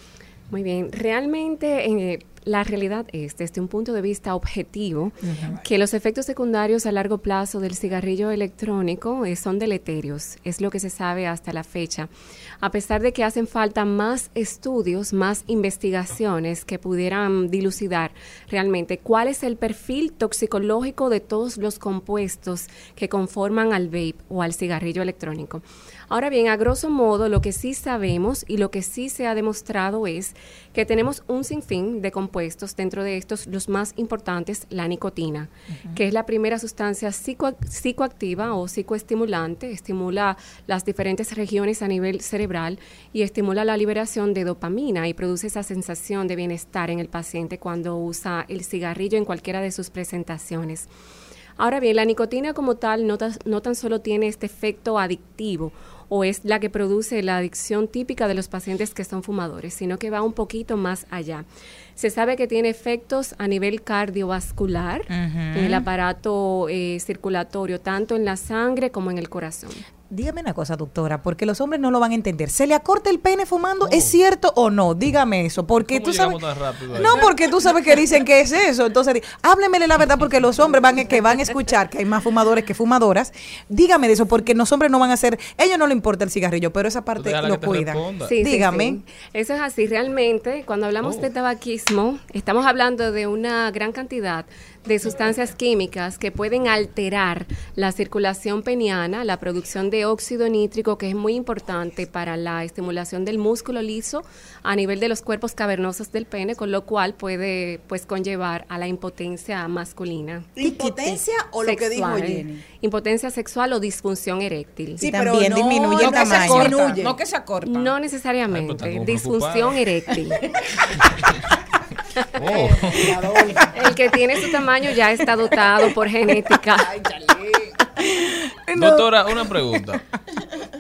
Muy bien, realmente eh, la realidad es, desde un punto de vista objetivo, que los efectos secundarios a largo plazo del cigarrillo electrónico eh, son deleterios, es lo que se sabe hasta la fecha, a pesar de que hacen falta más estudios, más investigaciones que pudieran dilucidar realmente cuál es el perfil toxicológico de todos los compuestos que conforman al vape o al cigarrillo electrónico. Ahora bien, a grosso modo, lo que sí sabemos y lo que sí se ha demostrado es que tenemos un sinfín de compuestos dentro de estos los más importantes, la nicotina, que es la primera sustancia psico- psicoactiva o psicoestimulante, estimula las diferentes regiones a nivel cerebral y estimula la liberación de dopamina y produce esa sensación de bienestar en el paciente cuando usa el cigarrillo en cualquiera de sus presentaciones. Ahora bien, la nicotina como tal no, no tan solo tiene este efecto adictivo o es la que produce la adicción típica de los pacientes que son fumadores, sino que va un poquito más allá. Se sabe que tiene efectos a nivel cardiovascular, en el aparato eh, circulatorio, tanto en la sangre como en el corazón. Dígame una cosa, doctora, porque los hombres no lo van a entender. ¿Se le acorta el pene fumando? ¿Es cierto o no? Dígame eso, porque ¿Cómo tú sabes... tan rápido? No, porque tú sabes que dicen que es eso. Entonces, háblemele la verdad, porque los hombres van a, que van a escuchar que hay más fumadores que fumadoras. Dígame de eso, porque los hombres no van a hacer... ellos no le importa el cigarrillo, pero esa parte lo cuidan. Sí, sí, Dígame. sí. Eso es así. Realmente, cuando hablamos Oh. de tabaquismo, estamos hablando de una gran cantidad de sustancias químicas que pueden alterar la circulación peniana, la producción de óxido nítrico, que es muy importante para la estimulación del músculo liso a nivel de los cuerpos cavernosos del pene, con lo cual puede pues conllevar a la impotencia masculina. ¿Impotencia o lo que dijo Sexual. Jenny? Impotencia sexual o disfunción eréctil. Sí, pero También no- disminuye el no que se tamaño. Corta, no que se acorta. No Ay, pues, necesariamente. como Disfunción eréctil. Oh. El que tiene su tamaño ya está dotado por genética. Doctora, una pregunta.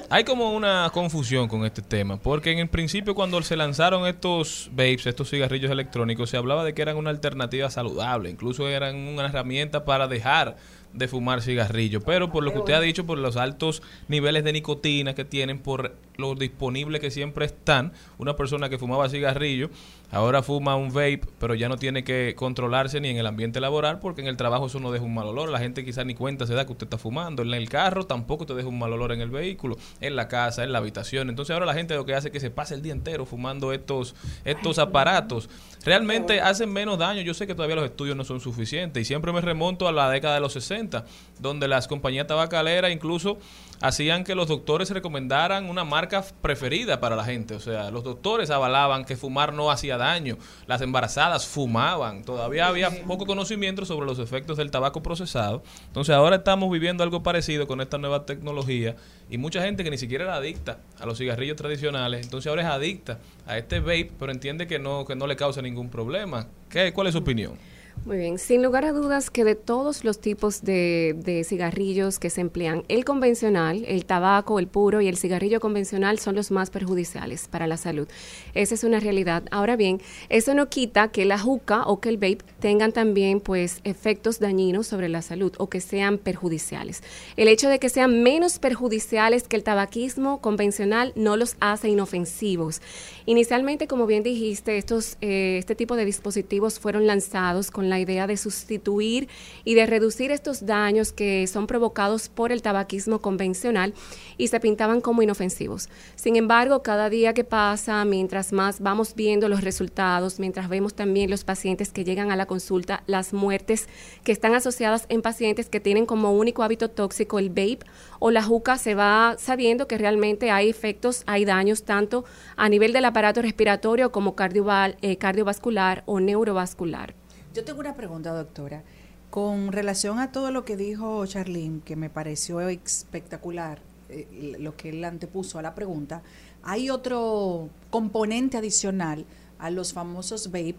Hay como una confusión con este tema, porque en el principio cuando se lanzaron estos vapes, estos cigarrillos electrónicos, se hablaba de que eran una alternativa saludable, incluso eran una herramienta para dejar de fumar cigarrillo, pero por lo que usted ha dicho, por los altos niveles de nicotina que tienen, por lo disponible que siempre están, una persona que fumaba cigarrillo, ahora fuma un vape, pero ya no tiene que controlarse ni en el ambiente laboral, porque en el trabajo eso no deja un mal olor, la gente quizás ni cuenta se da que usted está fumando, en el carro tampoco te deja un mal olor en el vehículo, en la casa, en la habitación, entonces ahora la gente lo que hace es que se pasa el día entero fumando estos, estos aparatos, realmente hacen menos daño, yo sé que todavía los estudios no son suficientes, y siempre me remonto a la década de los 60, donde las compañías tabacaleras incluso hacían que los doctores recomendaran una marca preferida para la gente. O sea, los doctores avalaban que fumar no hacía daño. Las embarazadas fumaban. Todavía había poco conocimiento sobre los efectos del tabaco procesado. Entonces ahora estamos viviendo algo parecido con esta nueva tecnología y mucha gente que ni siquiera era adicta a los cigarrillos tradicionales, entonces ahora es adicta a este vape, pero entiende que no, que no le causa ningún problema. ¿Qué, ¿Cuál es su opinión? Muy bien, sin lugar a dudas que de todos los tipos de, cigarrillos que se emplean, el convencional, el tabaco, el puro y el cigarrillo convencional son los más perjudiciales para la salud. Esa es una realidad. Ahora bien, eso no quita que la juca o que el vape tengan también pues efectos dañinos sobre la salud o que sean perjudiciales. El hecho de que sean menos perjudiciales que el tabaquismo convencional no los hace inofensivos. Inicialmente, como bien dijiste, estos, eh, este tipo de dispositivos fueron lanzados con la idea de sustituir y de reducir estos daños que son provocados por el tabaquismo convencional y se pintaban como inofensivos. Sin embargo, cada día que pasa, mientras más vamos viendo los resultados, mientras vemos también los pacientes que llegan a la consulta, las muertes que están asociadas en pacientes que tienen como único hábito tóxico el vape o la juca, se va sabiendo que realmente hay efectos, hay daños tanto a nivel del aparato respiratorio como eh, cardiovascular o neurovascular. Yo tengo una pregunta, doctora. Con relación a todo lo que dijo Charlene, que me pareció espectacular, eh, lo que él antepuso a la pregunta, hay otro componente adicional a los famosos vape,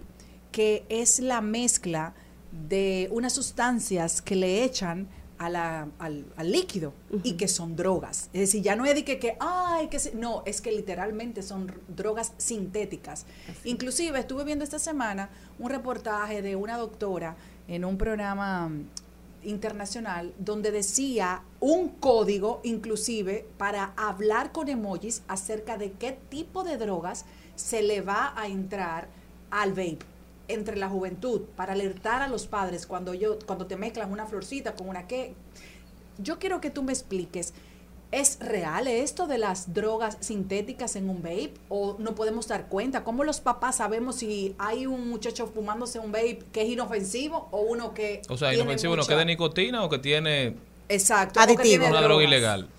que es la mezcla de unas sustancias que le echan a la- al, al líquido y que son drogas. Es decir, ya no es de que, que ay, que se- no, es que literalmente son drogas sintéticas. Inclusive estuve viendo esta semana un reportaje de una doctora en un programa mm, internacional donde decía un código inclusive para hablar con emojis acerca de qué tipo de drogas se le va a entrar al vape entre la juventud para alertar a los padres cuando yo cuando te mezclan una florcita con una que yo quiero que tú me expliques ¿Es real esto de las drogas sintéticas en un vape? ¿O no podemos dar cuenta? ¿Cómo los papás sabemos si hay un muchacho fumándose un vape que es inofensivo o uno que... O sea, tiene inofensivo, ¿no mucha- que de nicotina o que tiene Exacto. o que tiene una droga ilegal?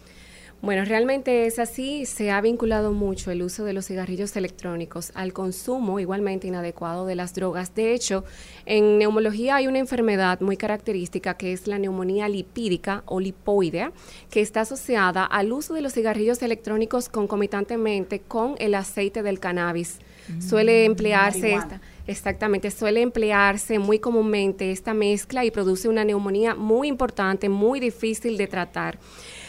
Bueno, realmente es así. Se ha vinculado mucho el uso de los cigarrillos electrónicos al consumo igualmente inadecuado de las drogas. De hecho, en neumología hay una enfermedad muy característica que es la neumonía lipídica o lipoidea, que está asociada al uso de los cigarrillos electrónicos concomitantemente con el aceite del cannabis. Suele emplearse esta. Exactamente, suele emplearse muy comúnmente esta mezcla y produce una neumonía muy importante, muy difícil de tratar.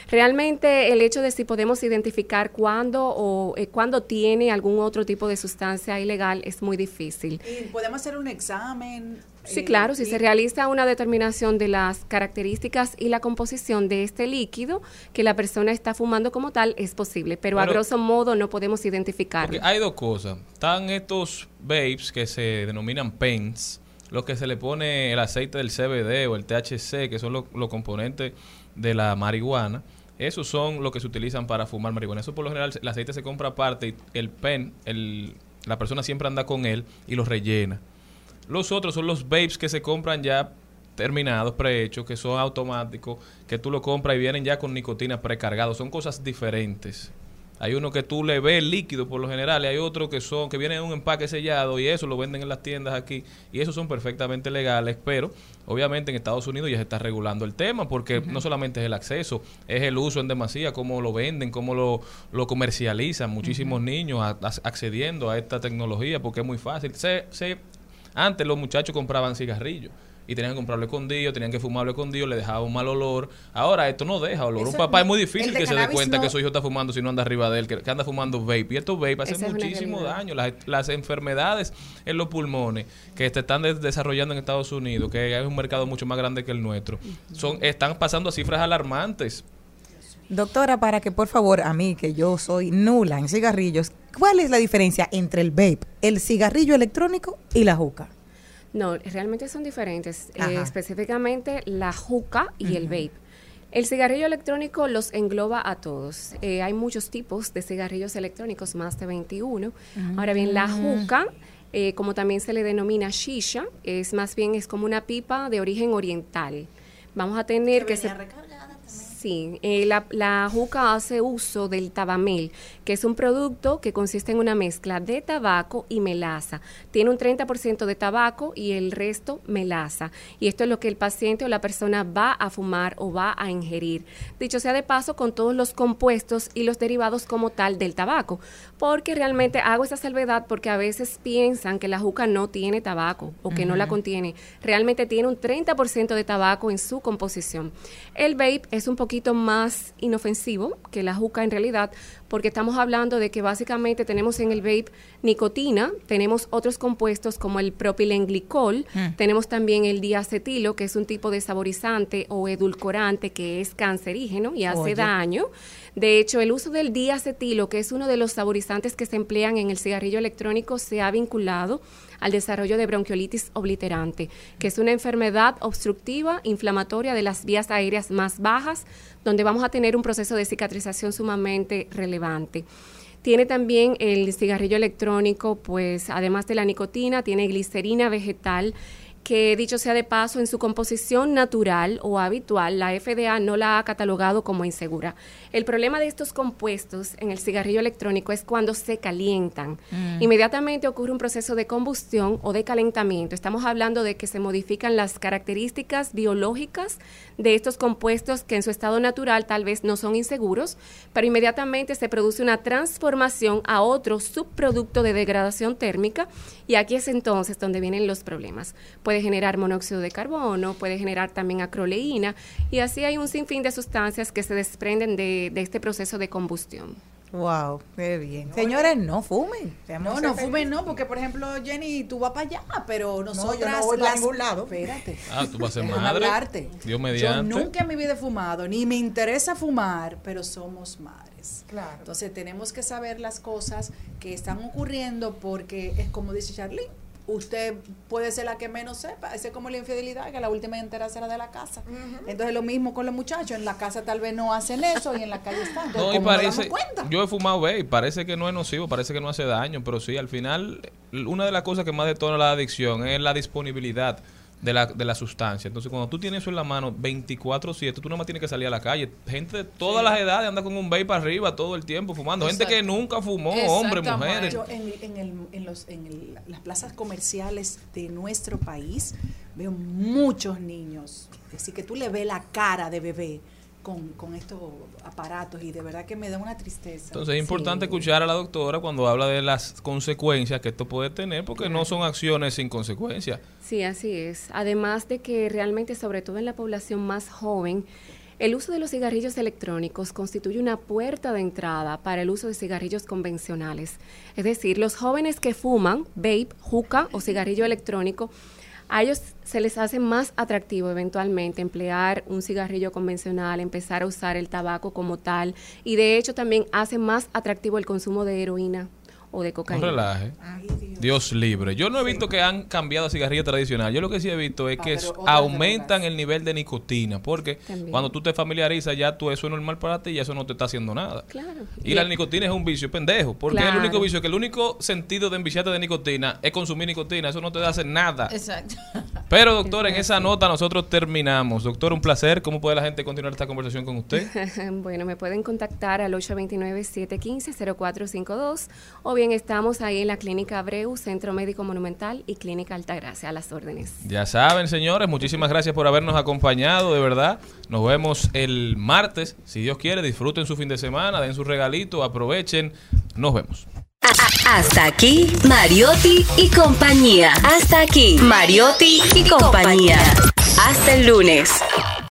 Realmente el hecho de si podemos identificar cuándo o eh, cuándo tiene algún otro tipo de sustancia ilegal es muy difícil. Y podemos hacer un examen. Sí, eh, claro, si se realiza una determinación de las características y la composición de este líquido que la persona está fumando como tal, es posible, pero a grosso modo no podemos identificarlo. Porque hay dos cosas. Están estos vapes que se denominan pens, los que se le pone el aceite del CBD o el THC, que son los, los componentes de la marihuana. Esos son los que se utilizan para fumar marihuana. Eso por lo general, el aceite se compra aparte y el pen, el, la persona siempre anda con él y lo rellena. Los otros son los vapes que se compran ya terminados, prehechos, que son automáticos, que tú lo compras y vienen ya con nicotina precargado. Son cosas diferentes. Hay uno que tú le ves líquido por lo general y hay otro que son que viene en un empaque sellado y eso lo venden en las tiendas aquí. Y esos son perfectamente legales, pero obviamente en Estados Unidos ya se está regulando el tema porque no solamente es el acceso, es el uso en demasía, cómo lo venden, cómo lo, lo comercializan, muchísimos niños a- a- accediendo a esta tecnología porque es muy fácil. Se, se, antes los muchachos compraban cigarrillos y tenían que comprarlo escondido, tenían que fumarlo escondido, le dejaba un mal olor. Ahora esto no deja olor. Eso un papá no- es muy difícil que se dé cuenta no- que su hijo está fumando si no anda arriba de él, que, que anda fumando vape. Y estos vape hacen muchísimo daño. Las, las enfermedades en los pulmones que se están des- desarrollando en Estados Unidos, que es un mercado mucho más grande que el nuestro, son están pasando a cifras alarmantes. Doctora, para que por favor a mí, que yo soy nula en cigarrillos, ¿cuál es la diferencia entre el vape, el cigarrillo electrónico y la juca? No, realmente son diferentes. Eh, específicamente la juca y el vape. El cigarrillo electrónico los engloba a todos. Eh, hay muchos tipos de cigarrillos electrónicos, más de 21. Ahora bien, la juca, eh, como también se le denomina shisha, es más bien es como una pipa de origen oriental. Vamos a tener que, se Sí, eh, la, la juca hace uso del tabamel, que es un producto que consiste en una mezcla de tabaco y melaza. Tiene un 30% de tabaco y el resto melaza. Y esto es lo que el paciente o la persona va a fumar o va a ingerir. Dicho sea de paso, con todos los compuestos y los derivados como tal del tabaco. Porque realmente hago esa salvedad porque a veces piensan que la juca no tiene tabaco o que no la contiene. Realmente tiene un 30% de tabaco en su composición. El vape es un poquito más inofensivo que la juca en realidad, porque estamos hablando de que básicamente tenemos en el vape nicotina, tenemos otros compuestos como el propilenglicol, Mm. tenemos también el diacetilo, que es un tipo de saborizante o edulcorante que es cancerígeno y hace Oye. daño. De hecho, el uso del diacetilo, que es uno de los saborizantes que se emplean en el cigarrillo electrónico, se ha vinculado al desarrollo de bronquiolitis obliterante, que es una enfermedad obstructiva inflamatoria de las vías aéreas más bajas, donde vamos a tener un proceso de cicatrización sumamente relevante. Tiene también el cigarrillo electrónico, pues además de la nicotina, tiene glicerina vegetal que dicho sea de paso, en su composición natural o habitual, la FDA no la ha catalogado como insegura. El problema de estos compuestos en el cigarrillo electrónico es cuando se calientan. Mm. Inmediatamente ocurre un proceso de combustión o de calentamiento. Estamos hablando de que se modifican las características biológicas de estos compuestos que en su estado natural tal vez no son inseguros, pero inmediatamente se produce una transformación a otro subproducto de degradación térmica y aquí es entonces donde vienen los problemas. Puede generar monóxido de carbono, puede generar también acroleína y así hay un sinfín de sustancias que se desprenden de, de este proceso de combustión. Wow, qué bien. Señores, no fumen. No, no fumen, no, porque por ejemplo, Jenny, tú vas para allá, pero nosotras yo no voy para las- ningún lado. Espérate. Ah, tú vas a ser Déjame madre. hablarte. Dios mediante. Yo nunca en mi vida he fumado, ni me interesa fumar, pero somos madres. Claro. Entonces tenemos que saber las cosas que están ocurriendo porque es como dice Charlene, usted puede ser la que menos sepa, es como la infidelidad, que la última entera será de la casa. Entonces lo mismo con los muchachos, en la casa tal vez no hacen eso y en la calle están. Entonces, No, y ¿cómo nos damos parece, cuenta? yo he fumado vape, parece que no es nocivo, parece que no hace daño, pero sí, al final, una de las cosas que más detona la adicción es la disponibilidad de la, de la sustancia. Entonces, cuando tú tienes eso en la mano 24-7, tú nada más tienes que salir a la calle. Gente de todas las edades anda con un vape para arriba todo el tiempo fumando. Gente que nunca fumó, hombres, mujeres. Yo en, en el- en los, en el- las plazas comerciales de nuestro país veo muchos niños. Así que tú le ves la cara de bebé con, con estos aparatos y de verdad que me da una tristeza. Entonces es importante escuchar a la doctora cuando habla de las consecuencias que esto puede tener, porque no son acciones sin consecuencias. Sí, así es. Además de que realmente, sobre todo en la población más joven, el uso de los cigarrillos electrónicos constituye una puerta de entrada para el uso de cigarrillos convencionales. Es decir, los jóvenes que fuman vape, juca o cigarrillo electrónico, a ellos se les hace más atractivo eventualmente emplear un cigarrillo convencional, empezar a usar el tabaco como tal y de hecho también hace más atractivo el consumo de heroína o de No cocaína. relaje. Dios libre. Yo no he visto que han cambiado a cigarrillo tradicional. Yo lo que sí he visto es Ah, que aumentan el nivel de nicotina. Porque También. cuando tú te familiarizas, ya tú eso es normal para ti y eso no te está haciendo nada. Claro. Y la nicotina es un vicio pendejo. Porque es el único vicio que el único sentido de enviciarte de nicotina es consumir nicotina. Eso no te hace nada. Exacto. Pero, doctor, en esa nota nosotros terminamos. Doctor, un placer. ¿Cómo puede la gente continuar esta conversación con usted? bueno, me pueden contactar al 829-715-0452 o bien estamos ahí en la Clínica Abreu, Centro Médico Monumental y Clínica Altagracia, a las órdenes. Ya saben, señores, muchísimas gracias por habernos acompañado, de verdad. Nos vemos el martes, si Dios quiere, disfruten su fin de semana, den su regalito, aprovechen. Nos vemos. Hasta aquí, Mariotti y compañía. Hasta aquí, Mariotti y compañía. Hasta el lunes.